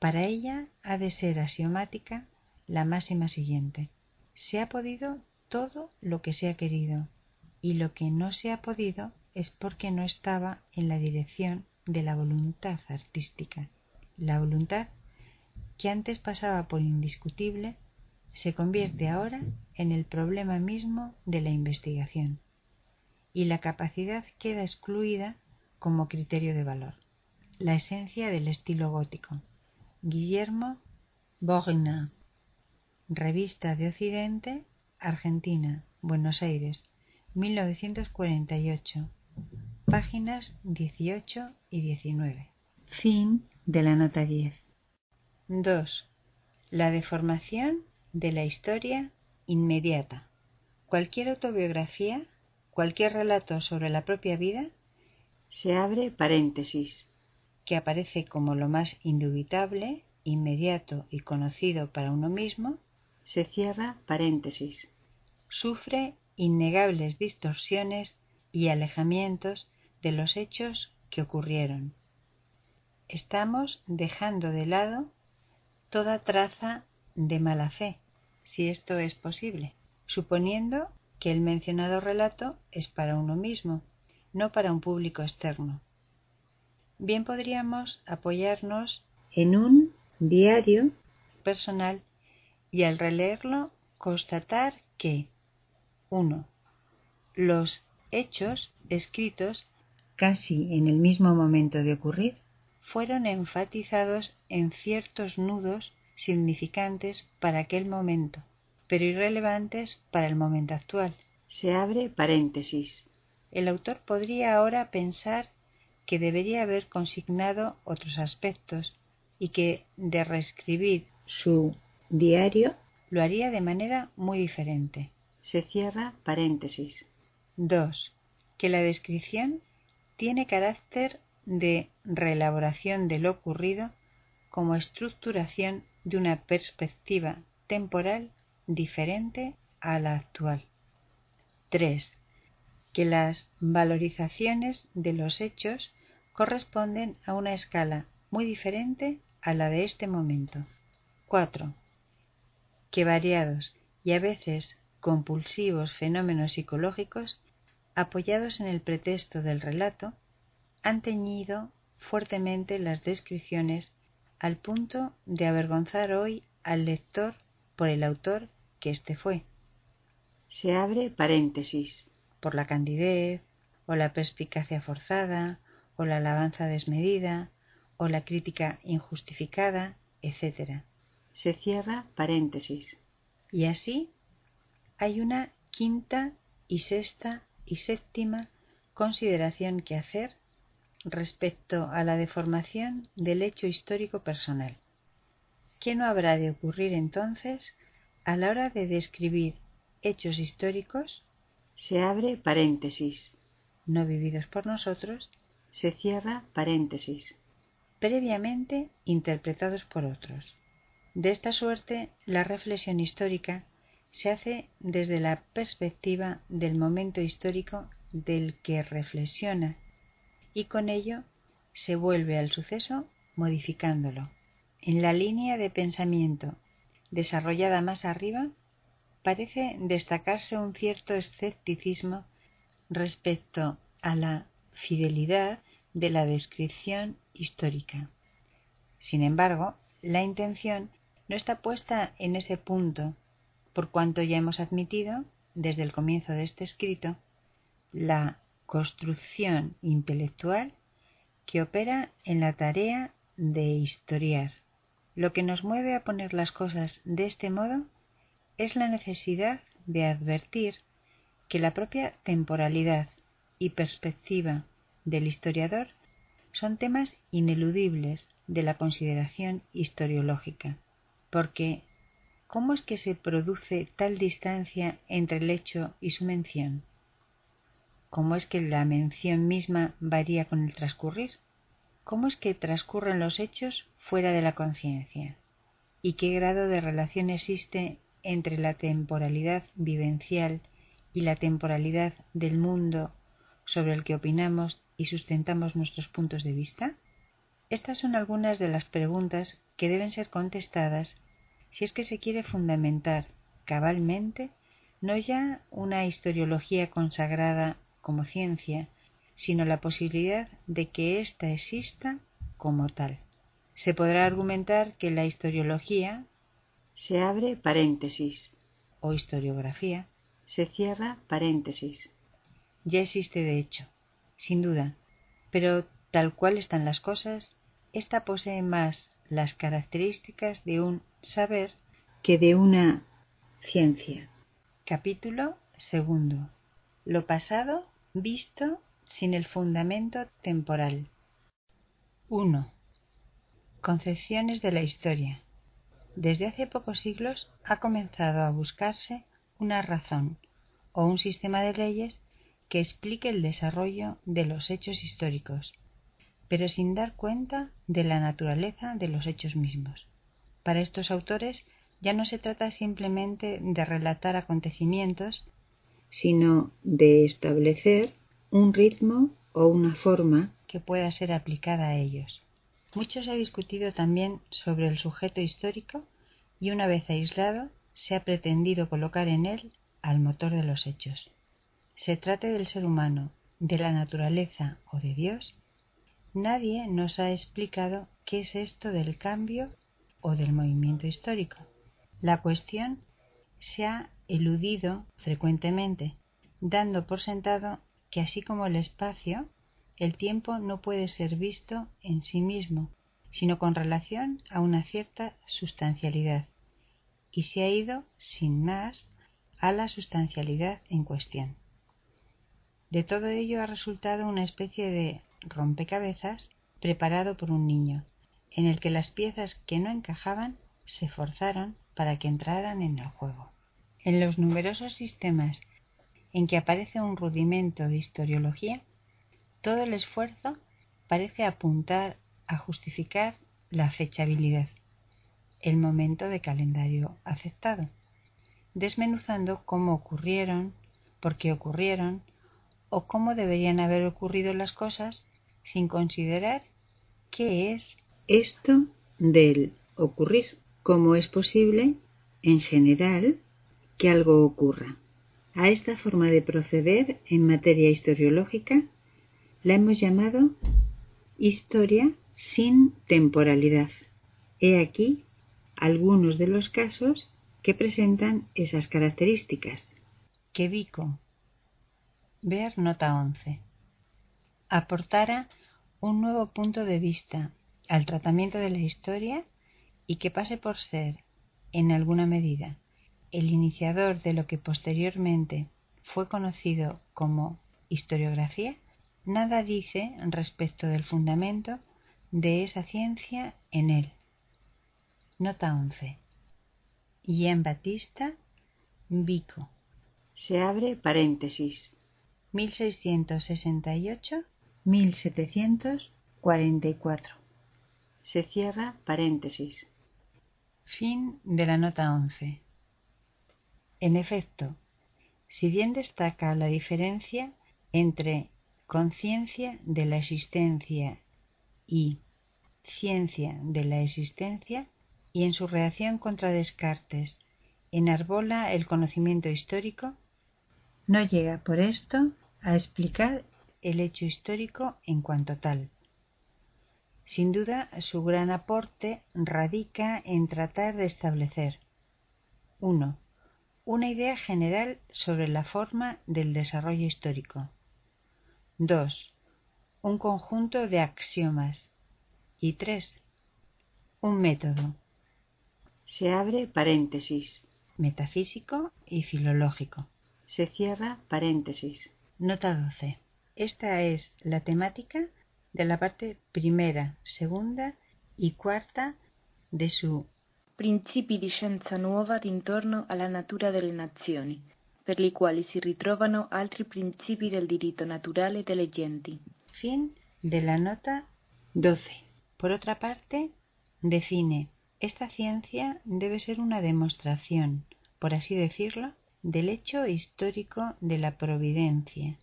Para ella ha de ser axiomática la máxima siguiente. Se ha podido todo lo que se ha querido, y lo que no se ha podido es porque no estaba en la dirección de la voluntad artística. La voluntad, que antes pasaba por indiscutible, se convierte ahora en el problema mismo de la investigación, y la capacidad queda excluida como criterio de valor. La esencia del estilo gótico. Guillermo Borgna, Revista de Occidente, Argentina, Buenos Aires, 1948 páginas 18 y 19. Fin de la nota 10. 2. La deformación de la historia inmediata. Cualquier autobiografía, cualquier relato sobre la propia vida, se abre paréntesis, que aparece como lo más indubitable, inmediato y conocido para uno mismo, se cierra paréntesis. Sufre innegables distorsiones y alejamientos de los hechos que ocurrieron. Estamos dejando de lado toda traza de mala fe, si esto es posible, suponiendo que el mencionado relato es para uno mismo, no para un público externo. Bien podríamos apoyarnos en un diario personal y al releerlo constatar que 1. Los hechos escritos casi en el mismo momento de ocurrir fueron enfatizados en ciertos nudos significantes para aquel momento, pero irrelevantes para el momento actual. Se abre paréntesis. El autor podría ahora pensar que debería haber consignado otros aspectos y que de reescribir su diario lo haría de manera muy diferente. Se cierra paréntesis. 2. Que la descripción tiene carácter de reelaboración de lo ocurrido como estructuración de una perspectiva temporal diferente a la actual. 3. Que las valorizaciones de los hechos corresponden a una escala muy diferente a la de este momento. 4. Que variados y a veces compulsivos fenómenos psicológicos, apoyados en el pretexto del relato, han teñido fuertemente las descripciones al punto de avergonzar hoy al lector por el autor que éste fue. Se abre paréntesis. Por la candidez, o la perspicacia forzada, o la alabanza desmedida, o la crítica injustificada, etc. Se cierra paréntesis. Y así hay una quinta y sexta y séptima consideración que hacer respecto a la deformación del hecho histórico personal. ¿Qué no habrá de ocurrir entonces a la hora de describir hechos históricos? Se abre paréntesis. No vividos por nosotros. Se cierra paréntesis. Previamente interpretados por otros. De esta suerte, la reflexión histórica se hace desde la perspectiva del momento histórico del que reflexiona y con ello se vuelve al suceso modificándolo. En la línea de pensamiento desarrollada más arriba, parece destacarse un cierto escepticismo respecto a la fidelidad de la descripción histórica. Sin embargo, la intención no está puesta en ese punto, por cuanto ya hemos admitido, desde el comienzo de este escrito, la construcción intelectual que opera en la tarea de historiar. Lo que nos mueve a poner las cosas de este modo es la necesidad de advertir que la propia temporalidad y perspectiva del historiador son temas ineludibles de la consideración historiológica, porque ¿cómo es que se produce tal distancia entre el hecho y su mención? ¿Cómo es que la mención misma varía con el transcurrir? ¿Cómo es que transcurren los hechos fuera de la conciencia? ¿Y qué grado de relación existe entre la temporalidad vivencial y la temporalidad del mundo sobre el que opinamos y sustentamos nuestros puntos de vista? Estas son algunas de las preguntas que deben ser contestadas si es que se quiere fundamentar cabalmente no ya una historiología consagrada como ciencia, sino la posibilidad de que ésta exista como tal. Se podrá argumentar que la historiología se abre paréntesis o historiografía se cierra paréntesis. Ya existe de hecho, sin duda, pero tal cual están las cosas, ésta posee más las características de un saber que de una ciencia. Capítulo segundo. Lo pasado visto sin el fundamento temporal. 1. Concepciones de la historia. Desde hace pocos siglos ha comenzado a buscarse una razón o un sistema de leyes que explique el desarrollo de los hechos históricos, pero sin dar cuenta de la naturaleza de los hechos mismos. Para estos autores ya no se trata simplemente de relatar acontecimientos, sino de establecer un ritmo o una forma que pueda ser aplicada a ellos. Mucho se ha discutido también sobre el sujeto histórico y una vez aislado se ha pretendido colocar en él al motor de los hechos. Se trate del ser humano, de la naturaleza o de Dios, nadie nos ha explicado qué es esto del cambio o del movimiento histórico. La cuestión se ha eludido frecuentemente, dando por sentado que así como el espacio, el tiempo no puede ser visto en sí mismo, sino con relación a una cierta sustancialidad, y se ha ido, sin más, a la sustancialidad en cuestión. De todo ello ha resultado una especie de rompecabezas preparado por un niño, en el que las piezas que no encajaban se forzaron para que entraran en el juego. En los numerosos sistemas en que aparece un rudimento de historiología, todo el esfuerzo parece apuntar a justificar la fechabilidad, el momento de calendario aceptado, desmenuzando cómo ocurrieron, por qué ocurrieron o cómo deberían haber ocurrido las cosas sin considerar qué es esto del ocurrir, cómo es posible, en general, que algo ocurra. A esta forma de proceder en materia historiológica la hemos llamado historia sin temporalidad. He aquí algunos de los casos que presentan esas características. Que Vico, ver nota 11, aportara un nuevo punto de vista al tratamiento de la historia y que pase por ser, en alguna medida, el iniciador de lo que posteriormente fue conocido como historiografía, nada dice respecto del fundamento de esa ciencia en él. Nota 11. Jean Batista Vico. Se abre paréntesis. 1668-1744. Se cierra paréntesis. Fin de la nota 11. En efecto, si bien destaca la diferencia entre conciencia de la existencia y ciencia de la existencia, y en su reacción contra Descartes enarbola el conocimiento histórico, no llega por esto a explicar el hecho histórico en cuanto tal. Sin duda, su gran aporte radica en tratar de establecer 1. Una idea general sobre la forma del desarrollo histórico. 2. Un conjunto de axiomas. Y 3. Un método. Se abre paréntesis. Metafísico y filológico. Se cierra paréntesis. Nota 12. Esta es la temática de la parte primera, segunda y quarta de su Principi di scienza nuova d'intorno alla natura delle nazioni, per li quali si ritrovano altri principi del diritto naturale delle genti. Fin de la nota 12. Por otra parte, define esta ciencia debe ser una demostración, por así decirlo, del hecho histórico de la providencia,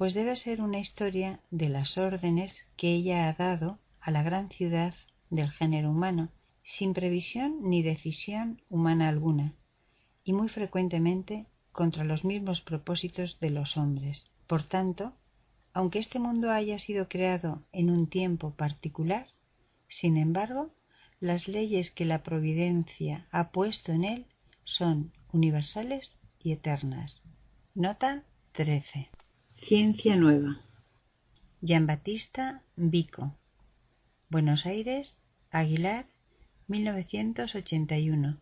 pues debe ser una historia de las órdenes que ella ha dado a la gran ciudad del género humano, sin previsión ni decisión humana alguna, y muy frecuentemente contra los mismos propósitos de los hombres. Por tanto, aunque este mundo haya sido creado en un tiempo particular, sin embargo, las leyes que la providencia ha puesto en él son universales y eternas. Nota 13. Ciencia Nueva. Jean Batista Vico. Buenos Aires, Aguilar, 1981.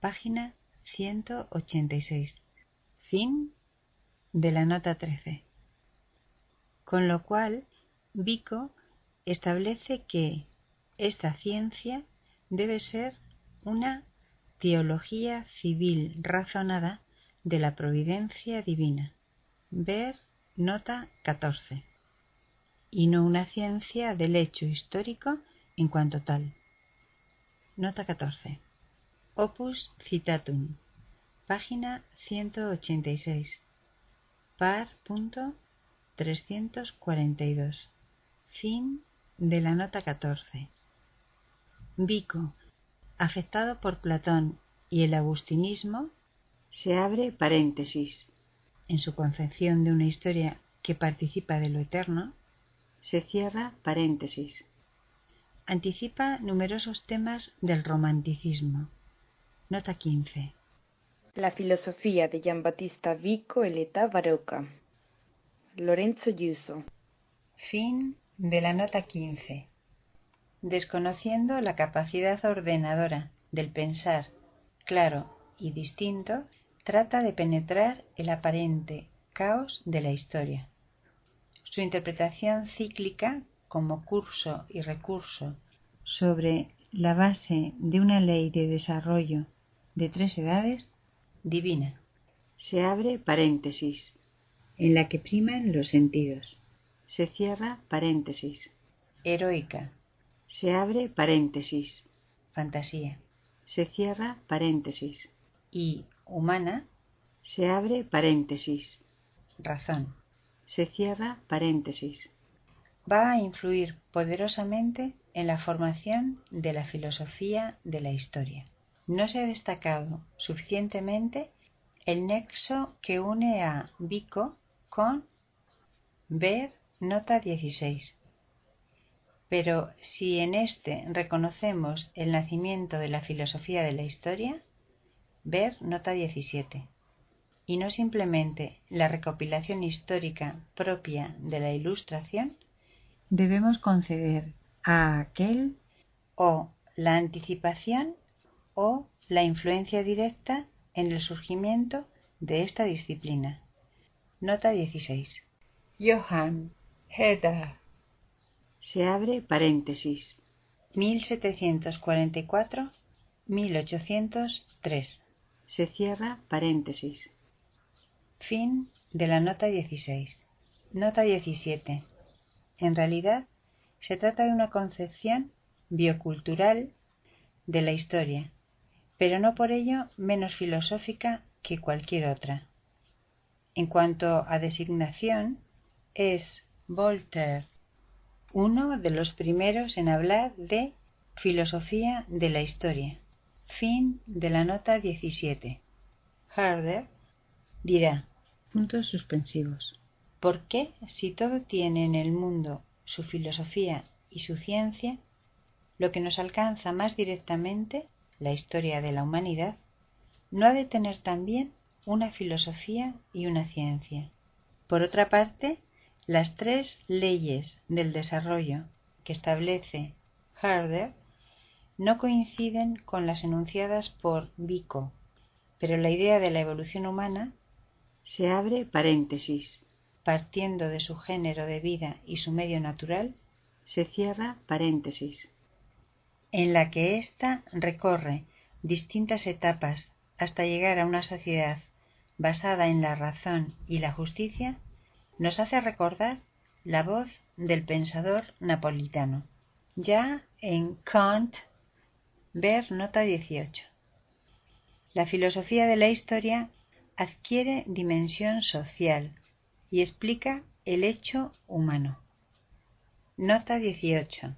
Página 186. Fin de la nota 13. Con lo cual, Vico establece que esta ciencia debe ser una teología civil razonada de la providencia divina. Ver nota 14. Y no una ciencia del hecho histórico en cuanto tal. Nota 14. Opus Citatum. Página 186. Par. 342. Fin de la nota 14. Vico, afectado por Platón y el agustinismo, se abre paréntesis. En su concepción de una historia que participa de lo eterno, se cierra paréntesis. Anticipa numerosos temas del romanticismo. Nota 15. La filosofía de Giambattista Vico e l'età barocca. Lorenzo Giuso. Fin de la nota 15. Desconociendo la capacidad ordenadora del pensar claro y distinto, trata de penetrar el aparente caos de la historia. Su interpretación cíclica como curso y recurso sobre la base de una ley de desarrollo de tres edades divina. Se abre paréntesis, en la que priman los sentidos. Se cierra paréntesis. Heroica. Se abre paréntesis. Fantasía. Se cierra paréntesis. Y humana. Se abre paréntesis. Razón. Se cierra paréntesis. Va a influir poderosamente en la formación de la filosofía de la historia. No se ha destacado suficientemente el nexo que une a Vico con ver nota 16. Pero si en este reconocemos el nacimiento de la filosofía de la historia, ver nota 17, y no simplemente la recopilación histórica propia de la Ilustración, debemos conceder a aquel o la anticipación o la influencia directa en el surgimiento de esta disciplina. Nota 16. Johann Heder. Se abre paréntesis. 1744-1803. Se cierra paréntesis. Fin de la nota 16. Nota 17. En realidad, se trata de una concepción biocultural de la historia, pero no por ello menos filosófica que cualquier otra. En cuanto a designación, es Voltaire uno de los primeros en hablar de filosofía de la historia. Fin de la nota 17. Herder dirá, puntos suspensivos, ¿por qué si todo tiene en el mundo su filosofía y su ciencia, lo que nos alcanza más directamente, la historia de la humanidad, no ha de tener también una filosofía y una ciencia? Por otra parte, las tres leyes del desarrollo que establece Herder no coinciden con las enunciadas por Vico, pero la idea de la evolución humana se abre paréntesis, partiendo de su género de vida y su medio natural, se cierra paréntesis, en la que ésta recorre distintas etapas hasta llegar a una sociedad basada en la razón y la justicia, nos hace recordar la voz del pensador napolitano. Ya en Kant, ver nota 18. La filosofía de la historia adquiere dimensión social y explica el hecho humano. Nota 18.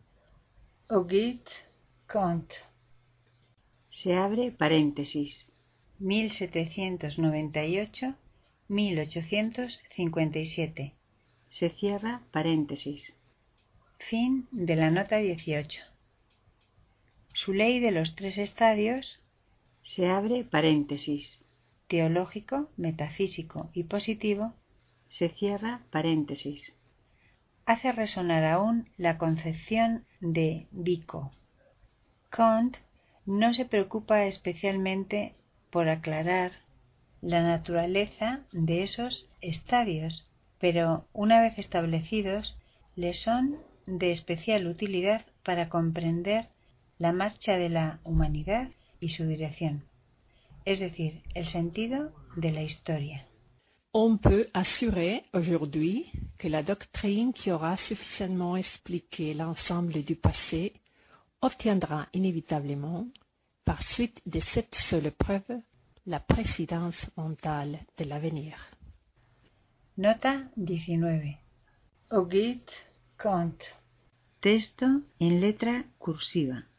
Auguste Kant. Se abre paréntesis. 1798 1857. Se cierra paréntesis. Fin de la nota 18. Su ley de los tres estadios se abre paréntesis. Teológico, metafísico y positivo se cierra paréntesis. Hace resonar aún la concepción de Vico. Kant no se preocupa especialmente por aclarar la naturaleza de esos estadios, pero una vez establecidos, le son de especial utilidad para comprender la marcha de la humanidad y su dirección, es decir, el sentido de la historia. On peut assurer aujourd'hui que la doctrine qui aura suffisamment expliqué l'ensemble du passé obtiendra inévitablement, par suite de cette seule preuve, la présidence mentale de l'avenir. Nota 19. Auguste Comte. Texto en letra cursiva.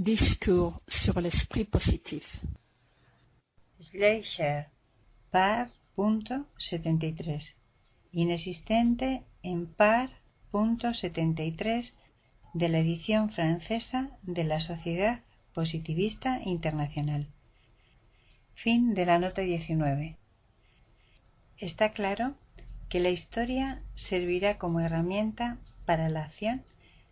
Discours sur l'esprit positif. Schleicher. Par. Punto 73. Inexistente en par. Punto 73 de la edición francesa de la Sociedad Positivista Internacional. Fin de la nota 19. Está claro que la historia servirá como herramienta para la acción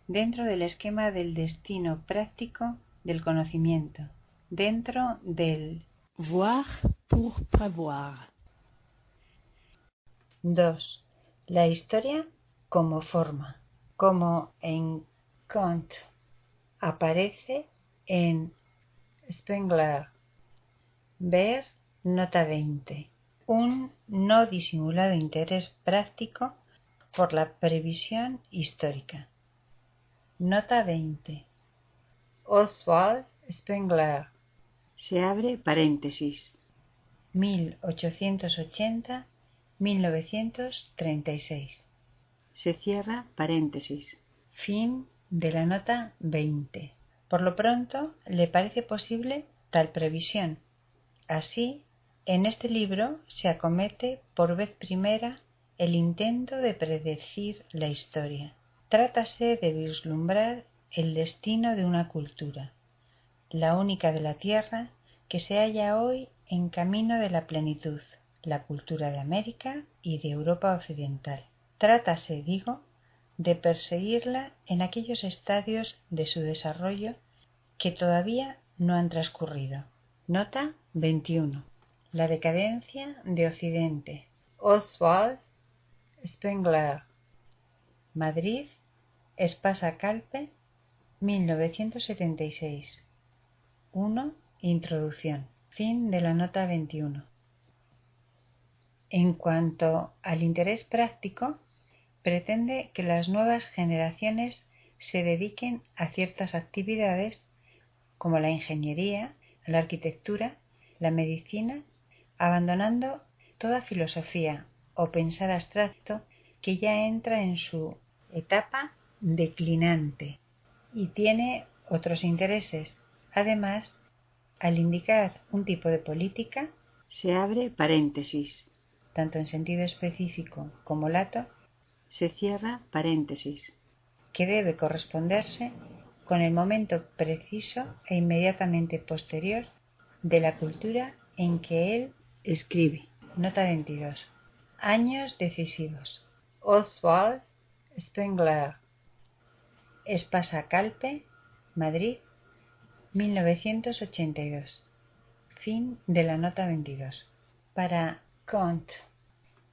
dentro del esquema del destino práctico del conocimiento, dentro del voir pour prévoir. 2. La historia como forma, como en Kant aparece en Spengler. Ver nota 20. Un no disimulado interés práctico por la previsión histórica. Nota 20. Oswald Spengler. Se abre paréntesis. 1880-1936. Se cierra paréntesis. Fin de la nota 20. Por lo pronto, le parece posible tal previsión. Así, en este libro se acomete por vez primera el intento de predecir la historia. Trátase de vislumbrar el destino de una cultura, la única de la Tierra que se halla hoy en camino de la plenitud, la cultura de América y de Europa Occidental. Trátase, digo, de perseguirla en aquellos estadios de su desarrollo que todavía no han transcurrido. Nota 21. La decadencia de Occidente. Oswald Spengler. Madrid. Espasa Calpe. 1976. 1. Introducción. Fin de la nota 21. En cuanto al interés práctico, pretende que las nuevas generaciones se dediquen a ciertas actividades como la ingeniería, la arquitectura, la medicina, abandonando toda filosofía o pensar abstracto que ya entra en su etapa declinante y tiene otros intereses. Además, al indicar un tipo de política, se abre paréntesis, tanto en sentido específico como lato, se cierra paréntesis, que debe corresponderse con el momento preciso e inmediatamente posterior de la cultura en que él escribe. Nota 22. Años decisivos. Oswald Spengler. Espasacalpe, Madrid, 1982. Fin de la nota 22. Para Comte,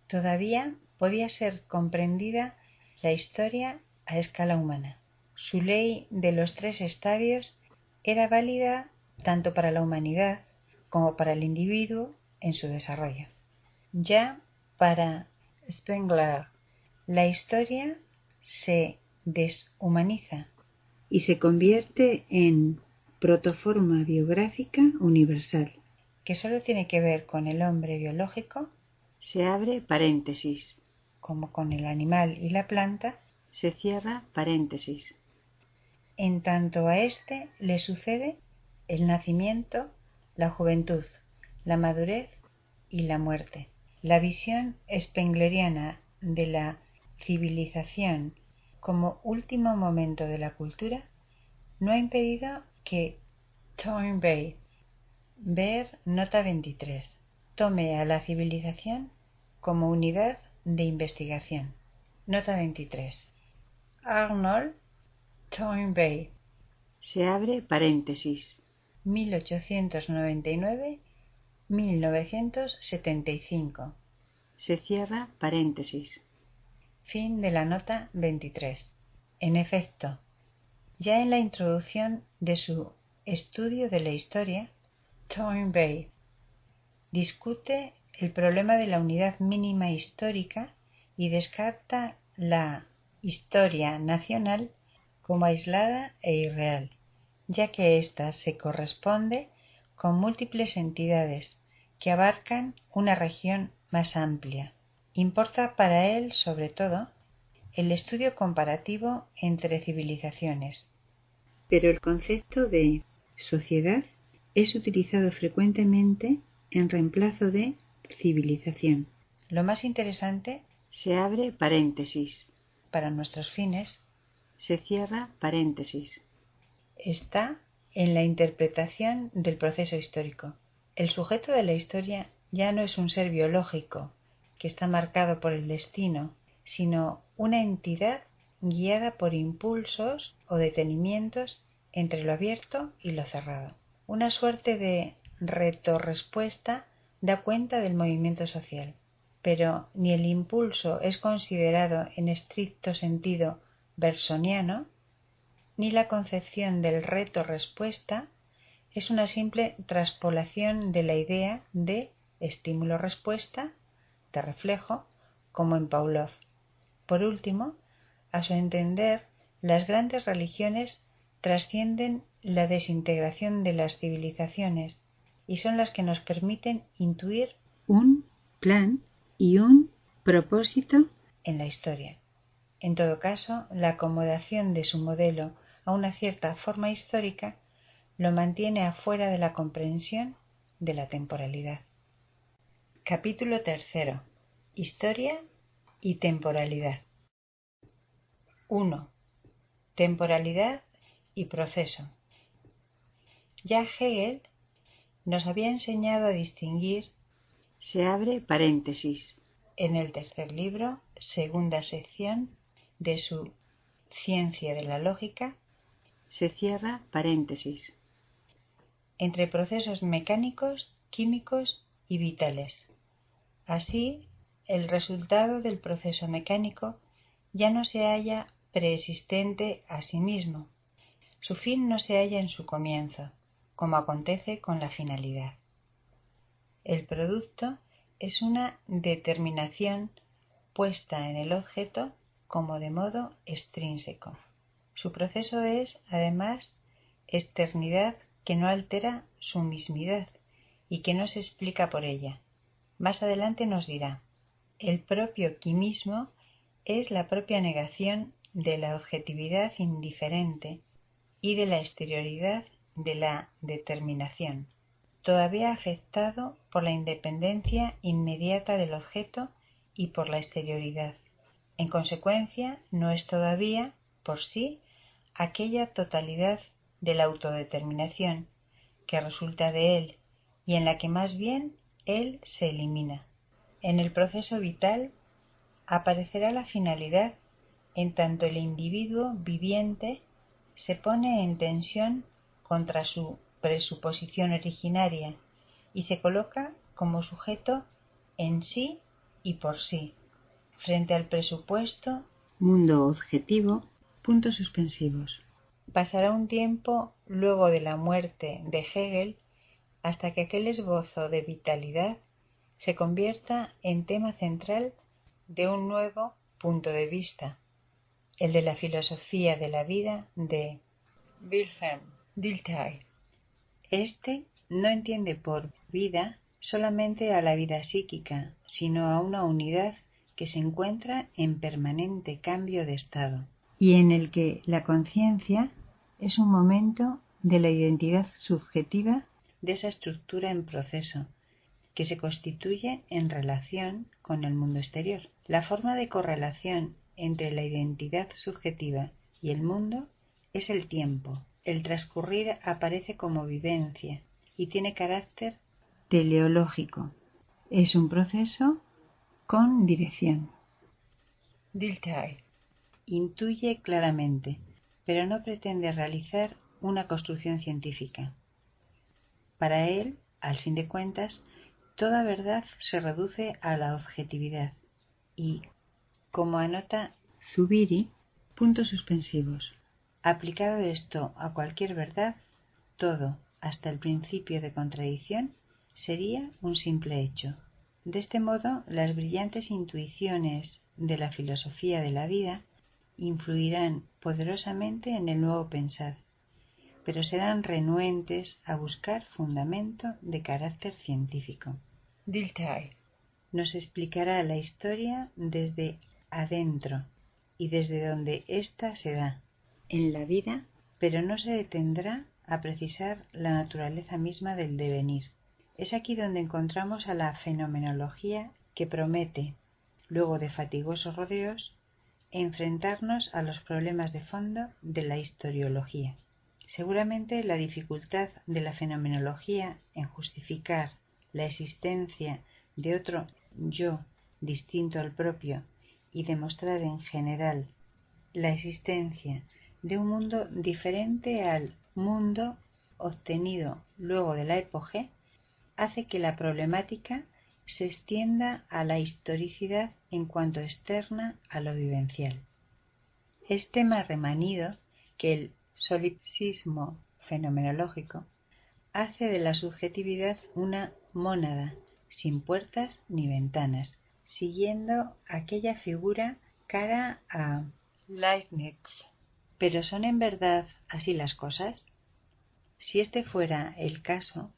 todavía podía ser comprendida la historia a escala humana. Su ley de los tres estadios era válida tanto para la humanidad como para el individuo en su desarrollo. Ya para Spengler, la historia se deshumaniza y se convierte en protoforma biográfica universal, que solo tiene que ver con el hombre biológico, se abre paréntesis, como con el animal y la planta, se cierra paréntesis. En tanto a éste le sucede el nacimiento, la juventud, la madurez y la muerte. La visión spengleriana de la civilización como último momento de la cultura no ha impedido que Toynbee, ver nota 23, tome a la civilización como unidad de investigación. Nota 23. Arnold Toynbee. Se abre paréntesis. 1899-1975. Se cierra paréntesis. Fin de la nota 23. En efecto, ya en la introducción de su Estudio de la historia, Toynbee discute el problema de la unidad mínima histórica y descarta la historia nacional como aislada e irreal, ya que ésta se corresponde con múltiples entidades que abarcan una región más amplia. Importa para él, sobre todo, el estudio comparativo entre civilizaciones. Pero el concepto de sociedad es utilizado frecuentemente en reemplazo de civilización. Lo más interesante se abre paréntesis. Para nuestros fines se cierra paréntesis. Está en la interpretación del proceso histórico. El sujeto de la historia ya no es un ser biológico que está marcado por el destino, sino una entidad guiada por impulsos o detenimientos entre lo abierto y lo cerrado. Una suerte de retorrespuesta da cuenta del movimiento social, pero ni el impulso es considerado en estricto sentido bersoniano, ni la concepción del reto-respuesta es una simple traspolación de la idea de estímulo-respuesta, de reflejo, como en Pavlov. Por último, a su entender, las grandes religiones trascienden la desintegración de las civilizaciones y son las que nos permiten intuir un plan y un propósito en la historia. En todo caso, la acomodación de su modelo a una cierta forma histórica lo mantiene afuera de la comprensión de la temporalidad. Capítulo tercero. Historia y temporalidad. 1. Temporalidad y proceso. Ya Hegel nos había enseñado a distinguir se abre paréntesis en el tercer libro, segunda sección de su Ciencia de la Lógica, se cierra paréntesis entre procesos mecánicos, químicos y vitales. Así, el resultado del proceso mecánico ya no se halla preexistente a sí mismo. Su fin no se halla en su comienzo, como acontece con la finalidad. El producto es una determinación puesta en el objeto como de modo extrínseco. Su proceso es, además, externidad que no altera su mismidad y que no se explica por ella. Más adelante nos dirá, el propio quimismo es la propia negación de la objetividad indiferente y de la exterioridad de la determinación, todavía afectado por la independencia inmediata del objeto y por la exterioridad. En consecuencia, no es todavía, por sí, aquella totalidad de la autodeterminación que resulta de él y en la que más bien él se elimina. En el proceso vital aparecerá la finalidad en tanto el individuo viviente se pone en tensión contra su presuposición originaria y se coloca como sujeto en sí y por sí, frente al presupuesto mundo objetivo, puntos suspensivos. Pasará un tiempo luego de la muerte de Hegel hasta que aquel esbozo de vitalidad se convierta en tema central de un nuevo punto de vista, el de la filosofía de la vida de Wilhelm Dilthey. Este no entiende por vida solamente a la vida psíquica, sino a una unidad que se encuentra en permanente cambio de estado y en el que la conciencia es un momento de la identidad subjetiva de esa estructura en proceso que se constituye en relación con el mundo exterior. La forma de correlación entre la identidad subjetiva y el mundo es el tiempo. El transcurrir aparece como vivencia y tiene carácter teleológico. Es un proceso con dirección. Dilthey intuye claramente, pero no pretende realizar una construcción científica. Para él, al fin de cuentas, toda verdad se reduce a la objetividad y, como anota Zubiri, puntos suspensivos. Aplicado esto a cualquier verdad, todo hasta el principio de contradicción sería un simple hecho. De este modo, las brillantes intuiciones de la filosofía de la vida influirán poderosamente en el nuevo pensar, pero serán renuentes a buscar fundamento de carácter científico. Dilthey nos explicará la historia desde adentro y desde donde ésta se da en la vida, pero no se detendrá a precisar la naturaleza misma del devenir. Es aquí donde encontramos a la fenomenología que promete, luego de fatigosos rodeos, enfrentarnos a los problemas de fondo de la historiología. Seguramente la dificultad de la fenomenología en justificar la existencia de otro yo distinto al propio y demostrar en general la existencia de un mundo diferente al mundo obtenido luego de la epoge hace que la problemática se extienda a la historicidad en cuanto externa a lo vivencial. Es tema remanido que el solipsismo fenomenológico hace de la subjetividad una mónada sin puertas ni ventanas, siguiendo aquella figura cara a Leibniz. Pero ¿son en verdad así las cosas? Si este fuera el caso,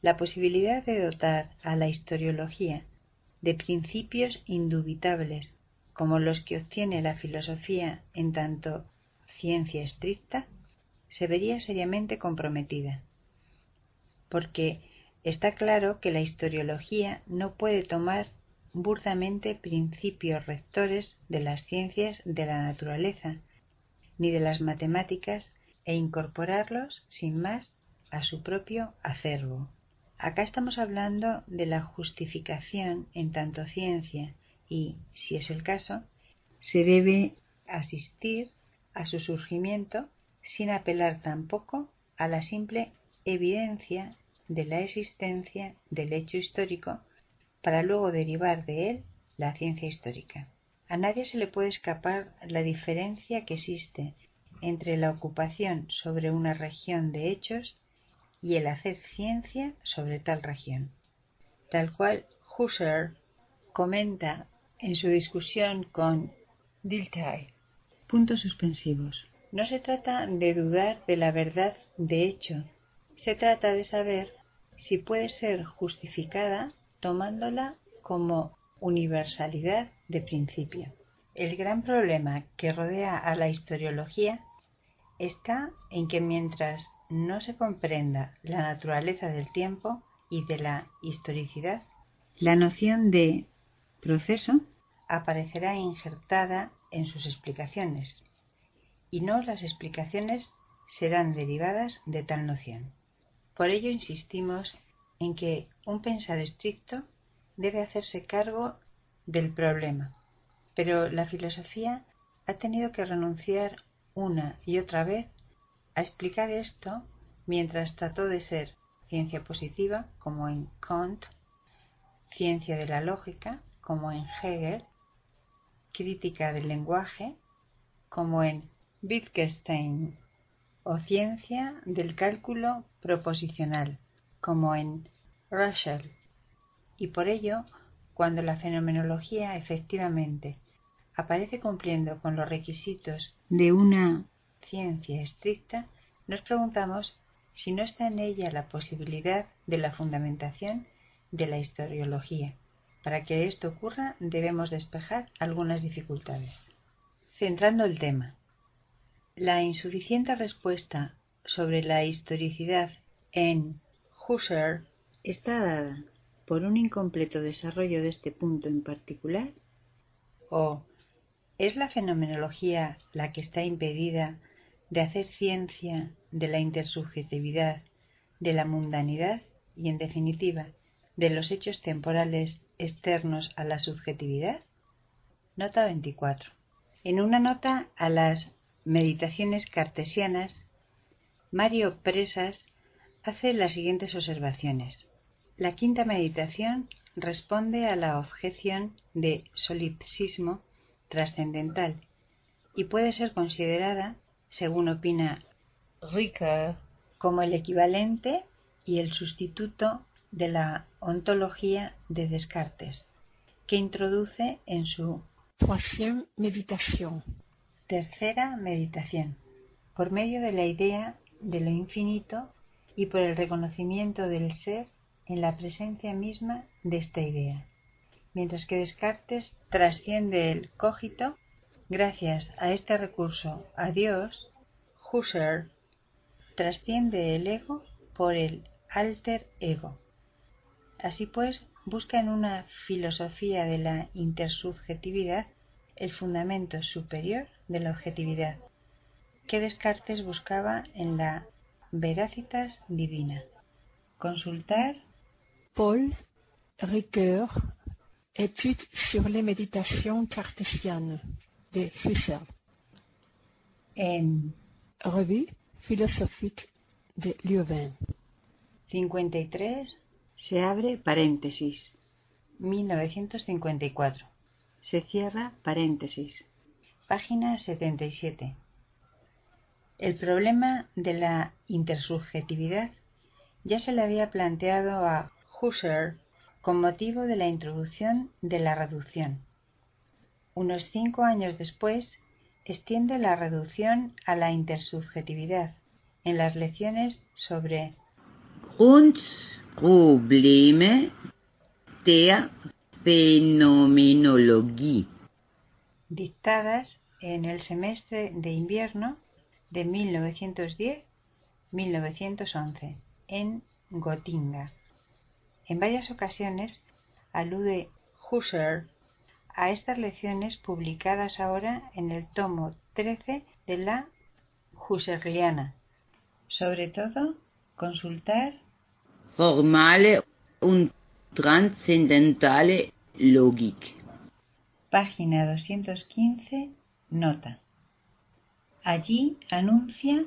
la posibilidad de dotar a la historiología de principios indubitables como los que obtiene la filosofía en tanto ciencia estricta, se vería seriamente comprometida. Porque está claro que la historiología no puede tomar burdamente principios rectores de las ciencias de la naturaleza ni de las matemáticas e incorporarlos sin más a su propio acervo. Acá estamos hablando de la justificación en tanto ciencia y, si es el caso, se debe asistir a su surgimiento sin apelar tampoco a la simple evidencia de la existencia del hecho histórico para luego derivar de él la ciencia histórica. A nadie se le puede escapar la diferencia que existe entre la ocupación sobre una región de hechos y el hacer ciencia sobre tal región. Tal cual Husserl comenta en su discusión con Dilthey. No se trata de dudar de la verdad de hecho, se trata de saber si puede ser justificada tomándola como universalidad de principio. El gran problema que rodea a la historiología está en que mientras no se comprenda la naturaleza del tiempo y de la historicidad, la noción de proceso aparecerá injertada en sus explicaciones, y no las explicaciones serán derivadas de tal noción. Por ello insistimos en que un pensar estricto debe hacerse cargo del problema, pero la filosofía ha tenido que renunciar una y otra vez a explicar esto mientras trató de ser ciencia positiva, como en Kant, ciencia de la lógica, como en Hegel, crítica del lenguaje, como en Wittgenstein, o ciencia del cálculo proposicional, como en Russell. Y por ello, cuando la fenomenología efectivamente aparece cumpliendo con los requisitos de una ciencia estricta, nos preguntamos si no está en ella la posibilidad de la fundamentación de la historiología. Para que esto ocurra debemos despejar algunas dificultades. Centrando el tema. La insuficiente respuesta sobre la historicidad en Husserl está dada por un incompleto desarrollo de este punto en particular o ¿Es la fenomenología la que está impedida de hacer ciencia de la intersubjetividad, de la mundanidad y, en definitiva, de los hechos temporales externos a la subjetividad? Nota 24. En una nota a las Meditaciones cartesianas, Mario Presas hace las siguientes observaciones. La quinta meditación responde a la objeción de solipsismo trascendental y puede ser considerada, según opina Ricoeur, como el equivalente y el sustituto de la ontología de Descartes, que introduce en su Troisième méditation. tercera meditación, por medio de la idea de lo infinito y por el reconocimiento del ser en la presencia misma de esta idea. Mientras que Descartes trasciende el cogito, gracias a este recurso a Dios, Husserl trasciende el ego por el alter ego. Así pues, busca en una filosofía de la intersubjetividad el fundamento superior de la objetividad, que Descartes buscaba en la veracitas divina. Consultar Paul Ricoeur, Études sur les méditations cartésiennes de Husserl. en Revue philosophique de Leuven. 53 se abre paréntesis. 1954 se cierra paréntesis. Página 77 el problema de la intersubjetividad ya se le había planteado a Husserl con motivo de la introducción de la reducción. Unos cinco años después, extiende la reducción a la intersubjetividad en las lecciones sobre Grundprobleme der Phänomenologie. dictadas en el semestre de invierno de 1910-1911 en Gotinga. En varias ocasiones alude Husserl a estas lecciones publicadas ahora en el tomo 13 de la Husserliana. Sobre todo, consultar Formale und transzendentale Logik. página 215, nota. Allí anuncia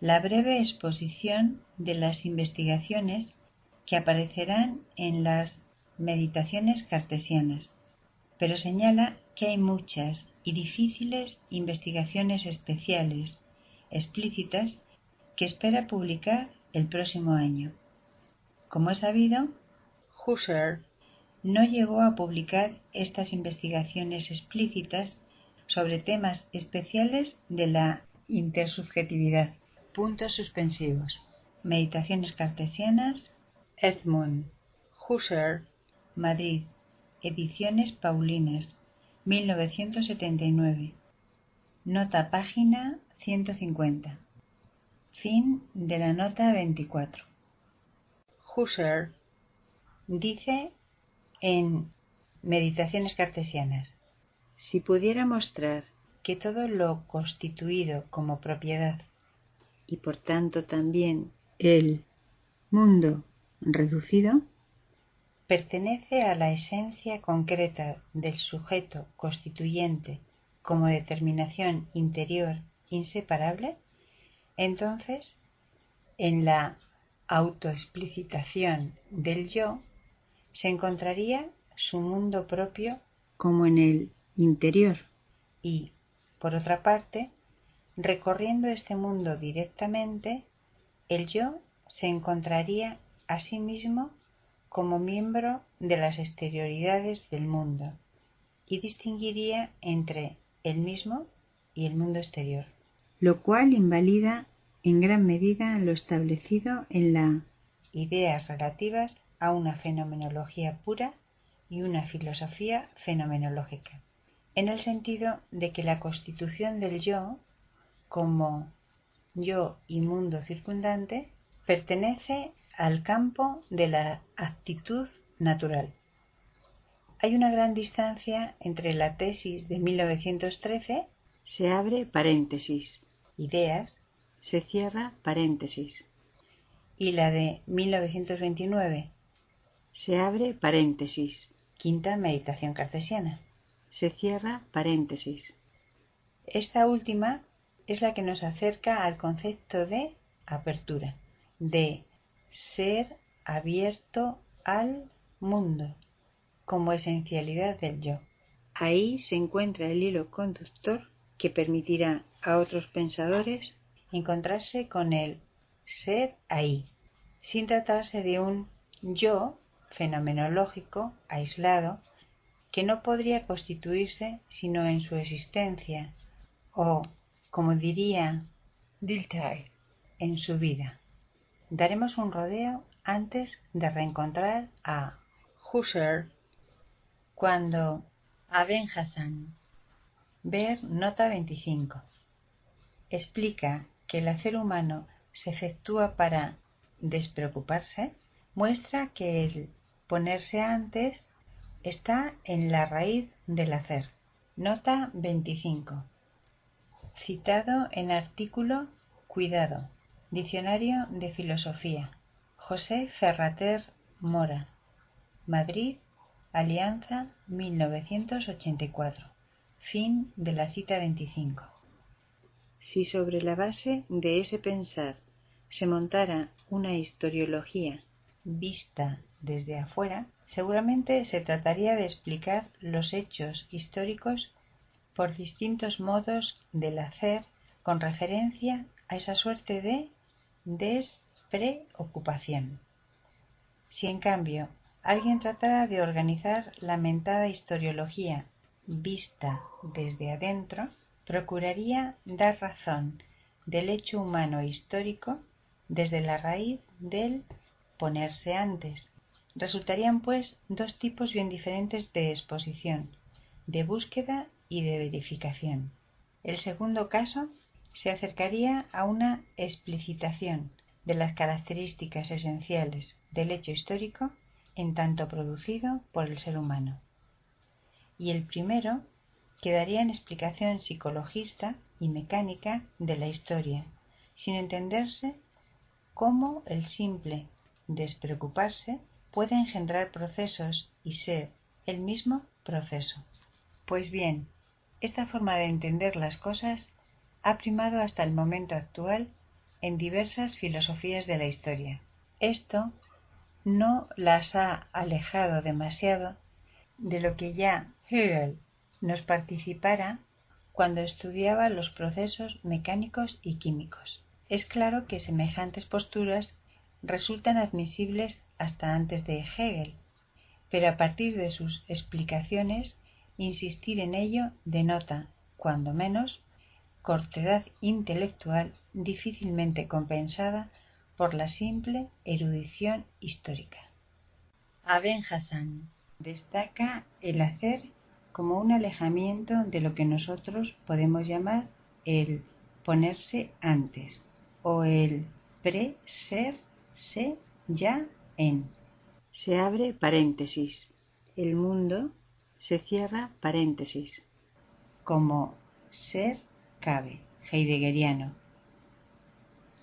la breve exposición de las investigaciones que aparecerán en las meditaciones cartesianas, pero señala que hay muchas y difíciles investigaciones especiales, explícitas, que espera publicar el próximo año. Como es sabido, Husserl no llegó a publicar estas investigaciones explícitas sobre temas especiales de la intersubjetividad. Puntos suspensivos. Meditaciones cartesianas. Edmund. Husserl. Madrid. Ediciones Paulinas. 1979. Nota página 150. Fin de la nota 24. Dice en Meditaciones cartesianas, si pudiera mostrar que todo lo constituido como propiedad y por tanto también el mundo reducido pertenece a la esencia concreta del sujeto constituyente como determinación interior inseparable, entonces en la autoexplicitación del yo se encontraría su mundo propio como en el interior. y, por otra parte, recorriendo este mundo directamente, el yo se encontraría a sí mismo como miembro de las exterioridades del mundo y distinguiría entre el mismo y el mundo exterior, lo cual invalida en gran medida lo establecido en la ideas relativas a una fenomenología pura y una filosofía fenomenológica, en el sentido de que la constitución del yo, como yo y mundo circundante, pertenece al campo de la actitud natural. Hay una gran distancia entre la tesis de 1913, se abre paréntesis, ideas, se cierra paréntesis, y la de 1929, se abre paréntesis, quinta meditación cartesiana, se cierra paréntesis. Esta última es la que nos acerca al concepto de apertura, de ser abierto al mundo como esencialidad del yo. Ahí se encuentra el hilo conductor que permitirá a otros pensadores encontrarse con el ser ahí, sin tratarse de un yo fenomenológico aislado que no podría constituirse sino en su existencia o, como diría Dilthey, en su vida. Daremos un rodeo antes de reencontrar a Husserl cuando Aben Hassan. Ver nota 25. Explica que el hacer humano se efectúa para despreocuparse, muestra que el ponerse antes está en la raíz del hacer. Nota 25. Citado en artículo Cuidado, Diccionario de Filosofía. José Ferrater Mora. Madrid, Alianza 1984. Fin de la cita 25. Si sobre la base de ese pensar se montara una historiología vista desde afuera, seguramente se trataría de explicar los hechos históricos por distintos modos del hacer con referencia a esa suerte de despreocupación. Si en cambio alguien tratara de organizar la mentada historiología vista desde adentro, procuraría dar razón del hecho humano histórico desde la raíz del ponerse antes. Resultarían, pues, dos tipos bien diferentes de exposición, de búsqueda y de verificación. El segundo caso se acercaría a una explicitación de las características esenciales del hecho histórico en tanto producido por el ser humano. Y el primero quedaría en explicación psicologista y mecánica de la historia, sin entenderse cómo el simple despreocuparse puede engendrar procesos y ser el mismo proceso. Pues bien, esta forma de entender las cosas ha primado hasta el momento actual en diversas filosofías de la historia. Esto no las ha alejado demasiado de lo que ya Hegel nos participara cuando estudiaba los procesos mecánicos y químicos. Es claro que semejantes posturas resultan admisibles hasta antes de Hegel, pero a partir de sus explicaciones insistir en ello denota, cuando menos, cortedad intelectual difícilmente compensada por la simple erudición histórica. Aben Hassan destaca el hacer como un alejamiento de lo que nosotros podemos llamar el ponerse antes o el pre-ser se ya en. Se abre paréntesis. El mundo se cierra paréntesis. Como ser cabe, heideggeriano.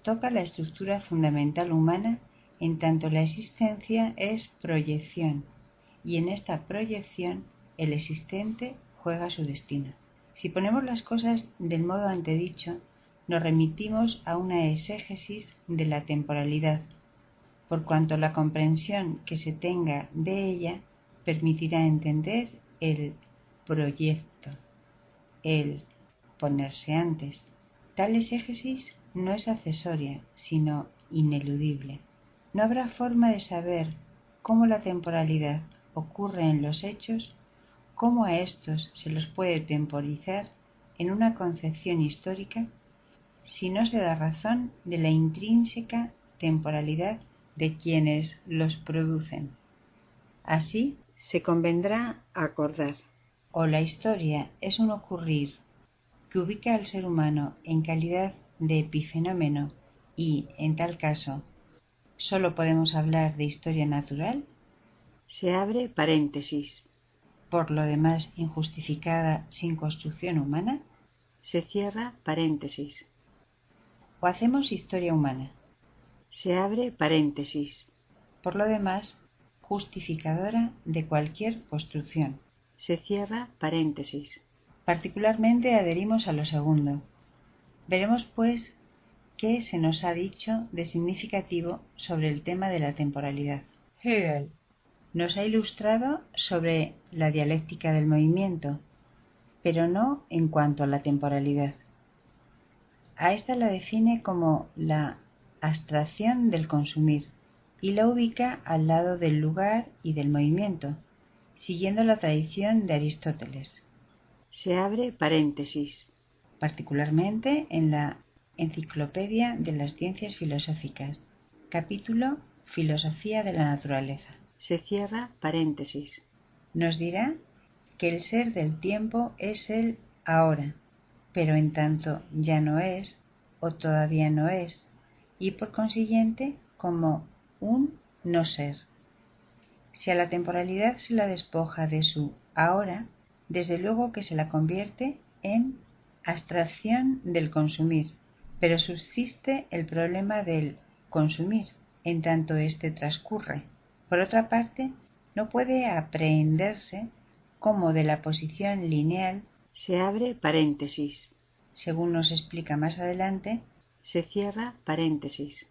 Toca la estructura fundamental humana en tanto la existencia es proyección y en esta proyección el existente juega su destino. Si ponemos las cosas del modo antedicho, nos remitimos a una exégesis de la temporalidad, por cuanto la comprensión que se tenga de ella permitirá entender el proyecto, el ponerse antes. Tal exégesis no es accesoria, sino ineludible. No habrá forma de saber cómo la temporalidad ocurre en los hechos, cómo a estos se los puede temporizar en una concepción histórica, si no se da razón de la intrínseca temporalidad de quienes los producen. Así se convendrá acordar o la historia es un ocurrir que ubica al ser humano en calidad de epifenómeno y, en tal caso, sólo podemos hablar de historia natural, se abre paréntesis, por lo demás injustificada sin construcción humana, se cierra paréntesis. O hacemos historia humana, se abre paréntesis, por lo demás justificadora de cualquier construcción, se cierra paréntesis. Particularmente adherimos a lo segundo. Veremos, pues, qué se nos ha dicho de significativo sobre el tema de la temporalidad. Hegel nos ha ilustrado sobre la dialéctica del movimiento, pero no en cuanto a la temporalidad. A esta la define como la abstracción del consumir y la ubica al lado del lugar y del movimiento, siguiendo la tradición de Aristóteles. Se abre paréntesis. Particularmente en la Enciclopedia de las Ciencias Filosóficas, capítulo Filosofía de la Naturaleza. Se cierra paréntesis. Nos dirá que el ser del tiempo es el ahora, pero en tanto ya no es o todavía no es, y por consiguiente como un no ser. Si a la temporalidad se la despoja de su ahora, desde luego que se la convierte en abstracción del consumir, pero subsiste el problema del consumir, en tanto éste transcurre. Por otra parte, no puede aprehenderse como de la posición lineal se abre paréntesis. Según nos explica más adelante, se cierra paréntesis.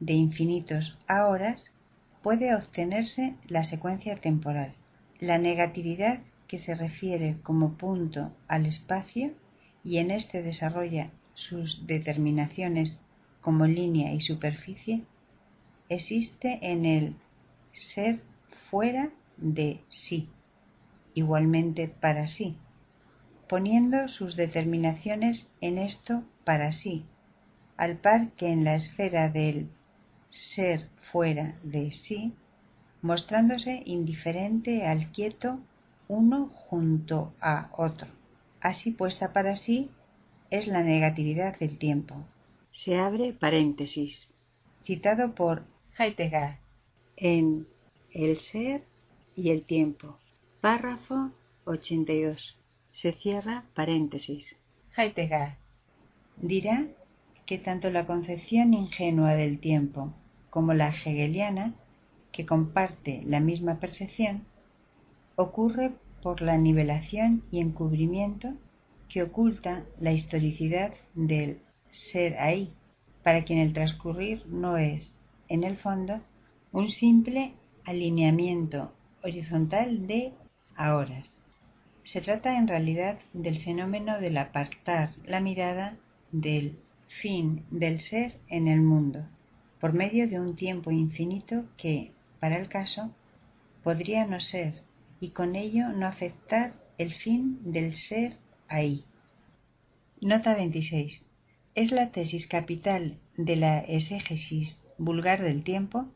De infinitos a horas puede obtenerse la secuencia temporal. La negatividad que se refiere como punto al espacio y en éste desarrolla sus determinaciones como línea y superficie, existe en el ser fuera de sí, igualmente para sí, poniendo sus determinaciones en esto para sí, al par que en la esfera del ser fuera de sí, mostrándose indiferente al quieto uno junto a otro. Así puesta para sí es la negatividad del tiempo. Se abre paréntesis. Citado por Heidegger en El ser y el tiempo. Párrafo 82. Se cierra paréntesis. Heidegger dirá que tanto la concepción ingenua del tiempo como la hegeliana, que comparte la misma percepción, ocurre por la nivelación y encubrimiento que oculta la historicidad del ser ahí, para quien el transcurrir no es, en el fondo, un simple alineamiento horizontal de ahoras. Se trata en realidad del fenómeno del apartar la mirada del fin del ser en el mundo, por medio de un tiempo infinito que, para el caso, podría no ser y con ello no afectar el fin del ser ahí. Nota 26. Es la tesis capital de la exégesis vulgar del tiempo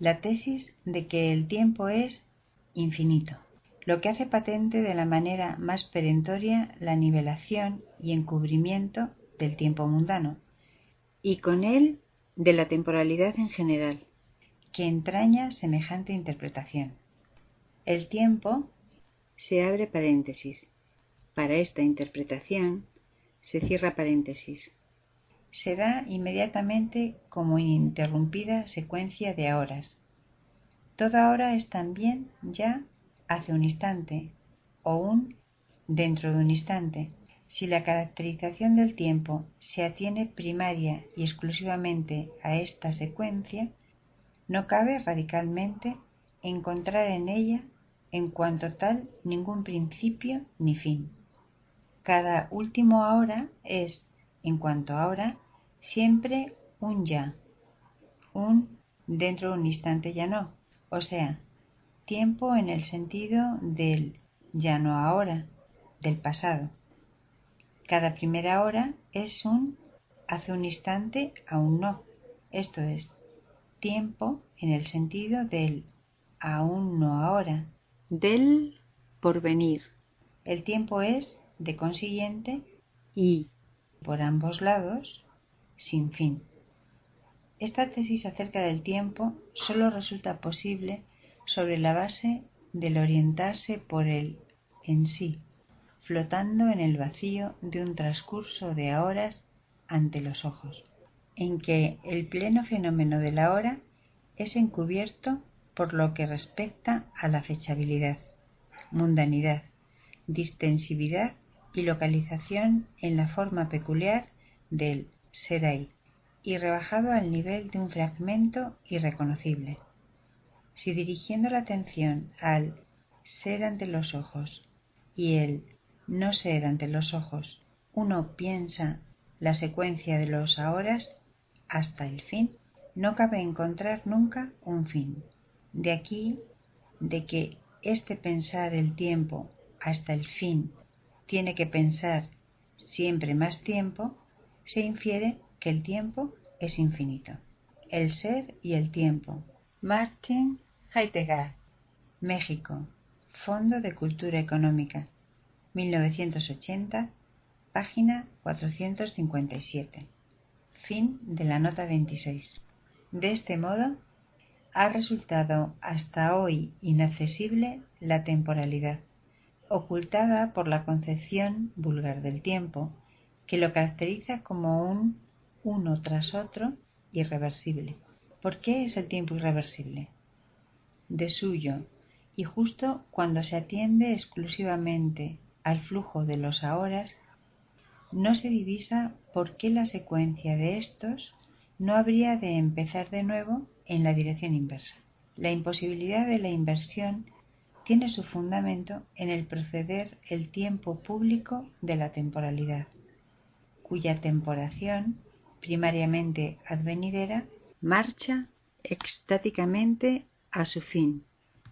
la tesis de que el tiempo es infinito, lo que hace patente de la manera más perentoria la nivelación y encubrimiento del tiempo mundano, y con él de la temporalidad en general, que entraña semejante interpretación. El tiempo se abre paréntesis. Para esta interpretación se cierra paréntesis. Se da inmediatamente como ininterrumpida secuencia de horas. Toda hora es también ya hace un instante o un dentro de un instante. Si la caracterización del tiempo se atiene primaria y exclusivamente a esta secuencia, no cabe radicalmente encontrar en ella en cuanto tal ningún principio ni fin. Cada último ahora es, en cuanto ahora, siempre un ya, un dentro de un instante ya no, o sea, tiempo en el sentido del ya no ahora, del pasado. Cada primera hora es un hace un instante aún no, esto es, tiempo en el sentido del aún no ahora, del porvenir. El tiempo es, de consiguiente, y, por ambos lados, sin fin. Esta tesis acerca del tiempo sólo resulta posible sobre la base del orientarse por él en sí, flotando en el vacío de un transcurso de horas ante los ojos, en que el pleno fenómeno de la hora es encubierto por lo que respecta a la fechabilidad, mundanidad, distensividad y localización en la forma peculiar del ser ahí, y rebajado al nivel de un fragmento irreconocible. Si dirigiendo la atención al ser ante los ojos y el no ser ante los ojos, uno piensa la secuencia de los ahoras, hasta el fin, no cabe encontrar nunca un fin. De aquí de que este pensar el tiempo hasta el fin tiene que pensar siempre más tiempo, se infiere que el tiempo es infinito. El ser y el tiempo. Martin Heidegger, México. Fondo de Cultura Económica. 1980, página 457. Fin de la nota 26. De este modo, ha resultado hasta hoy inaccesible la temporalidad, ocultada por la concepción vulgar del tiempo, que lo caracteriza como un uno tras otro irreversible. ¿Por qué es el tiempo irreversible? De suyo, y justo cuando se atiende exclusivamente al flujo de los ahoras, no se divisa por qué la secuencia de estos no habría de empezar de nuevo en la dirección inversa. La imposibilidad de la inversión tiene su fundamento en el proceder el tiempo público de la temporalidad, cuya temporación, primariamente advenidera, marcha extáticamente a su fin,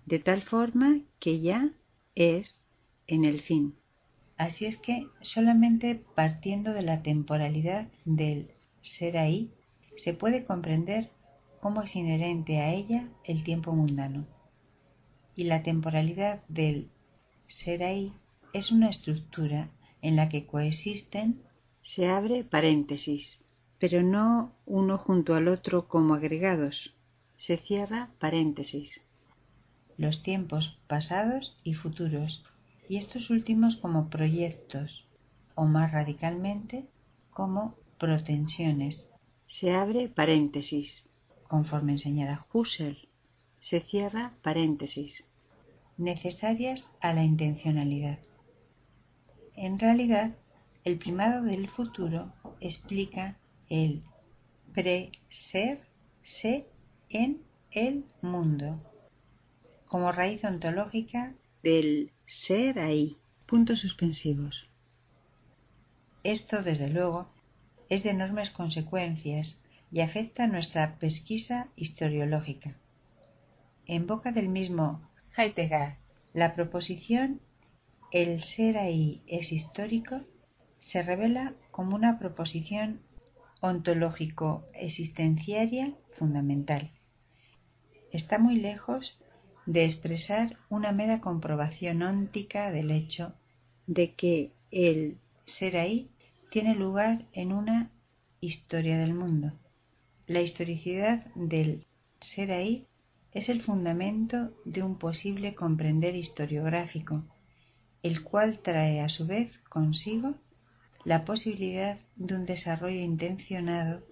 de tal forma que ya es en el fin. Así es que solamente partiendo de la temporalidad del ser ahí, se puede comprender cómo es inherente a ella el tiempo mundano. Y la temporalidad del ser ahí es una estructura en la que coexisten, se abre paréntesis, pero no uno junto al otro como agregados, se cierra paréntesis, los tiempos pasados y futuros, y estos últimos como proyectos, o más radicalmente, como protensiones. Se abre paréntesis, conforme enseñara Husserl, se cierra paréntesis, necesarias a la intencionalidad. En realidad, el primado del futuro explica el pre-ser se en el mundo como raíz ontológica del ser ahí. Puntos suspensivos. Esto, desde luego, es de enormes consecuencias y afecta nuestra pesquisa historiológica. En boca del mismo Heidegger, la proposición el ser ahí es histórico se revela como una proposición ontológico-existenciaria fundamental. Está muy lejos de expresar una mera comprobación óntica del hecho de que el ser ahí tiene lugar en una historia del mundo. La historicidad del ser ahí es el fundamento de un posible comprender historiográfico, el cual trae a su vez consigo la posibilidad de un desarrollo intencionado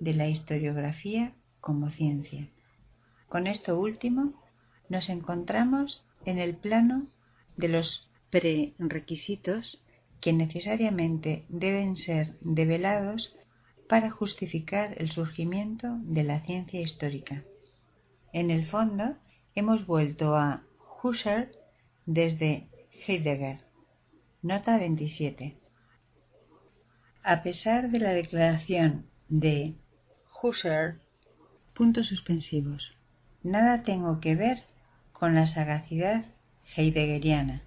de la historiografía como ciencia. Con esto último nos encontramos en el plano de los prerequisitos que necesariamente deben ser develados para justificar el surgimiento de la ciencia histórica. En el fondo, hemos vuelto a Husserl desde Heidegger. Nota 27. A pesar de la declaración de Husserl, puntos suspensivos, nada tengo que ver con la sagacidad heideggeriana,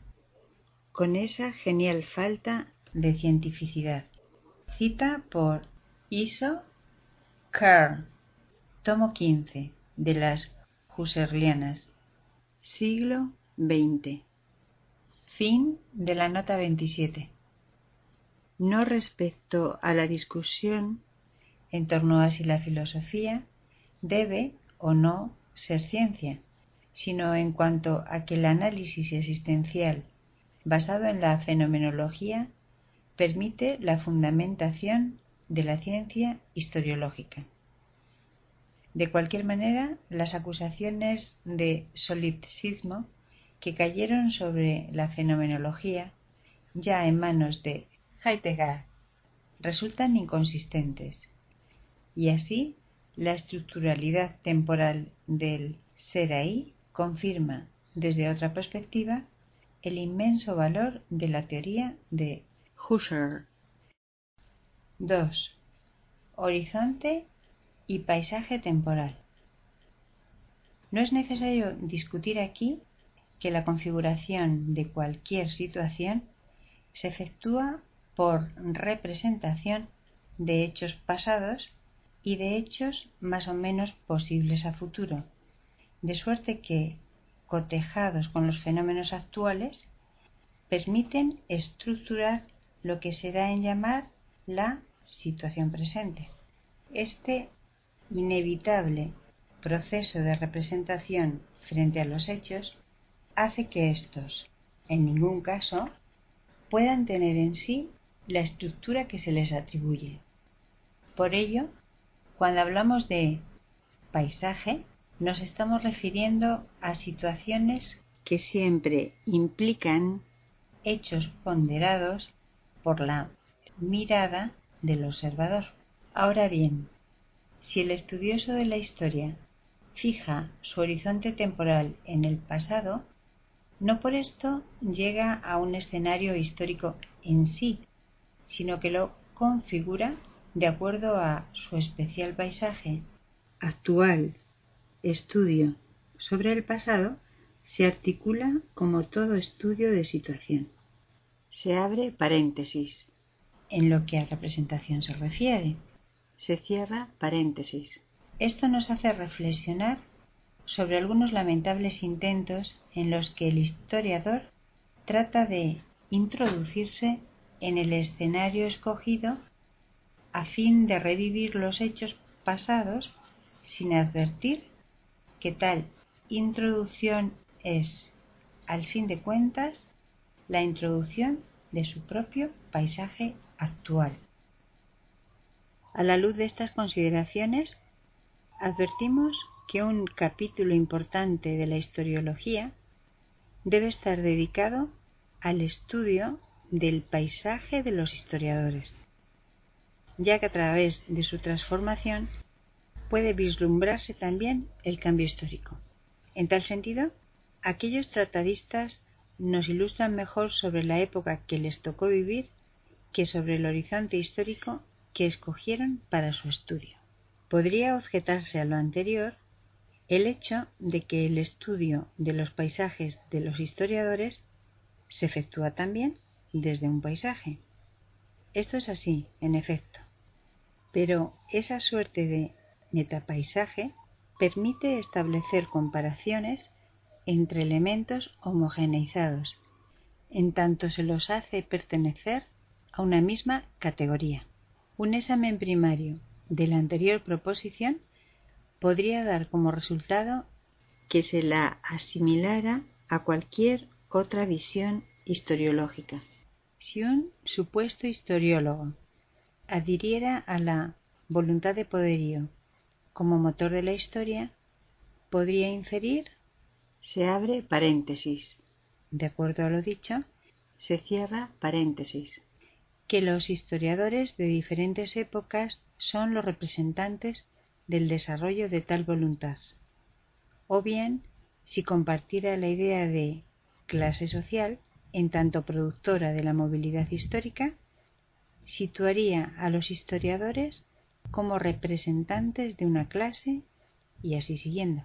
con esa genial falta de cientificidad. Cita por Iso Kerr, tomo 15 de las Husserlianas, siglo XX. Fin de la nota 27. No respecto a la discusión en torno a si la filosofía debe o no ser ciencia, sino en cuanto a que el análisis existencial basado en la fenomenología permite la fundamentación de la ciencia historiológica. De cualquier manera, las acusaciones de solipsismo que cayeron sobre la fenomenología ya en manos de Heidegger resultan inconsistentes y así la estructuralidad temporal del ser ahí confirma desde otra perspectiva el inmenso valor de la teoría de Husserl 2. Horizonte y paisaje temporal. No es necesario discutir aquí que la configuración de cualquier situación se efectúa por representación de hechos pasados y de hechos más o menos posibles a futuro, de suerte que, cotejados con los fenómenos actuales, permiten estructurar lo que se da en llamar la situación presente. Este inevitable proceso de representación frente a los hechos hace que éstos, en ningún caso, puedan tener en sí la estructura que se les atribuye. Por ello, cuando hablamos de paisaje, nos estamos refiriendo a situaciones que siempre implican hechos ponderados por la mirada del observador. Ahora bien, si el estudioso de la historia fija su horizonte temporal en el pasado, no por esto llega a un escenario histórico en sí, sino que lo configura de acuerdo a su especial paisaje actual. Estudio sobre el pasado se articula como todo estudio de situación. Se abre paréntesis en lo que a representación se refiere. Se cierra paréntesis. Esto nos hace reflexionar sobre algunos lamentables intentos en los que el historiador trata de introducirse en el escenario escogido a fin de revivir los hechos pasados sin advertir que tal introducción es, al fin de cuentas, la introducción de su propio paisaje actual. A la luz de estas consideraciones, advertimos que un capítulo importante de la historiología debe estar dedicado al estudio del paisaje de los historiadores, ya que a través de su transformación puede vislumbrarse también el cambio histórico. En tal sentido, aquellos tratadistas nos ilustran mejor sobre la época que les tocó vivir que sobre el horizonte histórico que escogieron para su estudio. Podría objetarse a lo anterior el hecho de que el estudio de los paisajes de los historiadores se efectúa también desde un paisaje. Esto es así, en efecto, pero esa suerte de metapaisaje permite establecer comparaciones entre elementos homogeneizados, en tanto se los hace pertenecer a una misma categoría. Un examen primario de la anterior proposición podría dar como resultado que se la asimilara a cualquier otra visión historiológica. Si un supuesto historiólogo adhiriera a la voluntad de poderío como motor de la historia, podría inferir se abre paréntesis. De acuerdo a lo dicho, se cierra paréntesis que los historiadores de diferentes épocas son los representantes del desarrollo de tal voluntad. O bien, si compartiera la idea de clase social, en tanto productora de la movilidad histórica, situaría a los historiadores como representantes de una clase y así siguiendo.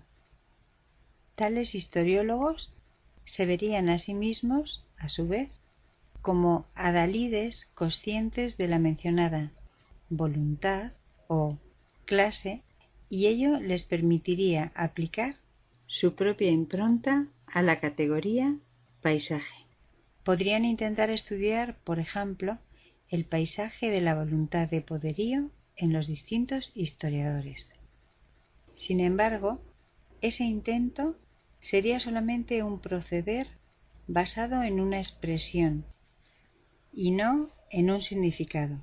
Tales historiólogos se verían a sí mismos, a su vez, como adalides conscientes de la mencionada voluntad o clase y ello les permitiría aplicar su propia impronta a la categoría paisaje. Podrían intentar estudiar, por ejemplo, el paisaje de la voluntad de poderío en los distintos historiadores. Sin embargo, ese intento sería solamente un proceder basado en una expresión y no en un significado,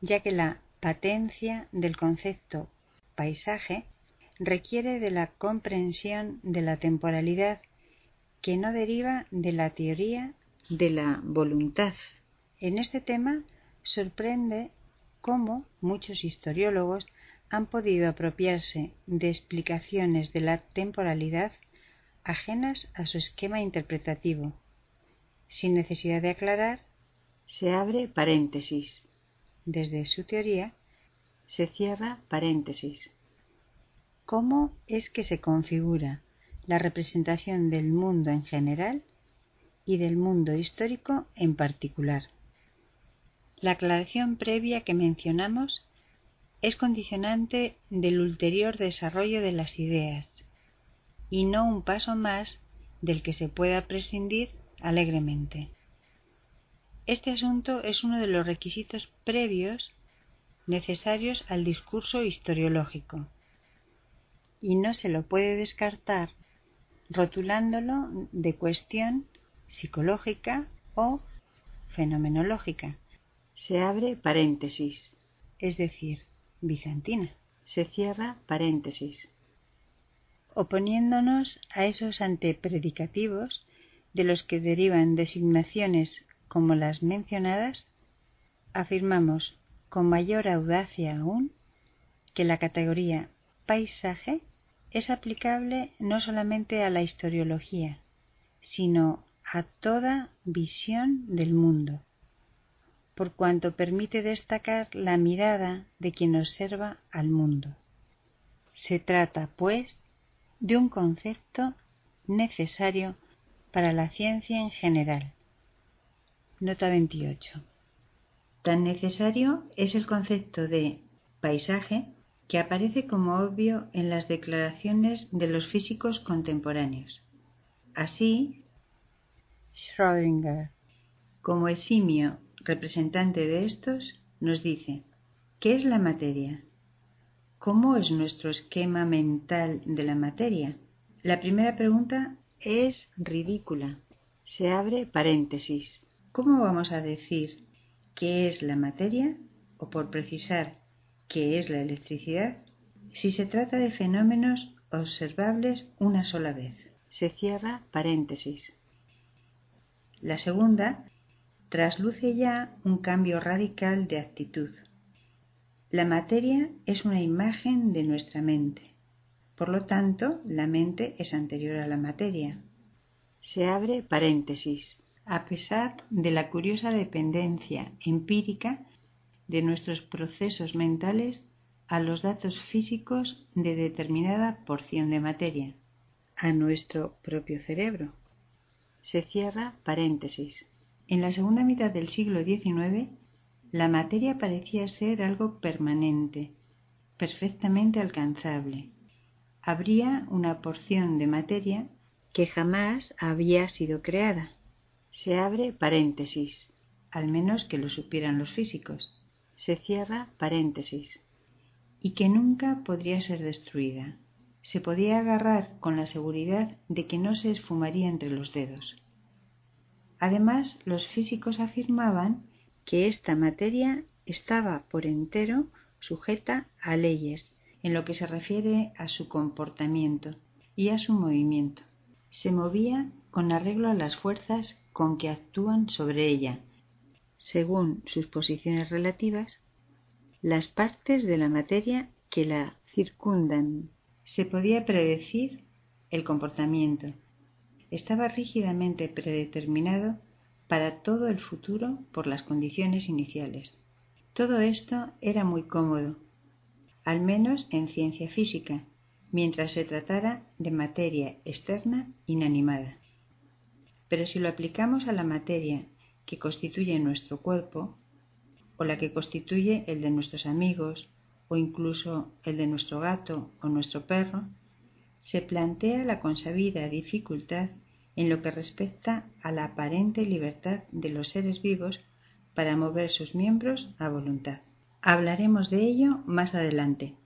ya que la patencia del concepto paisaje requiere de la comprensión de la temporalidad que no deriva de la teoría de la voluntad. En este tema sorprende cómo muchos historiólogos han podido apropiarse de explicaciones de la temporalidad ajenas a su esquema interpretativo, sin necesidad de aclarar se abre paréntesis desde su teoría Se cierra paréntesis. ¿Cómo es que se configura la representación del mundo en general y del mundo histórico en particular? La aclaración previa que mencionamos es condicionante del ulterior desarrollo de las ideas y no un paso más del que se pueda prescindir alegremente. Este asunto es uno de los requisitos previos necesarios al discurso historiológico y no se lo puede descartar rotulándolo de cuestión psicológica o fenomenológica. Se abre paréntesis, es decir, bizantina. Se cierra paréntesis. Oponiéndonos a esos antepredicativos de los que derivan designaciones como las mencionadas, afirmamos con mayor audacia aún que la categoría paisaje es aplicable no solamente a la historiología, sino a toda visión del mundo, por cuanto permite destacar la mirada de quien observa al mundo. Se trata, pues, de un concepto necesario para la ciencia en general. Nota 28. Tan necesario es el concepto de paisaje que aparece como obvio en las declaraciones de los físicos contemporáneos. Así, Schrödinger, como eximio representante de estos, nos dice, ¿qué es la materia? ¿Cómo es nuestro esquema mental de la materia? La primera pregunta es ridícula. Se abre paréntesis. ¿Cómo vamos a decir qué es la materia o por precisar qué es la electricidad si se trata de fenómenos observables una sola vez? Se cierra paréntesis. La segunda trasluce ya un cambio radical de actitud. La materia es una imagen de nuestra mente. Por lo tanto, la mente es anterior a la materia. Se abre paréntesis. A pesar de la curiosa dependencia empírica de nuestros procesos mentales a los datos físicos de determinada porción de materia, a nuestro propio cerebro. Se cierra paréntesis. En la segunda mitad del siglo XIX la materia parecía ser algo permanente, perfectamente alcanzable. Habría una porción de materia que jamás había sido creada. Se abre paréntesis, al menos que lo supieran los físicos. Se cierra paréntesis. Y que nunca podría ser destruida. Se podía agarrar con la seguridad de que no se esfumaría entre los dedos. Además, los físicos afirmaban que esta materia estaba por entero sujeta a leyes en lo que se refiere a su comportamiento y a su movimiento. Se movía con arreglo a las fuerzas con que actúan sobre ella, según sus posiciones relativas, las partes de la materia que la circundan. Se podía predecir el comportamiento. Estaba rígidamente predeterminado para todo el futuro por las condiciones iniciales. Todo esto era muy cómodo, al menos en ciencia física, mientras se tratara de materia externa inanimada. Pero si lo aplicamos a la materia que constituye nuestro cuerpo, o la que constituye el de nuestros amigos, o incluso el de nuestro gato o nuestro perro, se plantea la consabida dificultad en lo que respecta a la aparente libertad de los seres vivos para mover sus miembros a voluntad. Hablaremos de ello más adelante.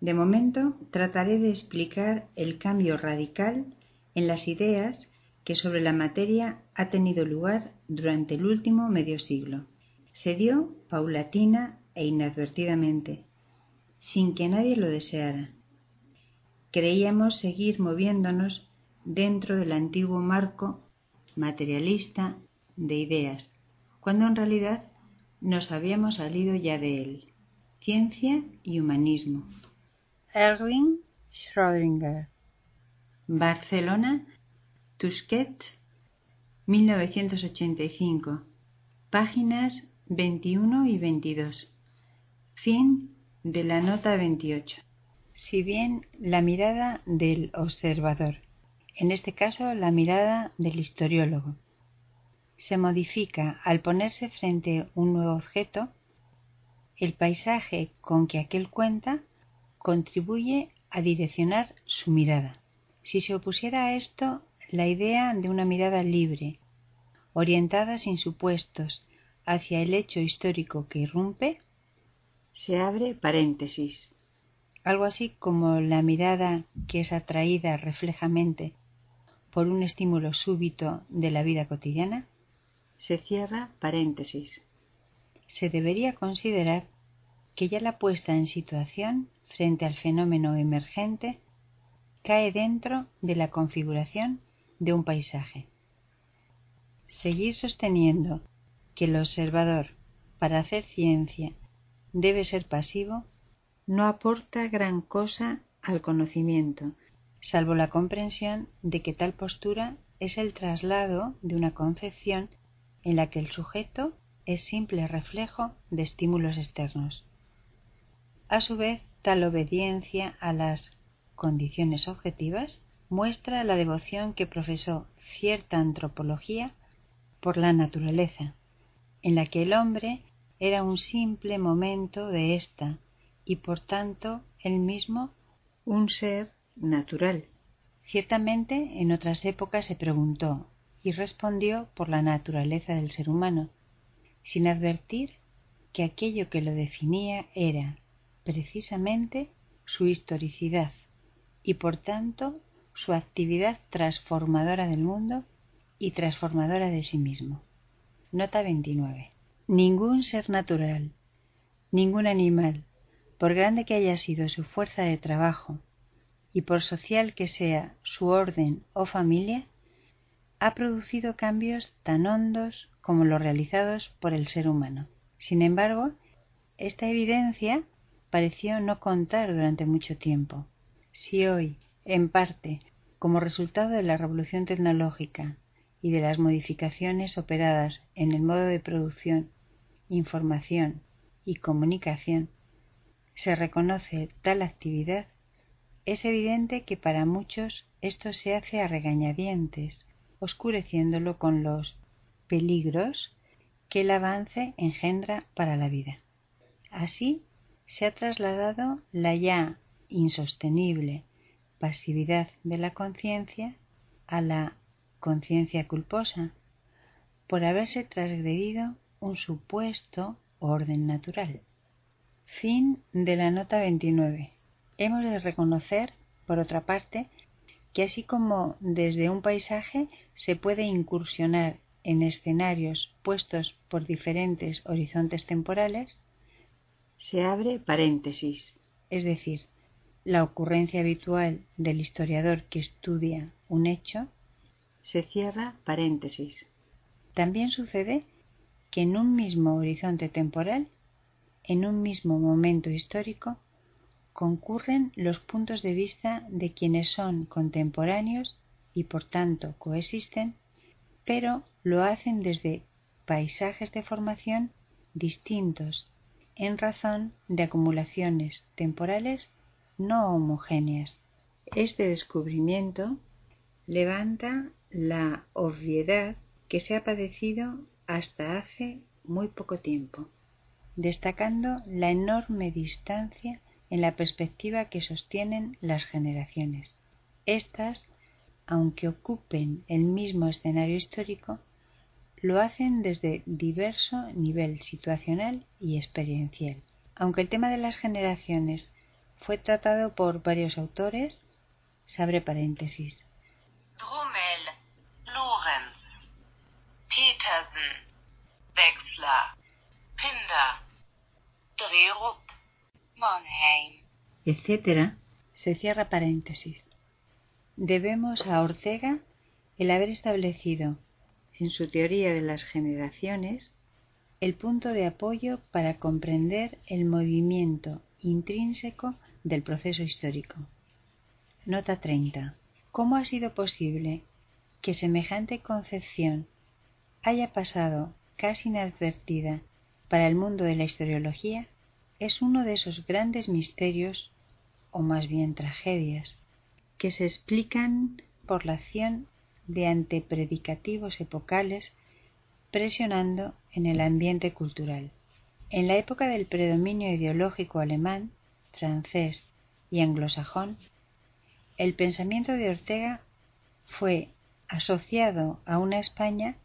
De momento trataré de explicar el cambio radical en las ideas que sobre la materia ha tenido lugar durante el último medio siglo. Se dio paulatina e inadvertidamente, sin que nadie lo deseara. Creíamos seguir moviéndonos dentro del antiguo marco materialista de ideas, cuando en realidad nos habíamos salido ya de él. Ciencia y humanismo. Erwin Schrödinger. Barcelona, Tusquets, 1985. Páginas 21 y 22. Fin De la nota 28. Si bien la mirada del observador, en este caso la mirada del historiólogo, se modifica al ponerse frente un nuevo objeto, el paisaje con que aquel cuenta contribuye a direccionar su mirada. Si se opusiera a esto la idea de una mirada libre, orientada sin supuestos hacia el hecho histórico que irrumpe, se abre paréntesis. Algo así como la mirada que es atraída reflejamente por un estímulo súbito de la vida cotidiana, se cierra paréntesis. Se debería considerar que ya la puesta en situación frente al fenómeno emergente cae dentro de la configuración de un paisaje. Seguir sosteniendo que el observador, para hacer ciencia, debe ser pasivo, no aporta gran cosa al conocimiento, salvo la comprensión de que tal postura es el traslado de una concepción en la que el sujeto es simple reflejo de estímulos externos. A su vez, tal obediencia a las condiciones objetivas muestra la devoción que profesó cierta antropología por la naturaleza, en la que el hombre era un simple momento de ésta y por tanto él mismo un ser natural. Ciertamente en otras épocas se preguntó y respondió por la naturaleza del ser humano, sin advertir que aquello que lo definía era precisamente su historicidad y por tanto su actividad transformadora del mundo y transformadora de sí mismo. Nota 29. Ningún ser natural, ningún animal, por grande que haya sido su fuerza de trabajo y por social que sea su orden o familia, ha producido cambios tan hondos como los realizados por el ser humano. Sin embargo, esta evidencia pareció no contar durante mucho tiempo. Si hoy, en parte, como resultado de la revolución tecnológica y de las modificaciones operadas en el modo de producción, información y comunicación, se reconoce tal actividad, es evidente que para muchos esto se hace a regañadientes, oscureciéndolo con los peligros que el avance engendra para la vida. Así se ha trasladado la ya insostenible pasividad de la conciencia a la conciencia culposa por haberse transgredido un supuesto orden natural. Fin de la nota 29. Hemos de reconocer, por otra parte, que así como desde un paisaje se puede incursionar en escenarios puestos por diferentes horizontes temporales, se abre paréntesis, es decir, la ocurrencia habitual del historiador que estudia un hecho, se cierra paréntesis. También sucede que en un mismo horizonte temporal, en un mismo momento histórico, concurren los puntos de vista de quienes son contemporáneos y por tanto coexisten, pero lo hacen desde paisajes de formación distintos en razón de acumulaciones temporales no homogéneas. Este descubrimiento levanta la obviedad que se ha padecido hasta hace muy poco tiempo, destacando la enorme distancia en la perspectiva que sostienen las generaciones. Estas, aunque ocupen el mismo escenario histórico, lo hacen desde diverso nivel situacional y experiencial. Aunque el tema de las generaciones fue tratado por varios autores, se abre paréntesis. Petersen, Wexler, Pinder, Drerup, Monheim, etc., se cierra paréntesis. Debemos a Ortega el haber establecido en su teoría de las generaciones el punto de apoyo para comprender el movimiento intrínseco del proceso histórico. Nota 30. ¿Cómo ha sido posible que semejante concepción haya pasado casi inadvertida para el mundo de la historiología, es uno de esos grandes misterios, o más bien tragedias, que se explican por la acción de antepredicativos epocales presionando en el ambiente cultural. En la época del predominio ideológico alemán, francés y anglosajón, el pensamiento de Ortega fue asociado a una España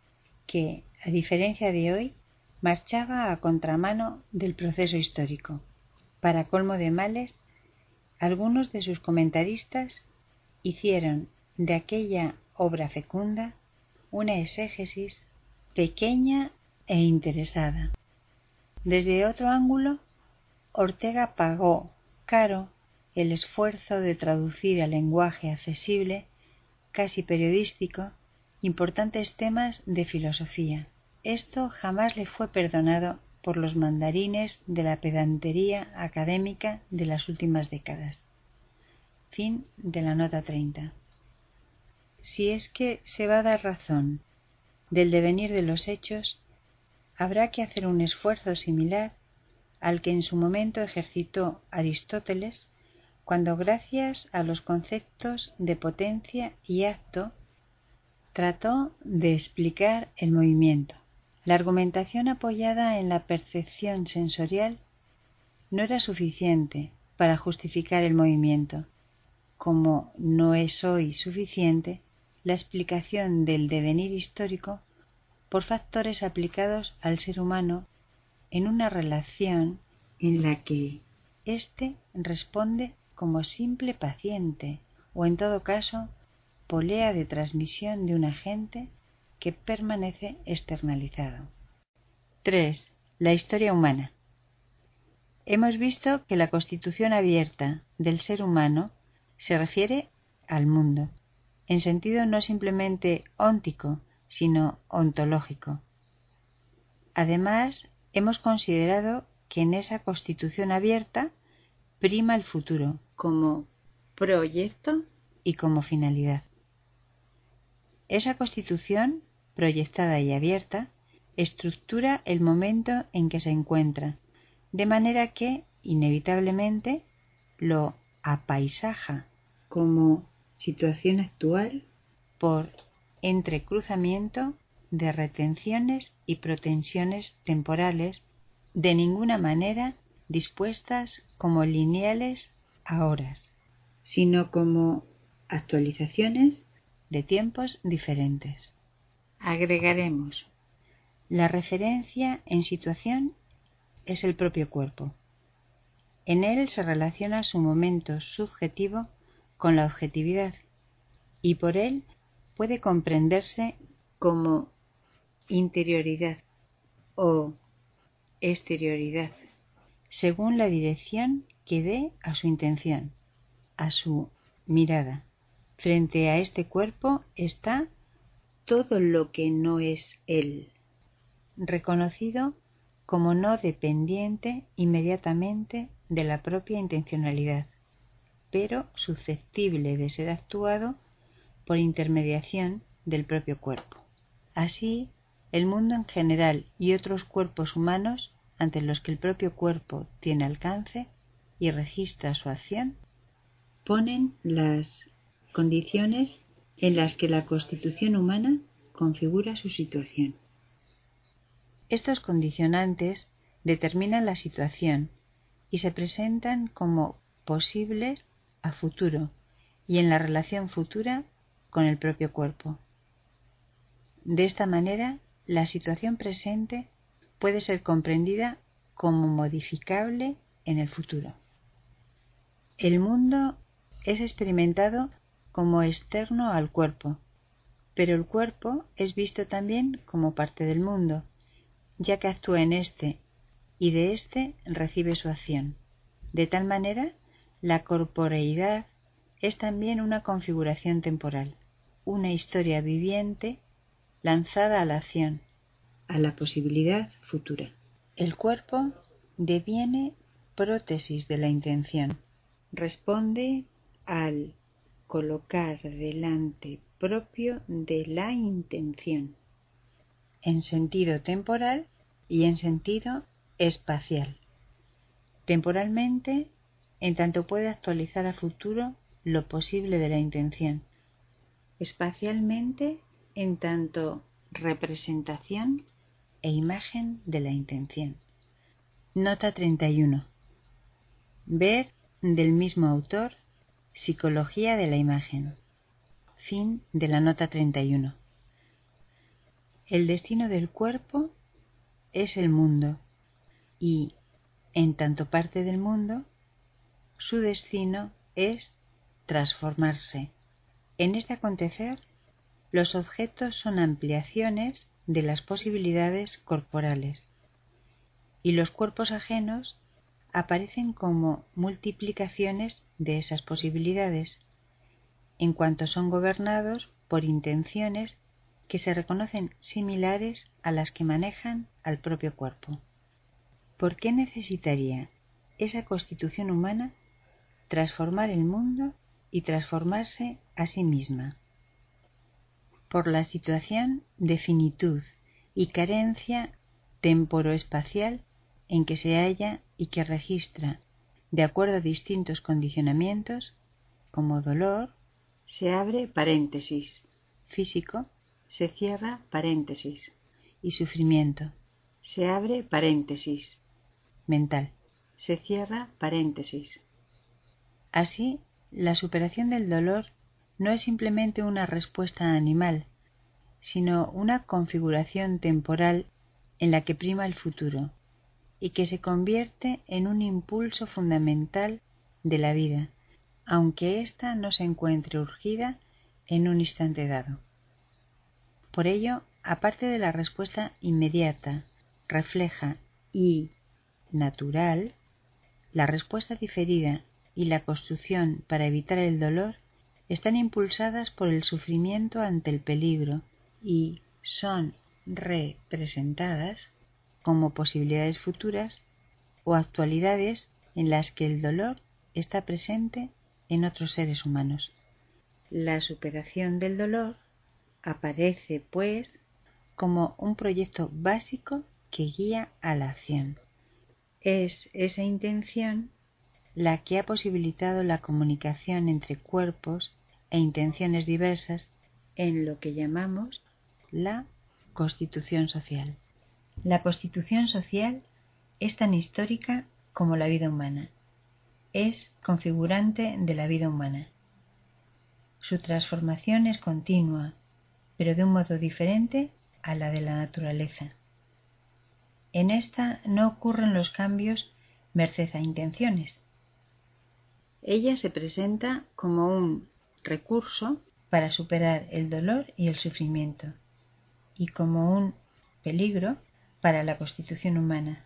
que, a diferencia de hoy, marchaba a contramano del proceso histórico. Para colmo de males, algunos de sus comentaristas hicieron de aquella obra fecunda una exégesis pequeña e interesada. Desde otro ángulo, Ortega pagó caro el esfuerzo de traducir al lenguaje accesible, casi periodístico, importantes temas de filosofía. Esto jamás le fue perdonado por los mandarines de la pedantería académica de las últimas décadas. Fin de la nota 30. Si es que se va a dar razón del devenir de los hechos, habrá que hacer un esfuerzo similar al que en su momento ejercitó Aristóteles cuando gracias a los conceptos de potencia y acto trató de explicar el movimiento. La argumentación apoyada en la percepción sensorial no era suficiente para justificar el movimiento, como no es hoy suficiente la explicación del devenir histórico por factores aplicados al ser humano en una relación en la que éste responde como simple paciente o en todo caso polea de transmisión de un agente que permanece externalizado. 3. La historia humana. Hemos visto que la constitución abierta del ser humano se refiere al mundo, en sentido no simplemente óntico, sino ontológico. Además, hemos considerado que en esa constitución abierta prima el futuro. Como proyecto. Y como finalidad. Esa constitución, proyectada y abierta, estructura el momento en que se encuentra, de manera que, inevitablemente, lo apaisaja. Como situación actual. Por entrecruzamiento de retenciones y protensiones temporales de ninguna manera dispuestas como lineales a horas, sino como actualizaciones de tiempos diferentes. Agregaremos la referencia en situación es el propio cuerpo. En él se relaciona su momento subjetivo con la objetividad y por él puede comprenderse como interioridad o exterioridad, según la dirección que dé a su intención, a su mirada. Frente a este cuerpo está todo lo que no es él, reconocido como no dependiente inmediatamente de la propia intencionalidad, pero susceptible de ser actuado por intermediación del propio cuerpo. Así, el mundo en general y otros cuerpos humanos ante los que el propio cuerpo tiene alcance y registra su acción, ponen las condiciones en las que la constitución humana configura su situación. Estos condicionantes determinan la situación y se presentan como posibles a futuro y en la relación futura con el propio cuerpo. De esta manera, la situación presente puede ser comprendida como modificable en el futuro. El mundo es experimentado como externo al cuerpo, pero el cuerpo es visto también como parte del mundo, ya que actúa en éste y de éste recibe su acción. De tal manera, la corporeidad es también una configuración temporal, una historia viviente lanzada a la acción, a la posibilidad futura. El cuerpo deviene prótesis de la intención, responde al colocar delante propio de la intención, en sentido temporal y en sentido espacial. temporalmente en tanto puede actualizar a futuro lo posible de la intención, espacialmente en tanto representación e imagen de la intención. Nota 31. Ver del mismo autor Psicología de la imagen. Fin de la nota 31. El destino del cuerpo es el mundo y, en tanto parte del mundo, su destino es transformarse. En este acontecer, los objetos son ampliaciones de las posibilidades corporales y los cuerpos ajenos aparecen como multiplicaciones de esas posibilidades, en cuanto son gobernados por intenciones que se reconocen similares a las que manejan al propio cuerpo. ¿Por qué necesitaría esa constitución humana transformar el mundo y transformarse a sí misma? Por la situación de finitud y carencia temporoespacial en que se halla y que registra, de acuerdo a distintos condicionamientos, como dolor, se abre paréntesis, físico, se cierra paréntesis, y sufrimiento, se abre paréntesis, mental, se cierra paréntesis. Así, la superación del dolor no es simplemente una respuesta animal, sino una configuración temporal en la que prima el futuro, y que se convierte en un impulso fundamental de la vida, aunque ésta no se encuentre urgida en un instante dado. Por ello, aparte de la respuesta inmediata, refleja y natural, la respuesta diferida y la construcción para evitar el dolor están impulsadas por el sufrimiento ante el peligro y son representadas como posibilidades futuras o actualidades en las que el dolor está presente en otros seres humanos. La superación del dolor aparece, pues, como un proyecto básico que guía a la acción. Es esa intención la que ha posibilitado la comunicación entre cuerpos e intenciones diversas en lo que llamamos la constitución social. La constitución social es tan histórica como la vida humana. Es configurante de la vida humana. Su transformación es continua, pero de un modo diferente a la de la naturaleza. En esta no ocurren los cambios merced a intenciones. Ella se presenta como un recurso para superar el dolor y el sufrimiento, y como un peligro para la constitución humana.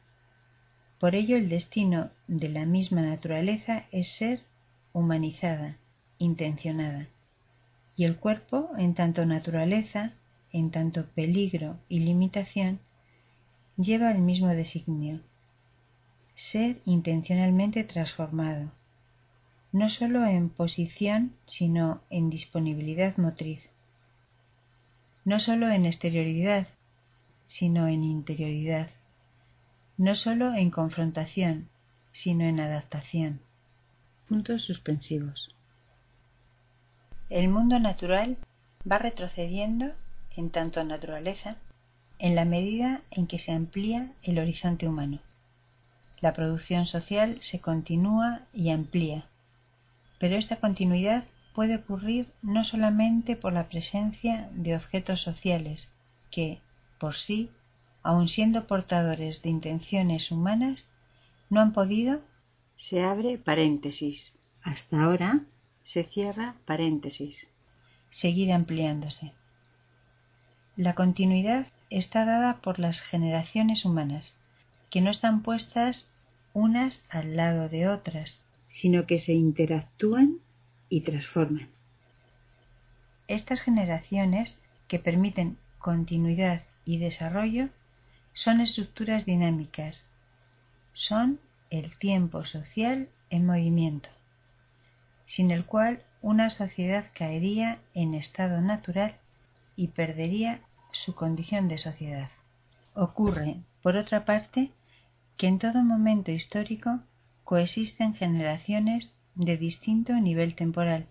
Por ello el destino de la misma naturaleza es ser humanizada, intencionada. Y el cuerpo, en tanto naturaleza, en tanto peligro y limitación, lleva el mismo designio, ser intencionalmente transformado, no sólo en posición, sino en disponibilidad motriz, no sólo en exterioridad, sino en interioridad, no sólo en confrontación, sino en adaptación. Puntos suspensivos. El mundo natural va retrocediendo en tanto naturaleza en la medida en que se amplía el horizonte humano. La producción social se continúa y amplía, pero esta continuidad puede ocurrir no solamente por la presencia de objetos sociales que, por sí, aun siendo portadores de intenciones humanas, no han podido, se abre paréntesis. Hasta ahora se cierra paréntesis. Seguir ampliándose. La continuidad está dada por las generaciones humanas, que no están puestas unas al lado de otras, sino que se interactúan y transforman. Estas generaciones que permiten continuidad y desarrollo son estructuras dinámicas, son el tiempo social en movimiento, sin el cual una sociedad caería en estado natural y perdería su condición de sociedad. Ocurre, por otra parte, que en todo momento histórico coexisten generaciones de distinto nivel temporal,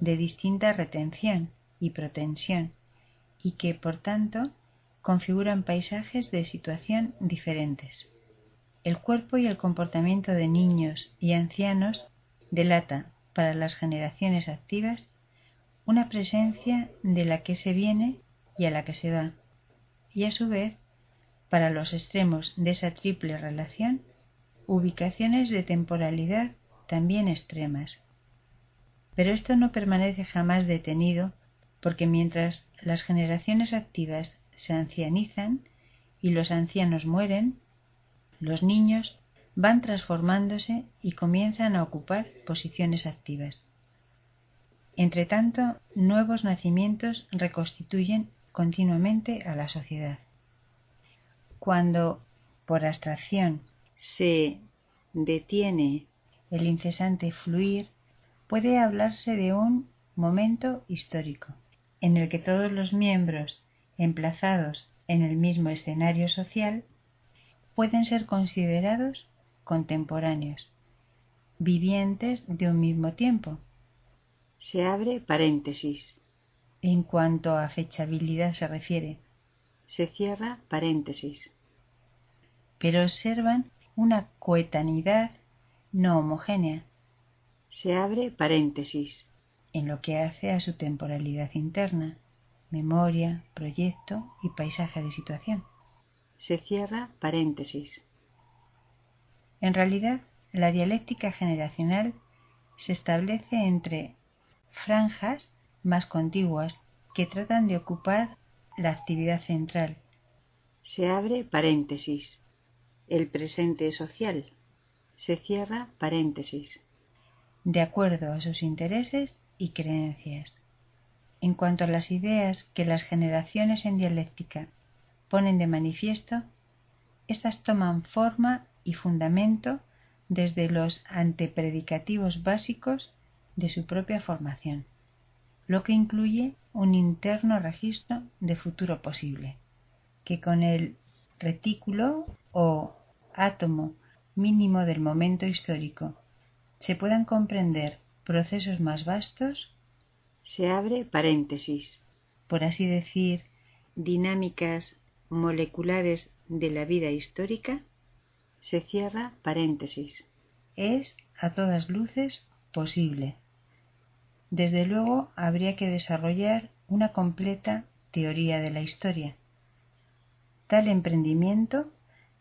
de distinta retención y protensión, y que, por tanto, configuran paisajes de situación diferentes. El cuerpo y el comportamiento de niños y ancianos delata para las generaciones activas una presencia de la que se viene y a la que se va, y a su vez, para los extremos de esa triple relación, ubicaciones de temporalidad también extremas. Pero esto no permanece jamás detenido porque mientras las generaciones activas se ancianizan y los ancianos mueren, los niños van transformándose y comienzan a ocupar posiciones activas. Entretanto, nuevos nacimientos reconstituyen continuamente a la sociedad. Cuando, por abstracción, se detiene el incesante fluir, puede hablarse de un momento histórico, en el que todos los miembros emplazados en el mismo escenario social pueden ser considerados contemporáneos, vivientes de un mismo tiempo. Se abre paréntesis. En cuanto a fechabilidad se refiere. Se cierra paréntesis. Pero observan una coetanidad no homogénea. Se abre paréntesis. En lo que hace a su temporalidad interna, memoria, proyecto y paisaje de situación. Se cierra paréntesis. En realidad, la dialéctica generacional se establece entre franjas más contiguas que tratan de ocupar la actividad central. Se abre paréntesis. El presente social. Se cierra paréntesis. De acuerdo a sus intereses y creencias. En cuanto a las ideas que las generaciones en dialéctica ponen de manifiesto, éstas toman forma y fundamento desde los antepredicativos básicos de su propia formación, lo que incluye un interno registro de futuro posible, que con el retículo o átomo mínimo del momento histórico se puedan comprender procesos más vastos, se abre paréntesis, por así decir, dinámicas moleculares de la vida histórica, se cierra paréntesis. Es a todas luces posible. Desde luego habría que desarrollar una completa teoría de la historia. Tal emprendimiento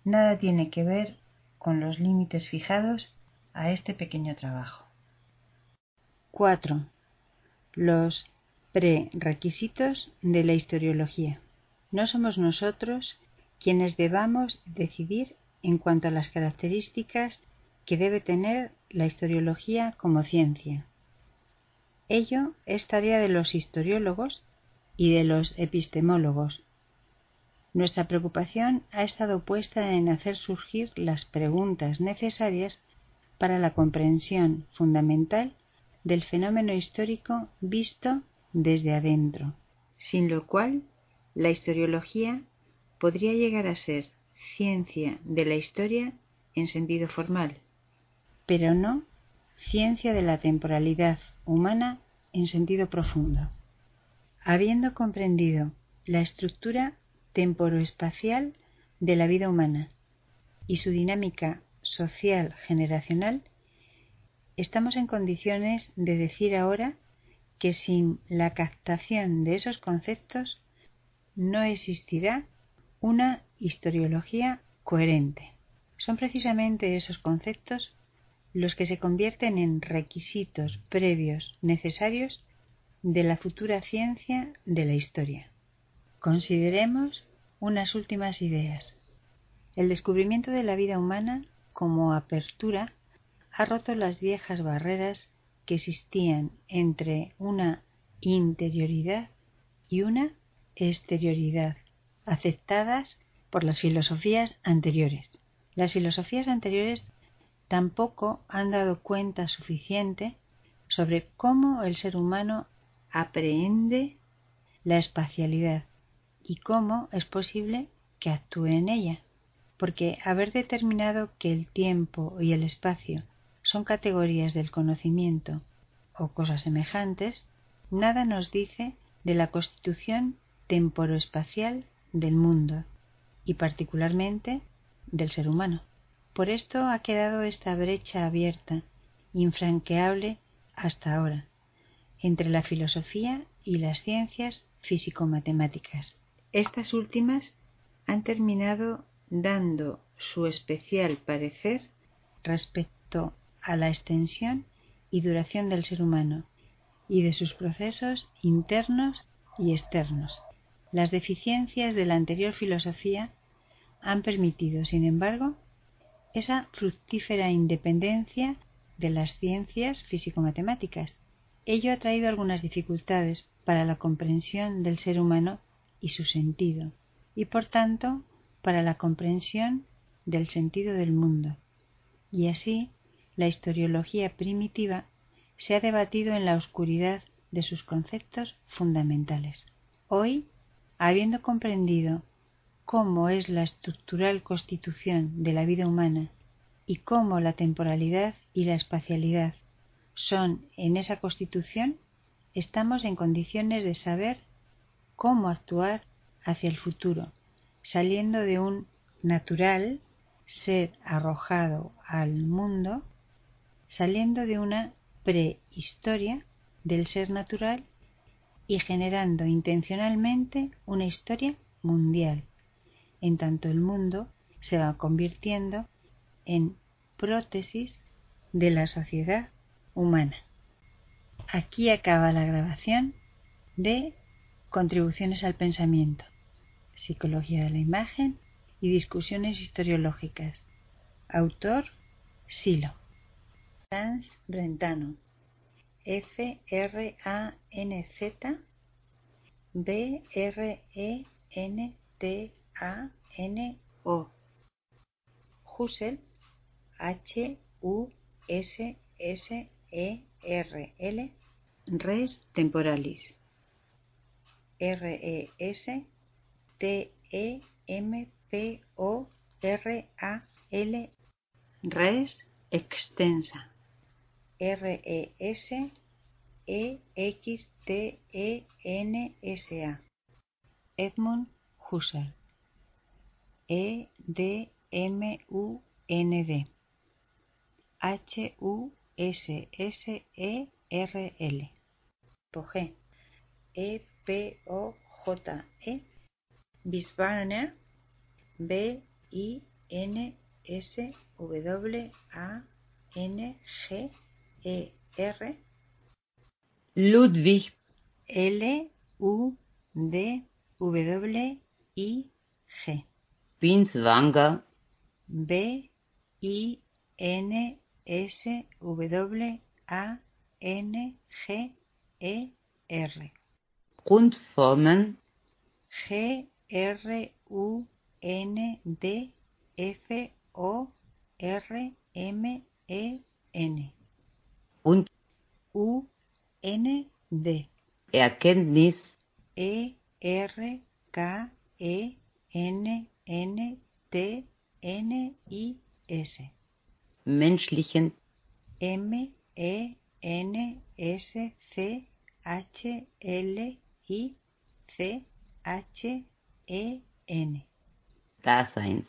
nada tiene que ver con los límites fijados a este pequeño trabajo. 4. Los prerequisitos de la historiología. No somos nosotros quienes debamos decidir en cuanto a las características que debe tener la historiología como ciencia. Ello es tarea de los historiólogos y de los epistemólogos. Nuestra preocupación ha estado puesta en hacer surgir las preguntas necesarias para la comprensión fundamental del fenómeno histórico visto desde adentro, sin lo cual la historiología podría llegar a ser ciencia de la historia en sentido formal, pero no ciencia de la temporalidad humana en sentido profundo. Habiendo comprendido la estructura temporoespacial de la vida humana y su dinámica social generacional, estamos en condiciones de decir ahora que sin la captación de esos conceptos no existirá una historiología coherente. Son precisamente esos conceptos los que se convierten en requisitos previos necesarios de la futura ciencia de la historia. Consideremos unas últimas ideas. El descubrimiento de la vida humana como apertura ha roto las viejas barreras que existían entre una interioridad y una exterioridad aceptadas por las filosofías anteriores. Las filosofías anteriores tampoco han dado cuenta suficiente sobre cómo el ser humano aprehende la espacialidad y cómo es posible que actúe en ella. porque haber determinado que el tiempo y el espacio son categorías del conocimiento o cosas semejantes, nada nos dice de la constitución temporoespacial del mundo y particularmente del ser humano. Por esto ha quedado esta brecha abierta, infranqueable hasta ahora, entre la filosofía y las ciencias físico-matemáticas. Estas últimas han terminado dando su especial parecer respecto a la extensión y duración del ser humano y de sus procesos internos y externos. Las deficiencias de la anterior filosofía han permitido, sin embargo, esa fructífera independencia de las ciencias físico-matemáticas. Ello ha traído algunas dificultades para la comprensión del ser humano y su sentido, y por tanto para la comprensión del sentido del mundo. Y así, la historiología primitiva se ha debatido en la oscuridad de sus conceptos fundamentales. Hoy, habiendo comprendido cómo es la estructural constitución de la vida humana y cómo la temporalidad y la espacialidad son en esa constitución, estamos en condiciones de saber cómo actuar hacia el futuro saliendo de un natural ser arrojado al mundo, saliendo de una prehistoria del ser natural y generando intencionalmente una historia mundial, en tanto el mundo se va convirtiendo en prótesis de la sociedad humana. Aquí acaba la grabación de Contribuciones al Pensamiento psicología de la imagen y discusiones historiológicas. Autor Silo. Franz Brentano. F R A N Z B R E N T A N O. Husserl H U S S E R L Res temporalis R E S T-E-M-P-O-R-A-L Res extensa. R-E-S-E-X-T-E-N-S-A Edmund Husserl. E-D-M-U-N-D H-U-S-S-E-R-L Poge E-P-O-J-E Biswarner, B-I-N-S-W-A-N-G-E-R. Ludwig. L-U-D-W-I-G. Binswanger. B-I-N-S-W-A-N-G-E-R. Grundformen. G R U N D F O R M E N und U N D Erkenntnis E R K E N N T N I S menschlichen M E N S C H L I C H E N. Daseins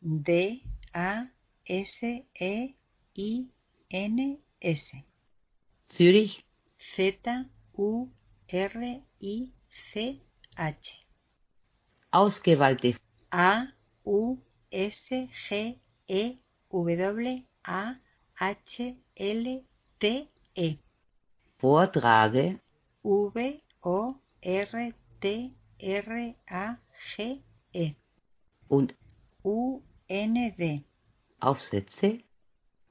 D A S E I N S. Zürich Z U R I C H. Ausgewählte. A U S G E W A H L T E. Vortrage. V O R T R A G E. Und U N D. Aufsätze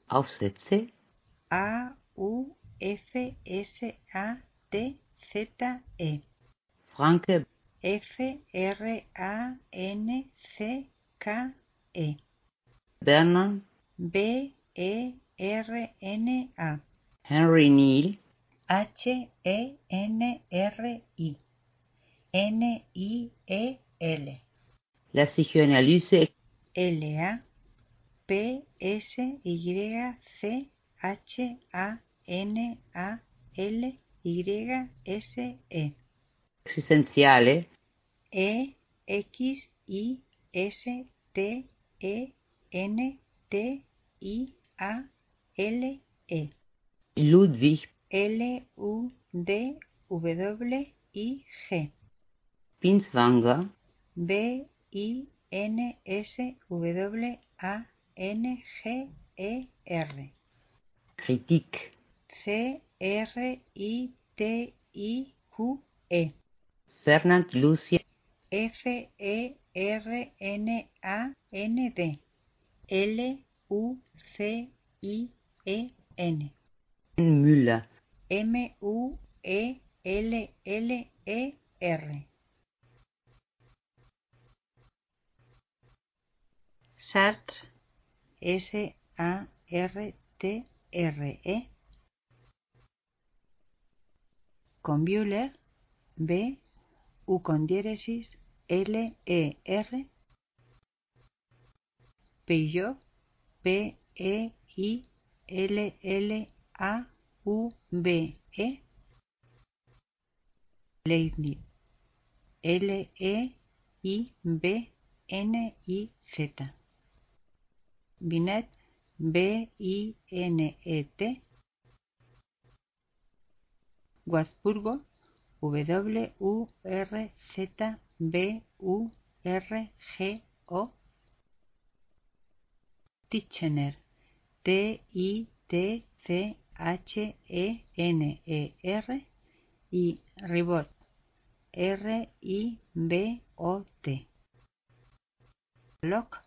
Aufsätze. A U F S A T Z E. Franke. F R A N C K E. Berner B E R N A. Henry Neal H E N R I N I E L La psicoanalyse L A P S Y C H A N A L Y S E Existenziale. E X I S T E N T I A L E Ludwig. L U D W I G Binswanger. B I N S W A N G E R Kritik. C R I T I Q E Fernand Lucia. F E R N A N D L U C I E N Müller. M U E L L E R. Sartre S A R T R E. Con Bueller B U con diéresis L E R. Peugeot P E I L L A U B E. Leibniz. L E I B N I Z. Binet B I N E T. Wurzburgo W U R Z B U R G O. Titchener T I T C H E N E R y Ribot. R I B O T. Lock.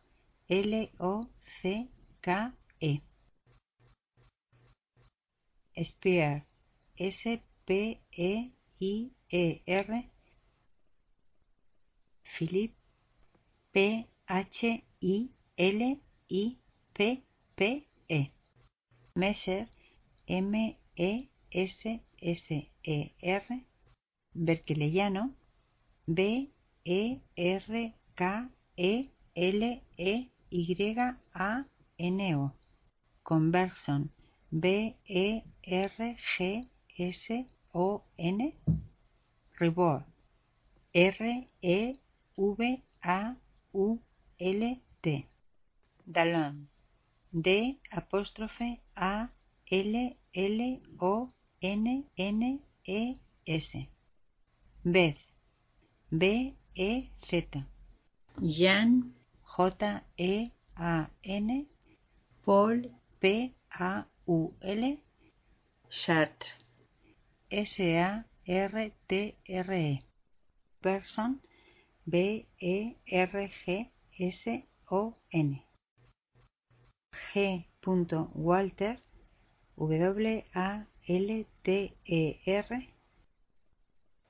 L O C K E. Spear. S P E I E R. Philip. P H I L I P P E Messer Berkeleyano B E R K E L E Y A N O Converson B E R G S O N Reward R E V A U L T Dalon D apóstrofe A L L O N N E S. Beth. B E Z. Jan. J E A N. Paul. P A U L. Chartres S A R T R E. Person. B E R G S O N. G. Walter W A L T E R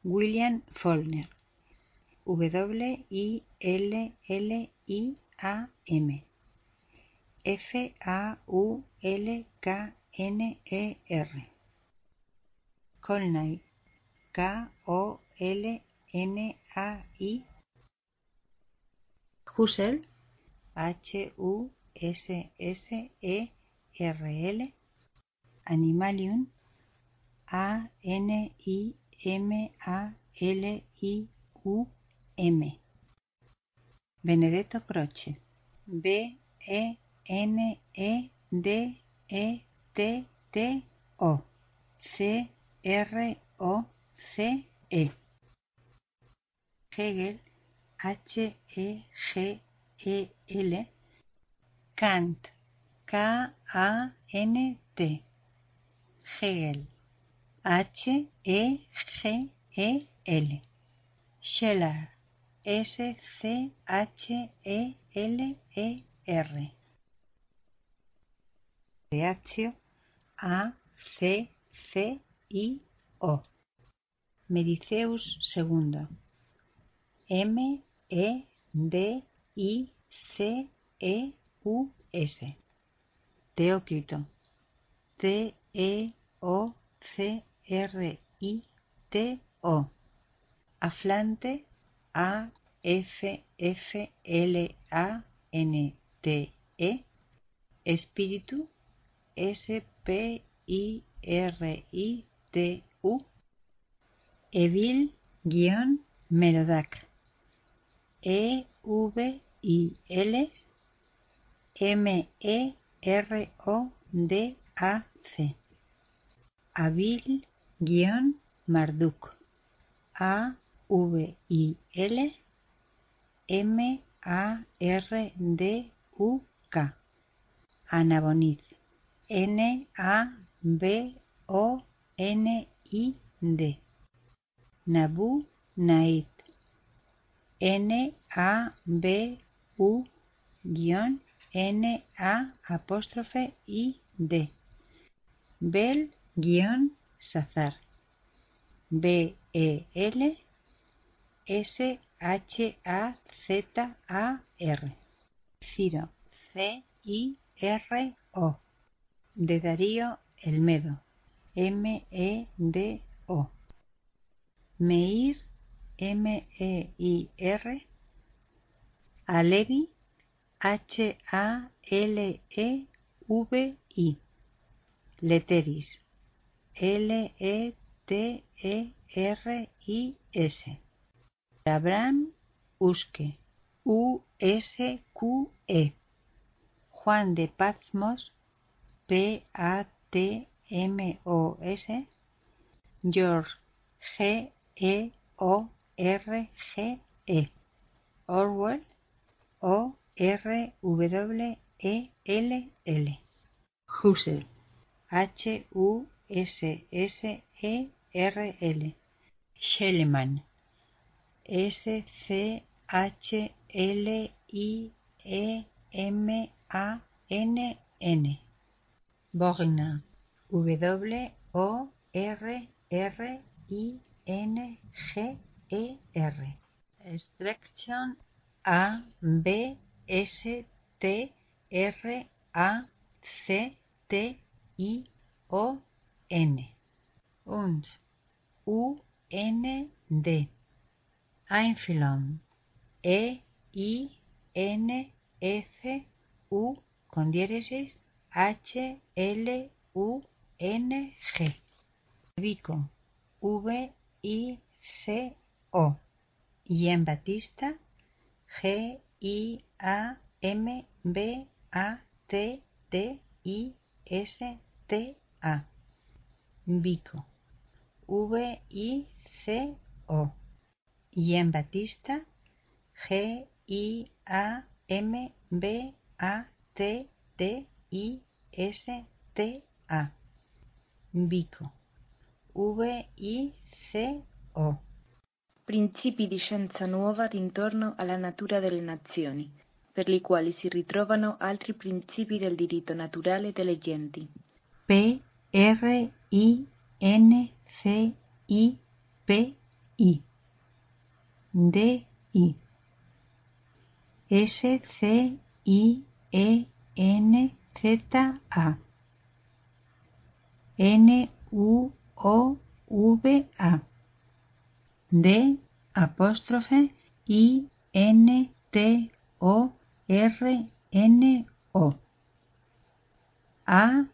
William Faulkner. W I L L I A M. F A U L K N E R. Colnay. K O L N A I. Husserl. H U S S E R L Animalium A N I M A L I U M. Benedetto Croce. B E N E D E T T O. C R O C E. Hegel H E G E L. Kant K A N T Hegel H E G E L. Scheller. S C H E L E R. Reactio A C C I O. Mediceus II M E D I C E U S. Teócrito. T E O C R I T O. Aflante A F F L A N T E. Espíritu S P I R I T U. Evil guion Merodac E V I L M E R O D A C Avil guion Marduk A V I L M A R D U K Anabonid N A B O N I D. Nabu Naid. N A B U guion N A apóstrofe I D. Bel guion Sazar B E L S H A Z A R. Ciro. C I R O. De Darío Elmedo. M E D O. Meir M E I R Alevi H A L E V I. Leteris L E T E R I S. Abraham Usque U S Q E. Juan de Patmos P A T M O S. George G E Orwell O R W E L L. Husserl H U S S E R L. Schellemann. S C H L I E M A N N. Borgna W O R R I N G E R. Extraction A B S T R A C T I O N. Und. U N D. Einfühlung. E I N F U con diéresis H L U N G. Vico V I C O. Jean Batista. G I A M B A T T I S T A Vico. V I C O Jean Batista G I A M B A T T I S T A Vico. V I C O Principi di scienza nuova d'intorno alla natura delle nazioni, per li quali si ritrovano altri principi del diritto naturale delle genti. P R I N C I P I. D I. S C I E N Z A. N U O V A. D apóstrofe I N T O R N O. A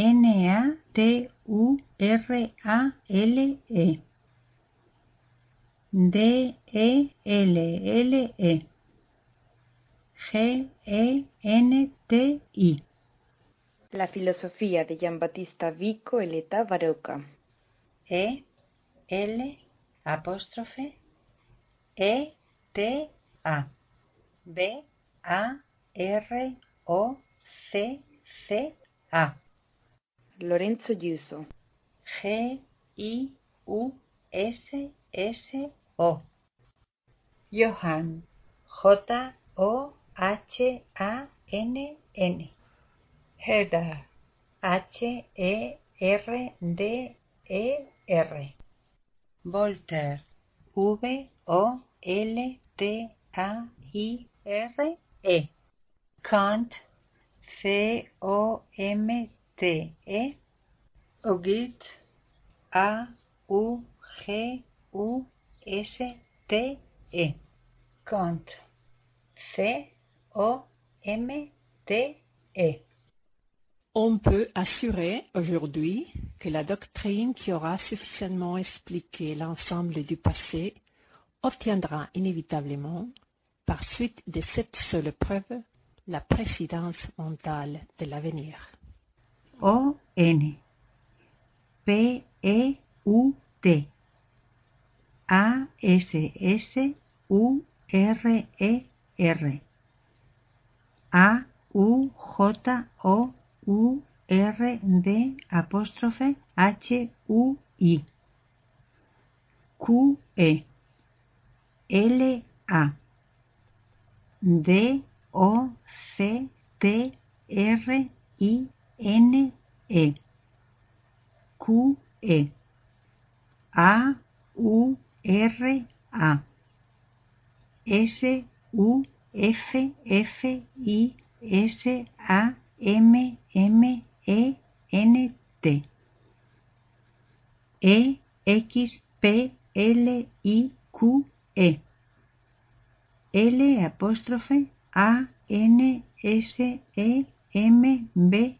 E N A Z I O N I P E R L I Q A L I S I R I T R O V A N O A L T R I P R I N C I P I D E L D I R I T T O N A T U R A L E D E L L E G-E-N-T-I. La filosofía de Giambattista Vico en l'età barroca. E L apóstrofe E T A B A R O C C A Lorenzo Giuso. G I U S S O. Johann N Herder E R D E R. Voltaire Kant. C O M T E Auguste A U G U S T E. C O M T E. On peut assurer aujourd'hui que la doctrine qui aura suffisamment expliqué l'ensemble du passé obtiendra inévitablement, par suite de cette seule preuve, la précédence mentale de l'avenir. O N P E U T A S S U R E R A U J O U R D apóstrofe H U I Q N E Q E A U R A S U F F I S A M M E N T E X P L I Q E L apóstrofe A N S E M B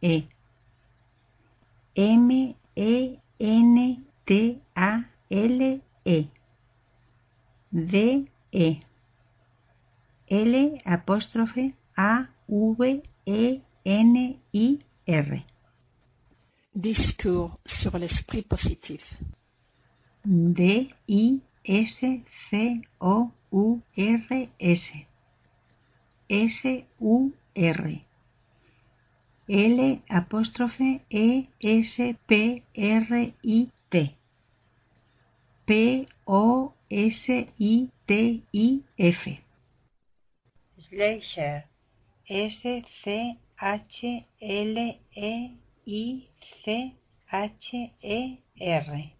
E. M E N T A L E. D E. L apóstrofe A V E N I R. Discours sur l'esprit positif. D I S C O U R S. S U R L apóstrofe E S P R I T. P O S I T I F. Schleicher S C H L E I C H E R.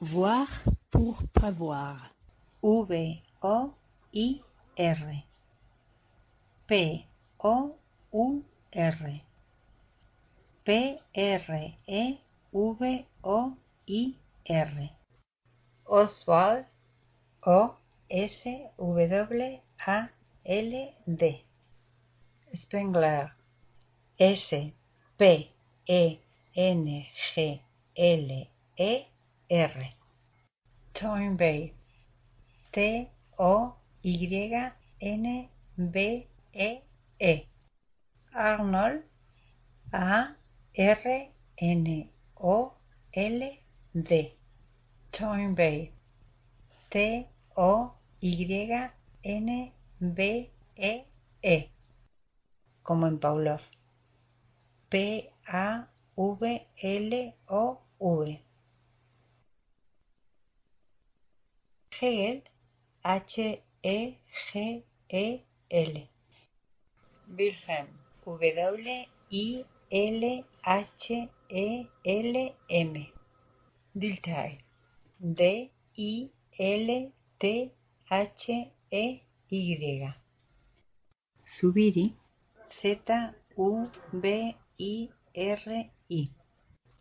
Voir pour prévoir. V O I R. P O U R P R E Oswald O S W A L D. Spengler S P E N G L E R. Toynbee T O Y N B E E. Arnold A R N O L D Toynbee T O Y N B E E como en Pavlov. P-A-V-L-O-V. Hegel, H-E-G-E-L. Wilhelm, W-I-L-H-E-L-M. Dilthey, D-I-L-T-H-E-Y. Zubiri, Z-U-B-I-R-I.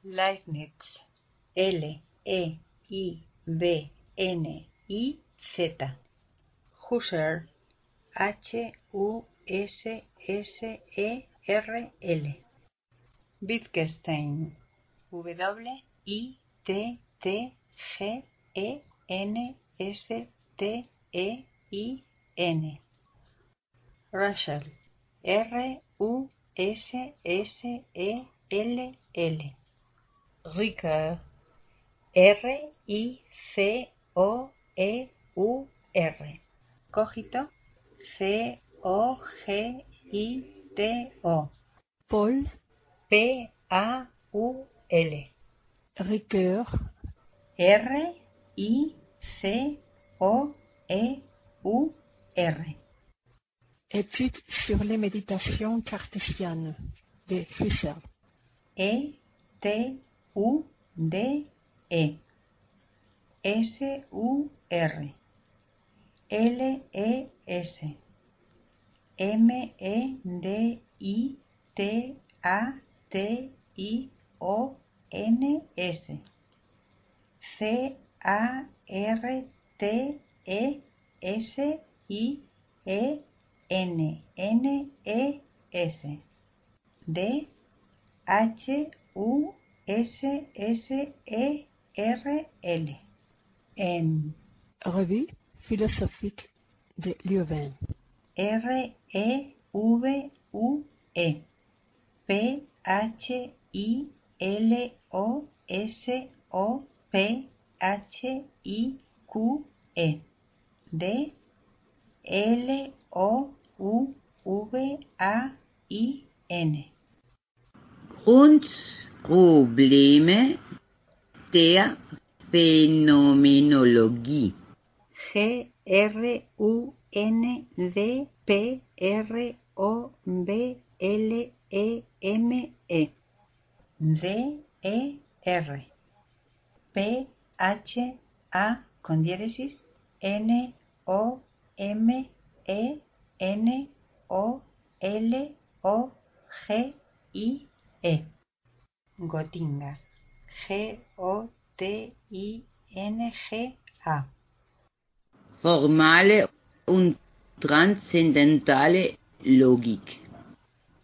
Leibniz, L-E-I-B-N-I-Z. Husserl, H-U-S-S-E-R-L. Wittgenstein, W-I-T-T-G-E-N-S-T-E-I-N. Russell, R-U-S-S-E-L-L. Ricoeur, R-I-C-O-E-U-R. Cogito, C-O-G-I-T-O. Paul, P-A-U-L. Ricoeur, R-I-C-O-E-U-R. Études sur les méditations cartésiennes de Husserl. E-T-U-D-E. S-U-R. L-E-S. M-E-D-I-T-A-T-I-O-N-S. C-A-R-T-E-S-I-E-N-N-E-S. D-H-U-S-S-E-R-L. En Revue philosophique de Leuven. R-E-V-U-E. P-H-I-L-O-S-O-P-H-I-Q-E. D L-O-U-V-A-I-N. Grundprobleme der Phänomenologie. G-R-U-N-D-P-R-O-B-L-E-M-E. D-E-R. P-H-A con diéresis N-O-M-E-N-O-L-O-G-I-E. Gotinga. G-O-T-I-N-G-A. Formale und transzendentale Logik.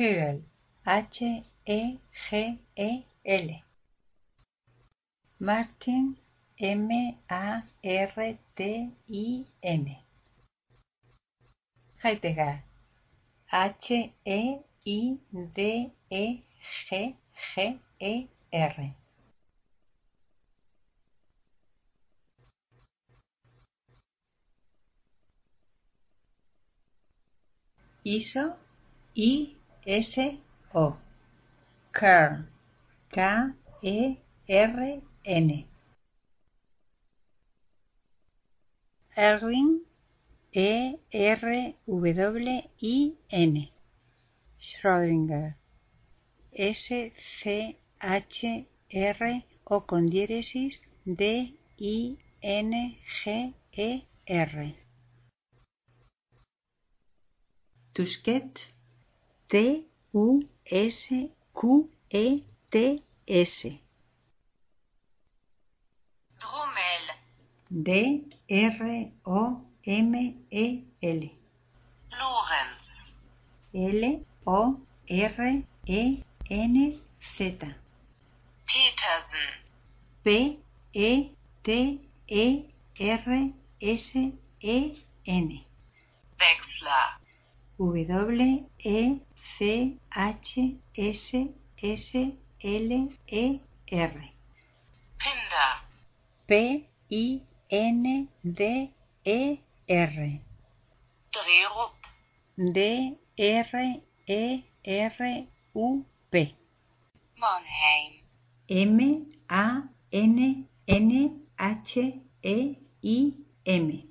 Hegel. H-E-G-E-L. Martin. M-A-R-T-I-N. Heidegger. H-E-I-D-E-G-G-E-R. ISO, I-S-O. Kern. K-E-R-N. Erwin, E-R-W-I-N. Schrödinger. S-C-H-R o con diéresis D-I-N-G-E-R. Tusquet. T-U-S-Q-E-T-S. Drummel. D-R-O-M-E-L. Lorenz. L O R E N Z. Petersen. P E T E R S E N. Wechsler. W E C H S S L E R. Pinder. P I N D E R. Drerup. D R E R U P. Monheim. M A N N H E I M.